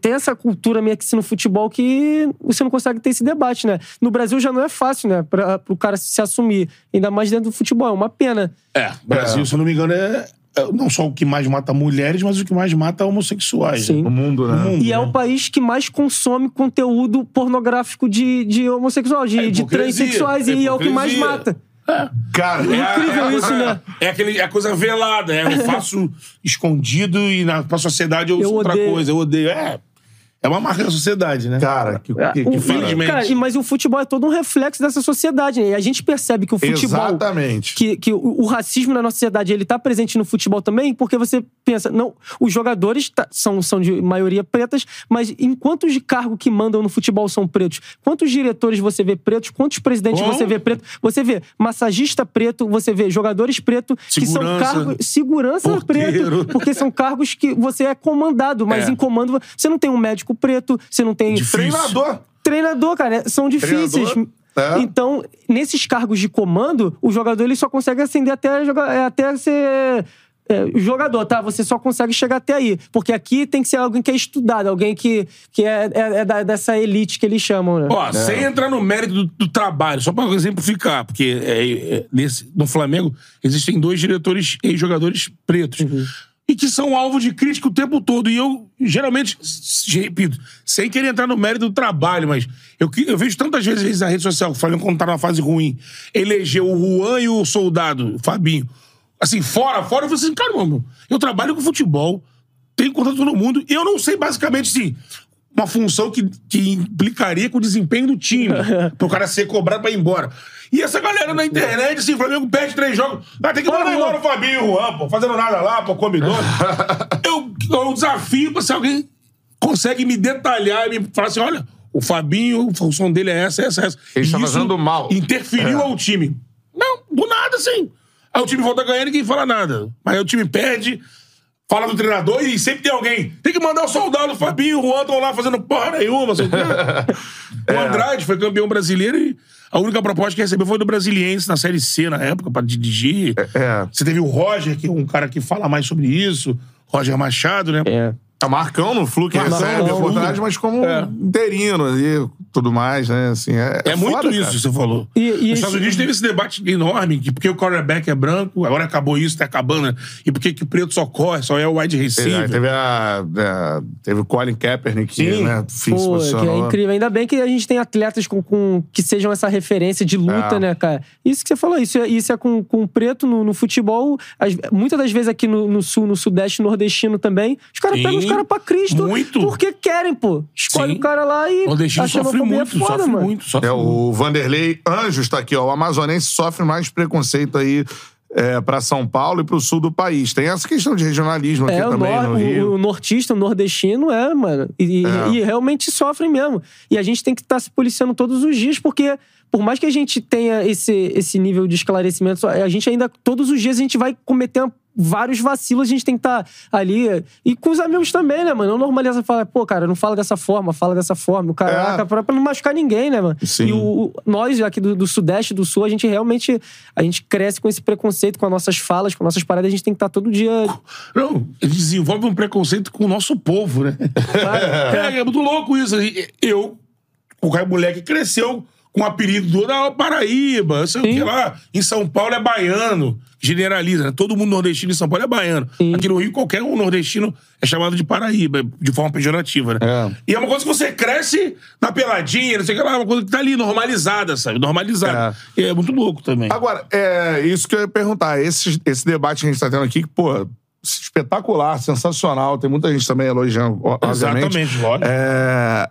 Tem, essa cultura meio que assim no futebol que você não consegue ter esse debate, né? No Brasil já não é fácil, né? Pra, pro cara se assumir. Ainda mais dentro do futebol, é uma pena. É, o Brasil, se eu não me engano, é, é não só o que mais mata mulheres, mas o que mais mata homossexuais. Sim. né? No mundo, né? No mundo, E é né? o país que mais consome conteúdo pornográfico de, de homossexual, de, É de transexuais, é e é o que mais hipocrisia. Mata. Cara, É a- incrível é isso, coisa- né? É, aquele, é a coisa velada, é, eu faço escondido e na, pra sociedade eu, Eu sou outra odeio. coisa, eu odeio. É, é uma marca da sociedade, né? cara, que, que, É, O- que Infelizmente. Cara, mas o futebol é todo um reflexo dessa sociedade, né? E a gente percebe que o futebol. Exatamente. Que, que o, o racismo na nossa sociedade ele tá presente no futebol também, porque você pensa, não, os jogadores tá- são, são de maioria pretas, mas em quantos de cargo que mandam no futebol são pretos? Quantos diretores você vê pretos? Quantos presidentes Bom. você vê preto? Você vê massagista preto, você vê jogadores pretos, que são Segurança. cargos. Segurança Porteiro. preto. Porque são cargos que você é comandado, mas É. em comando você não tem um médico preto, você não tem. Difícil. Treinador. Treinador, cara, é- são difíceis. Treinador, é. Então, nesses cargos de comando, o jogador ele só consegue ascender até, é, até ser é, jogador, tá? Você só consegue chegar até aí. Porque aqui tem que ser alguém que é estudado, alguém que, que é, é- é da- dessa elite que eles chamam, né? Ó, sem entrar no mérito do, do trabalho, só pra exemplificar, porque é, é, nesse, no Flamengo existem dois diretores e jogadores pretos. E que são alvo de crítica o tempo todo. E eu, geralmente, repito, sem querer entrar no mérito do trabalho, mas eu, eu vejo tantas vezes na rede social, o Flamengo quando tá numa fase ruim, elegeu o Juan e o Soldado, o Fabinho. Assim, fora, fora, eu falei assim, cara, meu, eu trabalho com futebol, tenho contato com todo mundo, e eu não sei basicamente, assim, uma função que, que implicaria com o desempenho do time. pro cara ser cobrado pra ir embora. E essa galera na internet, assim, o Flamengo perde três jogos. Ah, tem que mandar embora o Fabinho e o Juan, pô, fazendo nada lá, pô, comidor. eu, eu desafio pra se alguém consegue me detalhar e me falar assim: olha, o Fabinho, a função dele é essa, essa, essa. Ele está fazendo mal. Interferiu É. ao time. Não, do nada, sim. Aí o time volta ganhando e ninguém fala nada. Aí o time perde. fala do treinador e sempre tem alguém. Tem que mandar o soldado, o Fabinho, o Juan estão lá fazendo porra nenhuma. sei o Andrade foi campeão brasileiro e a única proposta que recebeu foi do Brasiliense na Série C na época, pra dirigir. É. Você teve o Roger, que é um cara que fala mais sobre isso. Roger Machado, né? É. É Marcão no Flu que Marcão, recebe a oportunidade, mas como É. interino ali, tudo mais, né? Assim, é, É, muito foda, isso que você falou. E- e Nos esse- Estados Unidos teve esse debate enorme, que porque o quarterback é branco, agora acabou isso, tá acabando, né? E por que que o preto só corre, só é o wide É, receiver. teve, a, a- teve o Colin Kaepernick, que, Sim. né, fim, se Pô, que é incrível. Ainda bem que a gente tem atletas com, com- que sejam essa referência de luta, É. né, cara? Isso que você falou, isso é, isso é com, com preto no, no futebol. As- muitas das vezes aqui no, no sul, no sudeste, nordestino também, os caras pegam os caras pra Cristo. Muito. Porque querem, pô. Escolhe Sim. o cara lá e. O nordestino sofre xenofobia muito, é foda, sofre mano. muito, sofre É, muito. o Vanderlei Anjos tá aqui, ó. O amazonense sofre mais preconceito aí é, para São Paulo e pro sul do país. Tem essa questão de regionalismo aqui É, o, também no o- Rio. o nortista, o nordestino é, mano. E, É. e realmente sofrem mesmo. E a gente tem que estar se policiando todos os dias, porque por mais que a gente tenha esse, esse nível de esclarecimento, a gente ainda, todos os dias, a gente vai cometendo vários vacilos, a gente tem que estar ali. E com os amigos também, né, mano? Não normaliza falar, pô, cara, não fala dessa forma, fala dessa forma. O caraca, É. pra, pra não machucar ninguém, né, mano? Sim. E o, nós aqui do, do Sudeste, do Sul, a gente realmente a gente cresce com esse preconceito, com as nossas falas, com nossas paradas, a gente tem que estar todo dia Não, desenvolve um preconceito com o nosso povo, né? é, é muito louco isso. Eu, o cara moleque cresceu com o apelido do da Paraíba, sei o que lá. Em São Paulo é baiano. Generaliza, né? Todo mundo nordestino em São Paulo é baiano. Sim. Aqui no Rio, qualquer um nordestino é chamado de Paraíba, de forma pejorativa, né? É. E é uma coisa que você cresce na peladinha, não sei o que lá, uma coisa que tá ali, normalizada, sabe? Normalizada. E é muito louco também. Agora, é isso que eu ia perguntar. Esse, esse debate que a gente tá tendo aqui, que, pô, espetacular, sensacional. Tem muita gente também elogiando, obviamente. Exatamente, lógico. É,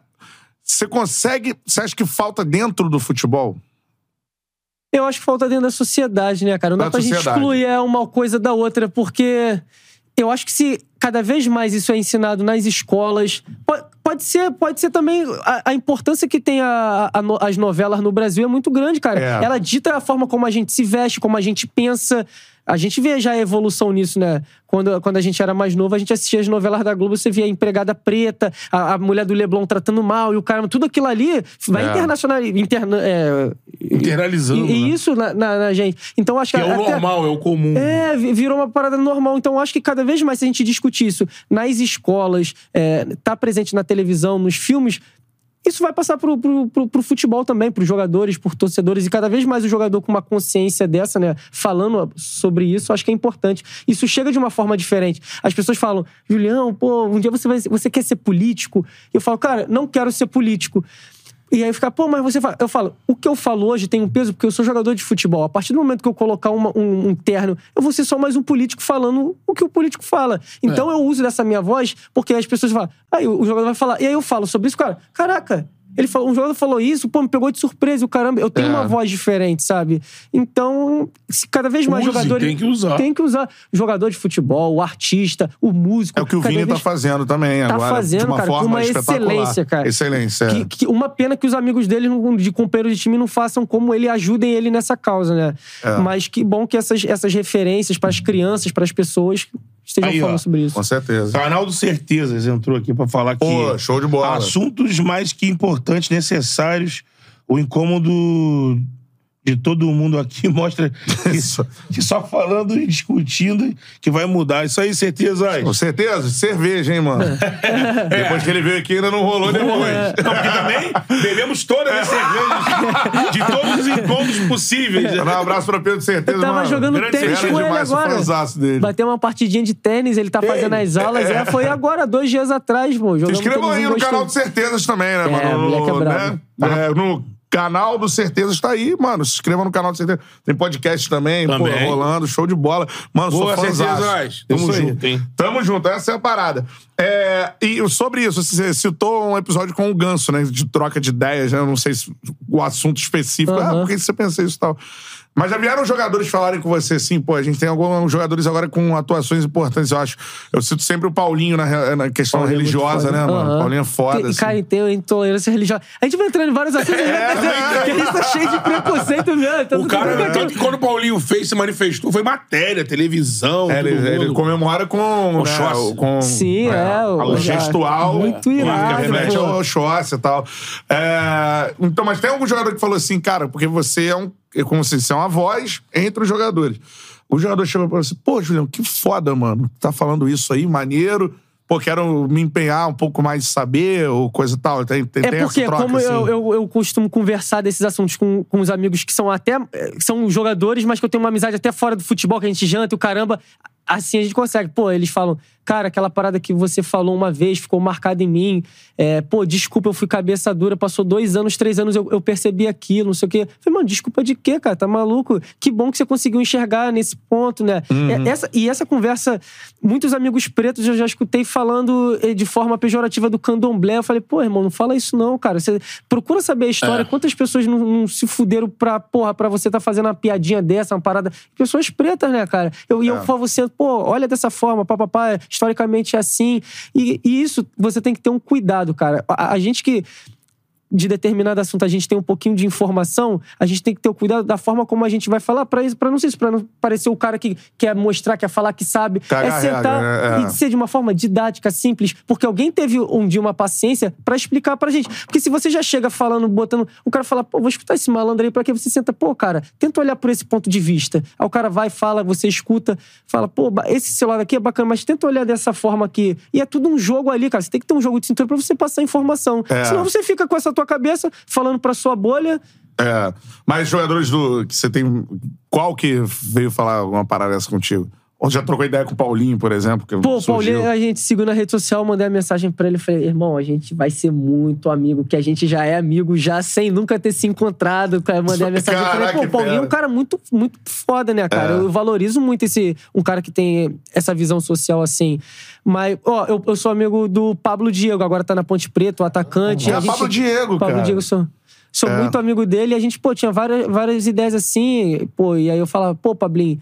Você consegue. Você acha que falta dentro do futebol? Eu acho que falta dentro da sociedade, né, cara? Não dá pra gente sociedade. excluir é, uma coisa da outra, porque eu acho que se cada vez mais isso é ensinado nas escolas, pode, pode ser, pode ser também a, a importância que tem a- a no- as novelas no Brasil é muito grande, cara. É. Ela dita a forma como a gente se veste, como a gente pensa. A gente vê já a evolução nisso, né? Quando, quando a gente era mais novo, a gente assistia as novelas da Globo, você via a empregada preta, a, a mulher do Leblon tratando mal, e o cara, tudo aquilo ali vai É. internacional, interna, é, Internalizando, e, e né? isso na, na- na gente. Então acho que. Que é o até- normal, é o comum. É, vi- virou uma parada normal. Então acho que cada vez mais, se a gente discutir isso nas escolas, é, tá presente na televisão, nos filmes. Isso vai passar pro, pro, pro, pro futebol também, pros jogadores, por torcedores. E cada vez mais o jogador com uma consciência dessa, né? Falando sobre isso, acho que é importante. Isso chega de uma forma diferente. As pessoas falam, Julião, pô, um dia você, vai, você quer ser político? E eu falo, cara, não quero ser político. E aí fica, pô, mas você fala. Eu falo, o que eu falo hoje tem um peso porque eu sou jogador de futebol. A partir do momento que eu colocar uma- um, um terno, eu vou ser só mais um político falando o que o político fala. Então eu uso dessa minha voz porque as pessoas falam, aí o jogador vai falar, e aí eu falo sobre isso, cara, caraca. Ele falou, um jogador falou isso, pô, me pegou de surpresa, o caramba, eu tenho É. uma voz diferente, sabe? Então, se cada vez mais Use, jogadores. tem que usar. Tem que usar. O jogador de futebol, o artista, o músico. É o que o Vini tá fazendo também Tá agora. fazendo, de uma cara, com forma uma excelência, cara. Excelência. é. Que- que- uma pena que os amigos dele, de companheiro de time, não façam como ele, ajudem ele nessa causa, né? É. Mas que bom que essas, essas referências para as crianças, para as pessoas, estejam Aí, ó. falando sobre isso. Com certeza. Canal Certezas entrou aqui pra falar que Pô, show de bola. assuntos mais que importantes, necessários, o incômodo de todo mundo aqui mostra que, Isso. que só falando e discutindo que vai mudar. Isso aí, certezas. Com certeza? Cerveja, hein, mano? Depois que ele veio aqui, ainda não rolou depois. Não, porque também bebemos todas as cervejas de todos os encontros possíveis. Um abraço pra Pedro Certeza, Eu tava mano. jogando grande tênis com ele agora. dele. Ter uma partidinha de tênis, ele tá fazendo as aulas. É, foi agora, dois dias atrás, pô. Se Jogamos inscrevam aí tênis no gostoso. canal do Certezas também, né, mano? moleque é No, né? É, no canal do Certezas tá aí, mano. Se inscreva no canal do Certezas. Tem podcast também, Também. pô, rolando, show de bola. Mano, Boa, sou. Certezas. Tamo junto, hein? Tamo junto, essa é a parada. É, e sobre isso, você citou um episódio com o Ganso, né? De troca de ideias, né? Eu não sei se o assunto específico. Ah, Aham. por que você pensa isso e tal? Mas já vieram jogadores falarem com você assim, pô, a gente tem alguns jogadores agora com atuações importantes, eu acho. Eu cito sempre o Paulinho na, na questão Paulinho é religiosa, foda. né, mano? Aham. Paulinho é foda. Tem, assim. Cara, e tem intolerância religiosa. A gente vai entrando em vários assuntos, É, é, que a gente tá cheio de preconceito mesmo. Tá O cara, tanto que quando o Paulinho fez, se manifestou, foi matéria, televisão. É, ele, ele comemora com. O né, com Sim, é, o- O gestual. Muito que irado, remete pô. ao e tal. É, então, mas tem algum jogador que falou assim, cara, porque você é um. É Como se você é uma voz entre os jogadores. O jogador chegou pra você, pô, Julião, que foda, mano. Tá falando isso aí, maneiro. Pô, quero me empenhar um pouco mais de saber, ou coisa e tal. Tem, tem, É porque, essa troca, como assim. eu, eu, eu costumo conversar desses assuntos com, com os amigos que são até. que são jogadores, mas que eu tenho uma amizade até fora do futebol, que a gente janta e o caramba. Assim a gente consegue. Pô, eles falam, cara, aquela parada que você falou uma vez ficou marcada em mim. É, pô, desculpa, eu fui cabeça dura, passou dois anos, três anos, eu, eu percebi aquilo, não sei o quê. Falei, mano, desculpa de quê, cara? Tá maluco? Que bom que você conseguiu enxergar nesse ponto, né? É, essa, e essa conversa, muitos amigos pretos eu já escutei falando eh, de forma pejorativa do candomblé. Eu falei, pô, irmão, não fala isso não, cara. Você procura saber a história. Quantas pessoas não, não se fuderam pra, porra, pra você tá fazendo uma piadinha dessa, uma parada. Pessoas pretas, né, cara? Eu, e eu falo você, pô, olha dessa forma, papapá, historicamente é assim. E, e isso, você tem que ter um cuidado, cara. A, a gente que de determinado assunto a gente tem um pouquinho de informação, a gente tem que ter o cuidado da forma como a gente vai falar para isso, para não ser isso, para não parecer o cara que quer mostrar, quer falar que sabe, é sentar né? É. e ser de uma forma didática, simples, porque alguém teve um dia uma paciência pra explicar pra gente. Porque se você já chega falando, botando, o cara fala, pô, vou escutar esse malandro aí pra que você senta, pô, cara, tenta olhar por esse ponto de vista. Aí o cara vai, fala, você escuta, fala, pô, esse celular aqui é bacana, mas tenta olhar dessa forma aqui. E é tudo um jogo ali, cara. Você tem que ter um jogo de cintura pra você passar informação. É. Senão você fica com essa tua cabeça falando pra sua bolha. É. Mas jogadores do. que você tem. Qual que veio falar alguma parada dessa contigo? Ou já trocou ideia com o Paulinho, por exemplo? Que Pô, o? Paulinho, a gente seguiu na rede social, mandei a mensagem pra ele. Falei, irmão, a gente vai ser muito amigo, que a gente já é amigo, já sem nunca ter se encontrado. Cara, Mandei a mensagem pra ele. Pô, o Paulinho é um cara muito, muito foda, né, cara? É. Eu valorizo muito esse, um cara que tem essa visão social assim. Mas, ó, eu, eu sou amigo do Pablo Diego, agora tá na Ponte Preta, o atacante. É, gente- Pablo Diego, Pablo cara. Diego, eu sou. Sou É. muito amigo dele e a gente, pô, tinha várias, várias ideias assim, pô, e aí eu falava, pô, Pablinho,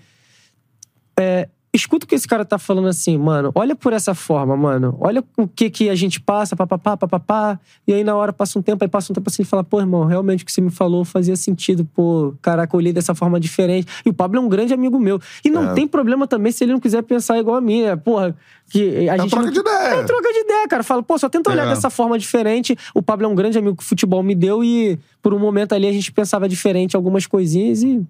é, escuta o que esse cara tá falando assim, mano. Olha por essa forma, mano. Olha o que que a gente passa, papapá, papapá. E aí na hora passa um tempo, aí passa um tempo assim e fala, pô, irmão, realmente o que você me falou fazia sentido, pô, caraca, eu olhei dessa forma diferente. E o Pablo é um grande amigo meu. E não É. tem problema também se ele não quiser pensar igual a mim, né? Porra, que a É gente. troca não- de ideia. É troca de ideia, cara. Fala, pô, só tenta olhar É. dessa forma diferente. O Pablo é um grande amigo que o futebol me deu e por um momento ali a gente pensava diferente algumas coisinhas e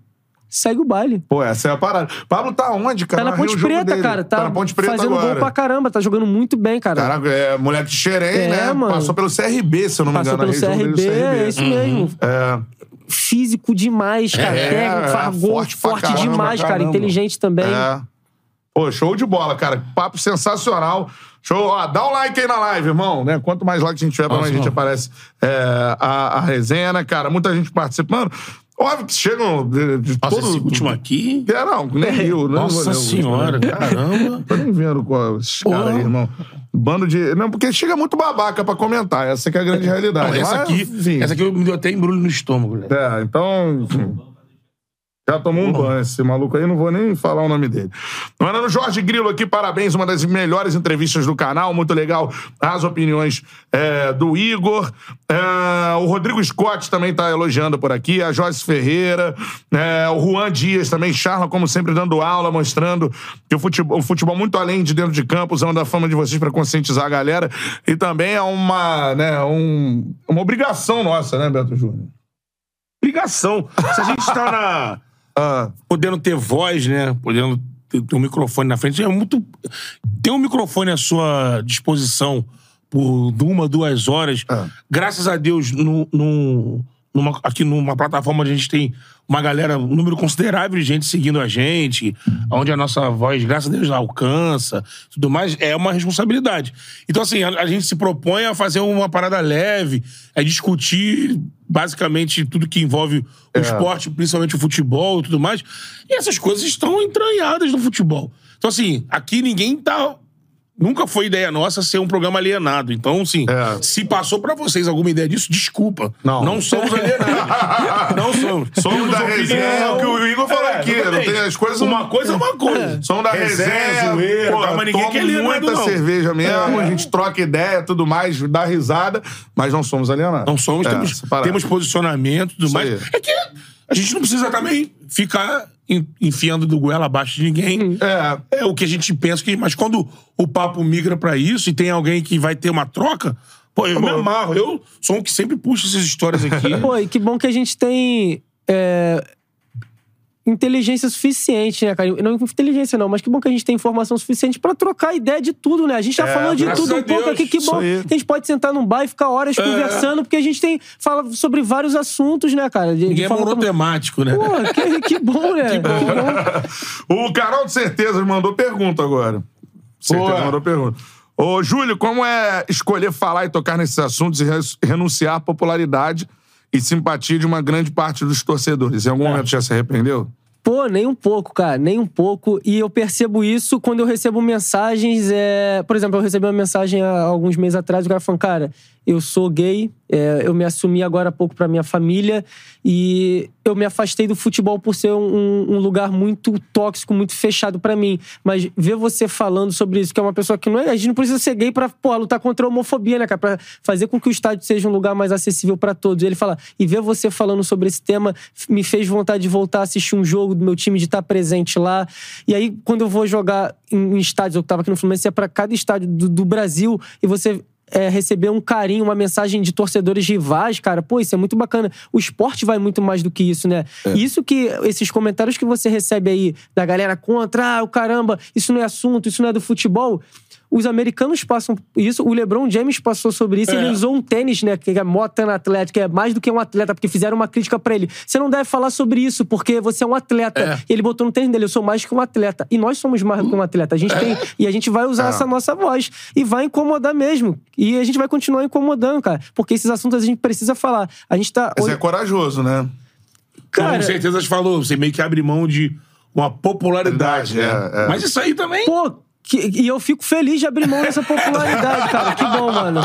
segue o baile. Pô, essa é a parada. Pablo tá onde, cara? Tá na Ponte Preta, cara. Tá, Tá na Ponte Preta fazendo agora. gol pra caramba. Tá jogando muito bem, cara. Caraca, é moleque de Xerém, É, né? mano. Passou pelo CRB, se eu não me Passou engano. pelo Narrei o jogo CRB, é isso mesmo. É. Físico demais, cara. É, Técnico, é, faz gol forte forte, caramba, demais, cara. caramba. Inteligente também. É. Pô, show de bola, cara. Papo sensacional. Show. Ó, dá um like aí na live, irmão. Né? Quanto mais like a gente tiver, pra mais Nossa, gente aparece é, a, a resenha, né, cara? Muita gente participando. Óbvio que chegam de, de Nossa, todo... esse último aqui. É, não, nem viu. Não Nossa senhora, né? caramba. Tô nem vendo qual, esses Porra. caras aí, irmão. Bando de... Não, porque chega muito babaca pra comentar. Essa que é a grande realidade. Não, essa Mas, aqui, enfim. essa aqui me deu até embrulho no estômago, né? É, então. enfim. Já tomou um banho esse maluco aí, não vou nem falar o nome dele. Mandando Jorge Grilo aqui, parabéns, uma das melhores entrevistas do canal, muito legal as opiniões é, do Igor. É, o Rodrigo Scott também tá elogiando por aqui, a Joyce Ferreira, é, o Juan Dias também, Charla, como sempre, dando aula, mostrando que o futebol, o futebol muito além de dentro de campo, usando a fama de vocês para conscientizar a galera. E também é uma, né, um- uma obrigação nossa, né, Beto Júnior? Ligação. Se a gente tá na. Ah. podendo ter voz, né? Podendo ter, um microfone na frente. É muito. Ter um microfone à sua disposição por uma, duas horas. É. Graças a Deus, no, no- numa- aqui numa plataforma onde a gente tem uma galera, um número considerável de gente seguindo a gente, onde a nossa voz, graças a Deus, alcança, tudo mais, é uma responsabilidade. Então, assim, a, a gente se propõe a fazer uma parada leve, a discutir basicamente tudo que envolve o esporte, principalmente o futebol e tudo mais. E essas coisas estão entranhadas no futebol. Então, assim, aqui ninguém tá nunca foi ideia nossa ser um programa alienado. Então, assim, É. se passou pra vocês alguma ideia disso, desculpa. Não. Não somos alienados. não somos. Somos da resenha, é o que o Igor falou aqui, não exatamente. tem as coisas- Uma coisa é uma coisa. Somos da resenha, zoeira, pô, mas ninguém quer alienado, muita não. cerveja mesmo, É. a gente troca ideia, tudo mais, dá risada, mas não somos alienados. Não somos, É, temos, temos posicionamento e tudo Isso mais. aí. É que a gente não precisa também ficar en- enfiando do goela abaixo de ninguém. É, É o que a gente pensa que. Mas quando o papo migra pra isso e tem alguém que vai ter uma troca, pô, eu me amarro. Eu sou um que sempre puxa essas histórias aqui. Pô, e que bom que a gente tem é, inteligência suficiente, né, cara? Não inteligência não, mas que bom que a gente tem informação suficiente pra trocar ideia de tudo, né? A gente já É, falou de tudo um pouco aqui, que bom que a gente pode sentar num bar e ficar horas conversando, porque a gente tem fala sobre vários assuntos, né, cara? De, de Ninguém é forma como- monotemático, né? Pô, que, que bom, né? Que bom. O Carol de Certeza mandou pergunta agora. Certeza Boa. mandou pergunta. Ô, Júlio, como é escolher falar e tocar nesses assuntos e renunciar à popularidade e simpatia de uma grande parte dos torcedores? Em algum É. momento já se arrependeu? Pô, nem um pouco, cara, nem um pouco. E eu percebo isso quando eu recebo mensagens. É... Por exemplo, eu recebi uma mensagem há alguns meses atrás, o cara falando, cara, eu sou gay, é, eu me assumi agora há pouco pra minha família e eu me afastei do futebol por ser um, um lugar muito tóxico, muito fechado pra mim. Mas ver você falando sobre isso, que é uma pessoa que não é. A gente não precisa ser gay pô, lutar contra a homofobia, né, cara? Pra fazer com que o estádio seja um lugar mais acessível pra todos. E ele fala, e ver você falando sobre esse tema me fez vontade de voltar a assistir um jogo do meu time, de estar presente lá. E aí, quando eu vou jogar em, em estádios, eu tava aqui no Fluminense, ia pra cada estádio do, do Brasil e você. É, receber um carinho, uma mensagem de torcedores rivais, cara, pô, isso é muito bacana. O esporte vai muito mais do que isso, né? E isso que, esses comentários que você recebe aí da galera contra, ah, o caramba, isso não é assunto, isso não é do futebol. Os americanos passam isso, o LeBron James passou sobre isso, É. ele usou um tênis, né, que é Motan Atlético, que é mais do que um atleta, porque fizeram uma crítica pra ele. Você não deve falar sobre isso, porque você é um atleta. É. Ele botou no tênis dele, eu sou mais que um atleta. E nós somos mais do que um atleta. A gente tem. E a gente vai usar É. essa nossa voz. E vai incomodar mesmo. E a gente vai continuar incomodando, cara. Porque esses assuntos a gente precisa falar. A gente tá. Mas é corajoso, né? Cara, Com certeza você falou, você meio que abre mão de uma popularidade, né? É, é. Mas isso aí também. Pô, que- e eu fico feliz de abrir mão dessa popularidade, cara. Que bom, mano.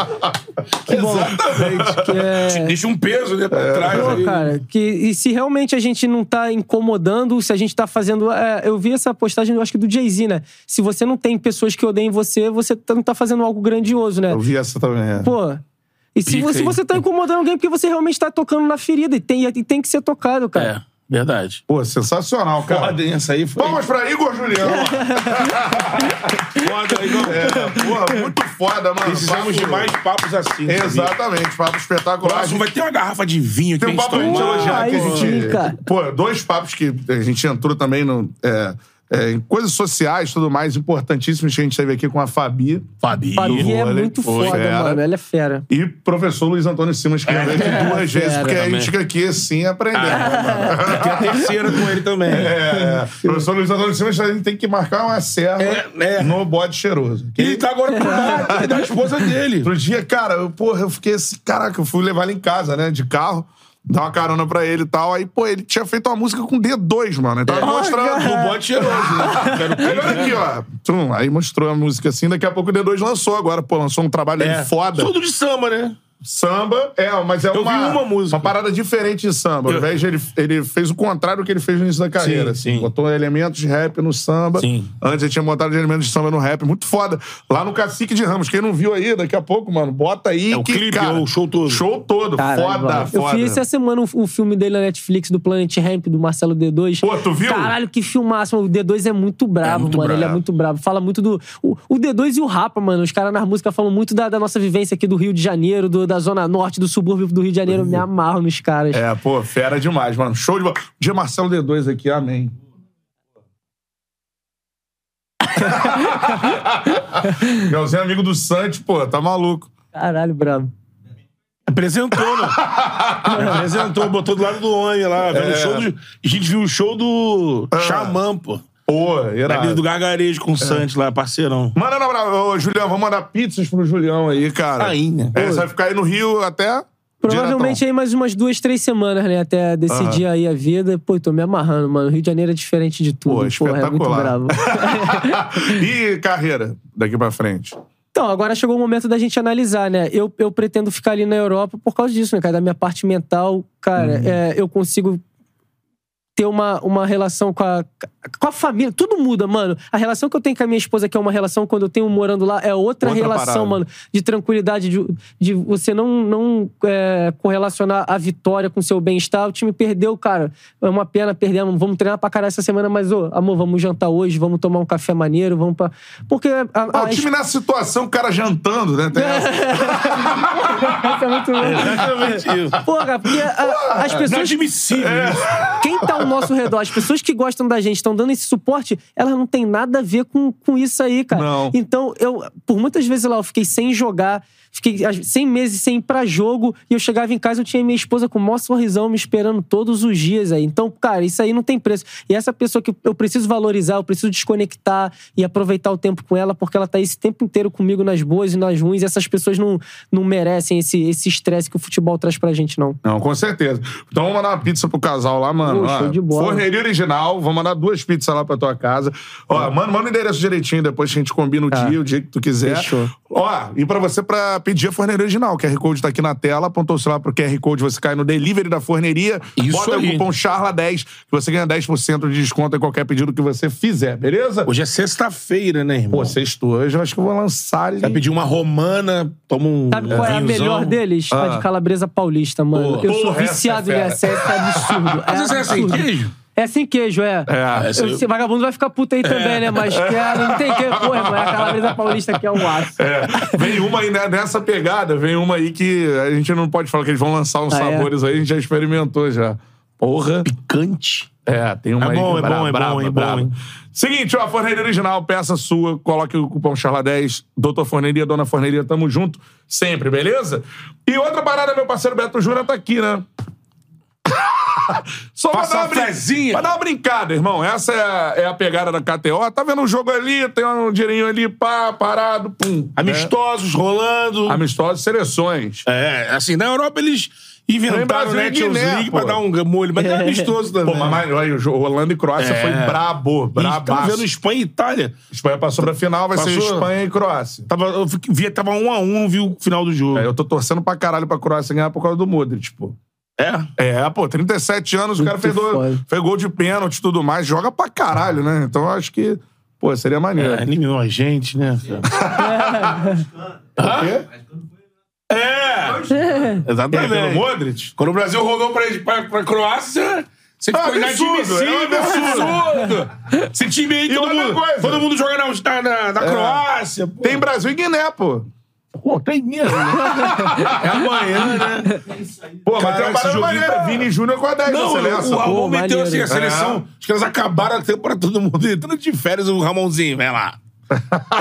Que bom. Exatamente. Que é- Deixa um peso né, pra trás. Pô, aí. cara, que, e se realmente a gente não tá incomodando, se a gente tá fazendo. é, eu vi essa postagem, eu acho que do Jay-Z, né? Se você não tem pessoas que odeiem você, você tá- não tá fazendo algo grandioso, né? Eu vi essa também. É. Pô. E se hein? você tá incomodando alguém, porque você realmente tá tocando na ferida e tem, e tem que ser tocado, cara. É, verdade. Pô, sensacional, cara. Foda, hein? Essa aí foi. Palmas pra Igor Juliano. Foda, Igor. é, porra, muito foda, mano. Precisamos de Papo- mais papos assim. sabia? Exatamente, papo espetacular. Próximo vai ter uma garrafa de vinho aqui Tem um papo pra gente tomar. elogiar que a aí gente. sim, cara. Pô, dois papos que a gente entrou também no. é, é, em coisas sociais e tudo mais, importantíssimos que a gente teve aqui com a Fabi. Fabi. Fabi é muito foda, fera. mano. Ela é fera. E professor Luiz Antônio Simas, que é, duas vezes, fera porque a também. gente fica aqui assim aprendendo. né, mano? Tem a terceira com ele também. É, professor Luiz Antônio Simas, a gente tem que marcar uma serva É, é. no bode cheiroso. E ele tá agora com a da esposa dele. Outro dia, cara, eu, porra, eu fiquei assim, caraca, eu fui levar ele em casa, né, de carro, dar uma carona pra ele e tal. Aí, pô, ele tinha feito uma música com D2, mano. Ele tava mostrando. No bote cheiroso, né? Olha aqui, ó. Tum, aí mostrou a música assim, daqui a pouco o D2 lançou agora, pô, lançou um trabalho É. foda. Tudo de samba, né? Samba, é, mas é Eu uma, uma música. uma parada diferente de samba. Ao Eu- invés de ele, ele fez o contrário do que ele fez no início da carreira. Sim, assim. sim. Botou elementos de rap no samba. Sim. Antes ele tinha botado elementos de samba no rap. Muito foda. Lá no Cacique de Ramos. Quem não viu aí, daqui a pouco, mano, bota aí. É o que, clipe, cara, é o show todo. Show todo. Caralho, foda, mano. Eu foda. fiz essa semana o, o filme dele na Netflix, do Planet Ramp, do Marcelo D2. Pô, tu viu? Caralho, que filmaço. O D2 é muito brabo, É muito mano. Ele é muito brabo. Fala muito do. O, o D2 e o Rapa, mano. Os caras nas músicas falam muito da, da nossa vivência aqui do Rio de Janeiro, do- da Zona Norte, do subúrbio do Rio de Janeiro. Me amarro nos caras. É, pô, fera demais, mano. Show de bola. Dia Marcelo D2 aqui, amém. Miguelzinho é amigo do Santos, pô, tá maluco. Caralho, brabo. Apresentou, né? Apresentou, botou do lado do homem lá. Vendo o show do... A gente viu o show do Xamã, pô. Pô, Ali irado. do Gargarejo com o Santos lá, parceirão. Manda na brava. Ô, Julião, vamos mandar pizzas pro Julião aí, cara. Aí, né? É, você vai ficar aí no Rio até Provavelmente aí mais umas duas, três semanas, né? Até decidir aí a vida. Pô, tô me amarrando, mano. O Rio de Janeiro é diferente de tudo. Pô, Porra, é muito espetacular. bravo. e carreira daqui pra frente? Então, agora chegou o momento da gente analisar, né? Eu, eu pretendo ficar ali na Europa por causa disso, né, cara? Da minha parte mental, cara, é, eu consigo ter uma, uma relação com a, com a família. Tudo muda, mano. A relação que eu tenho com a minha esposa, que é uma relação quando eu tenho morando lá, é outra, Outra relação, parada. mano. De tranquilidade, de, de você não, não é, correlacionar a vitória com o seu bem-estar. O time perdeu, cara. É uma pena, perdemos. Vamos treinar pra caralho essa semana, mas, ô, amor, vamos jantar hoje, vamos tomar um café maneiro, vamos pra. Porque. A, Ah, a, o time nessa situação, o cara jantando, né? Tem essa. É muito bom. Exatamente isso. Pô, cara, porque a- as pessoas. Isso. Quem tá ao nosso redor, as pessoas que gostam da gente, estão dando esse suporte, elas não têm nada a ver com, com isso aí, cara. Não. Então, eu, por muitas vezes lá, eu fiquei sem jogar, fiquei 100 meses sem ir pra jogo, e eu chegava em casa, eu tinha minha esposa com o maior sorrisão me esperando todos os dias aí. Então, cara, isso aí não tem preço. E essa pessoa que eu preciso valorizar, eu preciso desconectar e aproveitar o tempo com ela, porque ela tá esse tempo inteiro comigo nas boas e nas ruins, e essas pessoas não, não merecem esse esse estresse que o futebol traz pra gente, não. Não, com certeza. Então vamos mandar uma pizza pro casal lá, mano. Pô, show de bola. Forneria original, vamos mandar duas pizzas lá pra tua casa. Ó, manda, manda o endereço direitinho, depois a gente combina o Tá. dia, o dia que tu quiser. Fechou. Ó, e pra você pra pedir a forneria original, o QR Code tá aqui na tela, apontou o celular pro QR Code, você cai no delivery da forneria, Isso bota aí. o cupom CHARLA10, que você ganha 10% de desconto em qualquer pedido que você fizer, beleza? Hoje é sexta-feira, né, irmão? Pô, sextou, hoje eu acho que eu vou lançar ali. Vai pedir uma romana, toma um. Sabe qual é a vinhozão. melhor deles? A Ah. de calabresa paulista, mano. Porra. eu sou Porra, viciado é fera. nessa, essa é absurdo. Mas é sem absurdo. queijo? É sem queijo, é. É. Eu, eu- esse vagabundo vai ficar puto aí também, né? Mas cara, não tem queijo. Porra, irmão, é a calabresa paulista que é um aço. É, vem uma aí né, nessa pegada, vem uma aí que a gente não pode falar que eles vão lançar uns Ah, é? sabores aí, a gente já experimentou já. Porra. Picante. É, tem uma É aí bom, é bom, braba, é bom, é bom, braba. hein? Seguinte, ó, forneria original, peça sua, coloque o cupom CHARLA10, Doutor Forneria, Dona Forneria, tamo junto sempre, beleza? E outra parada, meu parceiro Beto Jura tá aqui, né? Só pra dar, uma brin- fezinha. pra dar uma brincada, irmão. Essa é a, é a pegada da KTO. Tá vendo o jogo ali, tem um dinheirinho ali, pá, parado, pum. Amistosos, rolando. Né? Amistosos, seleções. É, assim, na Europa eles inventaram o Nations Guiné, League pô. pra dar um molho, mas é amistoso também. Pô, mas, olha, o jogo Holanda e Croácia É. foi brabo, E tava vendo Espanha e Itália. Espanha passou pra final, vai ser Passou? Espanha e Croácia. Tava, eu vi- tava um a um, não vi o final do jogo. É, eu tô torcendo pra caralho pra Croácia ganhar por causa do Modric, pô. É? É, pô, 37 anos, o cara Muito fez, fez gol de pênalti e tudo mais, joga pra caralho, né? Então eu acho que, pô, seria maneiro. É, eliminou a gente, né? Quê? É! Pelo Exatamente. Modric? Quando o Brasil rodou pra, pra, pra Croácia, você É um ficou absurdo, é um inadmissível, absurdo. Esse time aí, todo mundo, coisa. todo mundo joga na, na, na Croácia. Pô. Tem Brasil e Guiné, pô. Pô, tem mesmo. né? é amanhã, né? Pô, mas tem uma parada maneira. Vini Júnior com a 10 Não, da seleção. o Ramon Pô, meteu assim, a maneiro. seleção. É. Acho que eles acabaram a temporada todo mundo entrando de férias, o Ramonzinho, vai lá.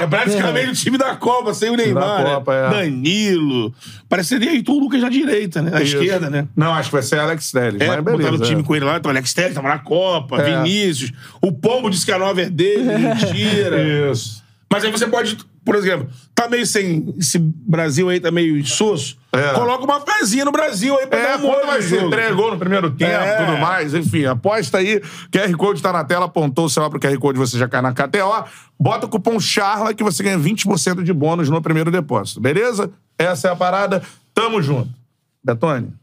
É praticamente o time da Copa, sem o Neymar. da Copa, né? é. Danilo. Pareceria aí o Lucas na direita, né? Na Isso. esquerda, né? Não, acho que vai ser Alex Telles, É, mas beleza. botaram o time é. com ele lá, então Alex Telles tava na Copa, É. Vinícius. O Pombo disse que a nova é dele, mentira. Isso. Mas aí você pode, por exemplo, tá meio sem. Esse Brasil aí tá meio soço. É. Coloca uma pezinha no Brasil aí pra É, dar um molho vai no primeiro tempo É. tudo mais. Enfim, aposta aí. QR Code tá na tela, apontou o celular pro QR Code, você já cai na KTO. Bota o cupom CHARLA que você ganha 20% de bônus no primeiro depósito, beleza? Essa é a parada. Tamo junto. Betone,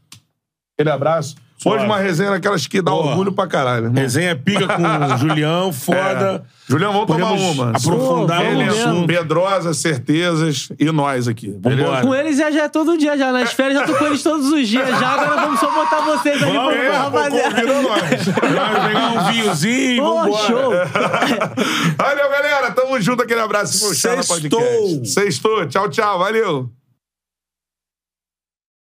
aquele abraço. Hoje uma resenha daquelas que dá Boa. orgulho pra caralho. irmão. Resenha pica com o Julião, foda. É. Julião, vamos tomar Podemos uma. aprofundar vamos Ele, mesmo. Pedrosa, certezas e nós aqui. Beleza? Com eles já, já é todo dia, já. Nas férias já tô com eles todos os dias. Já agora vamos só botar vocês ali Vamos, pra é, rapaziada. Convida nós. Vai pegar um vinhozinho, Pô, vambora. show. Valeu, galera. Tamo junto. Aquele abraço. Foi o Charla Sextou. Podcast. Sextou. Tchau, tchau. Valeu.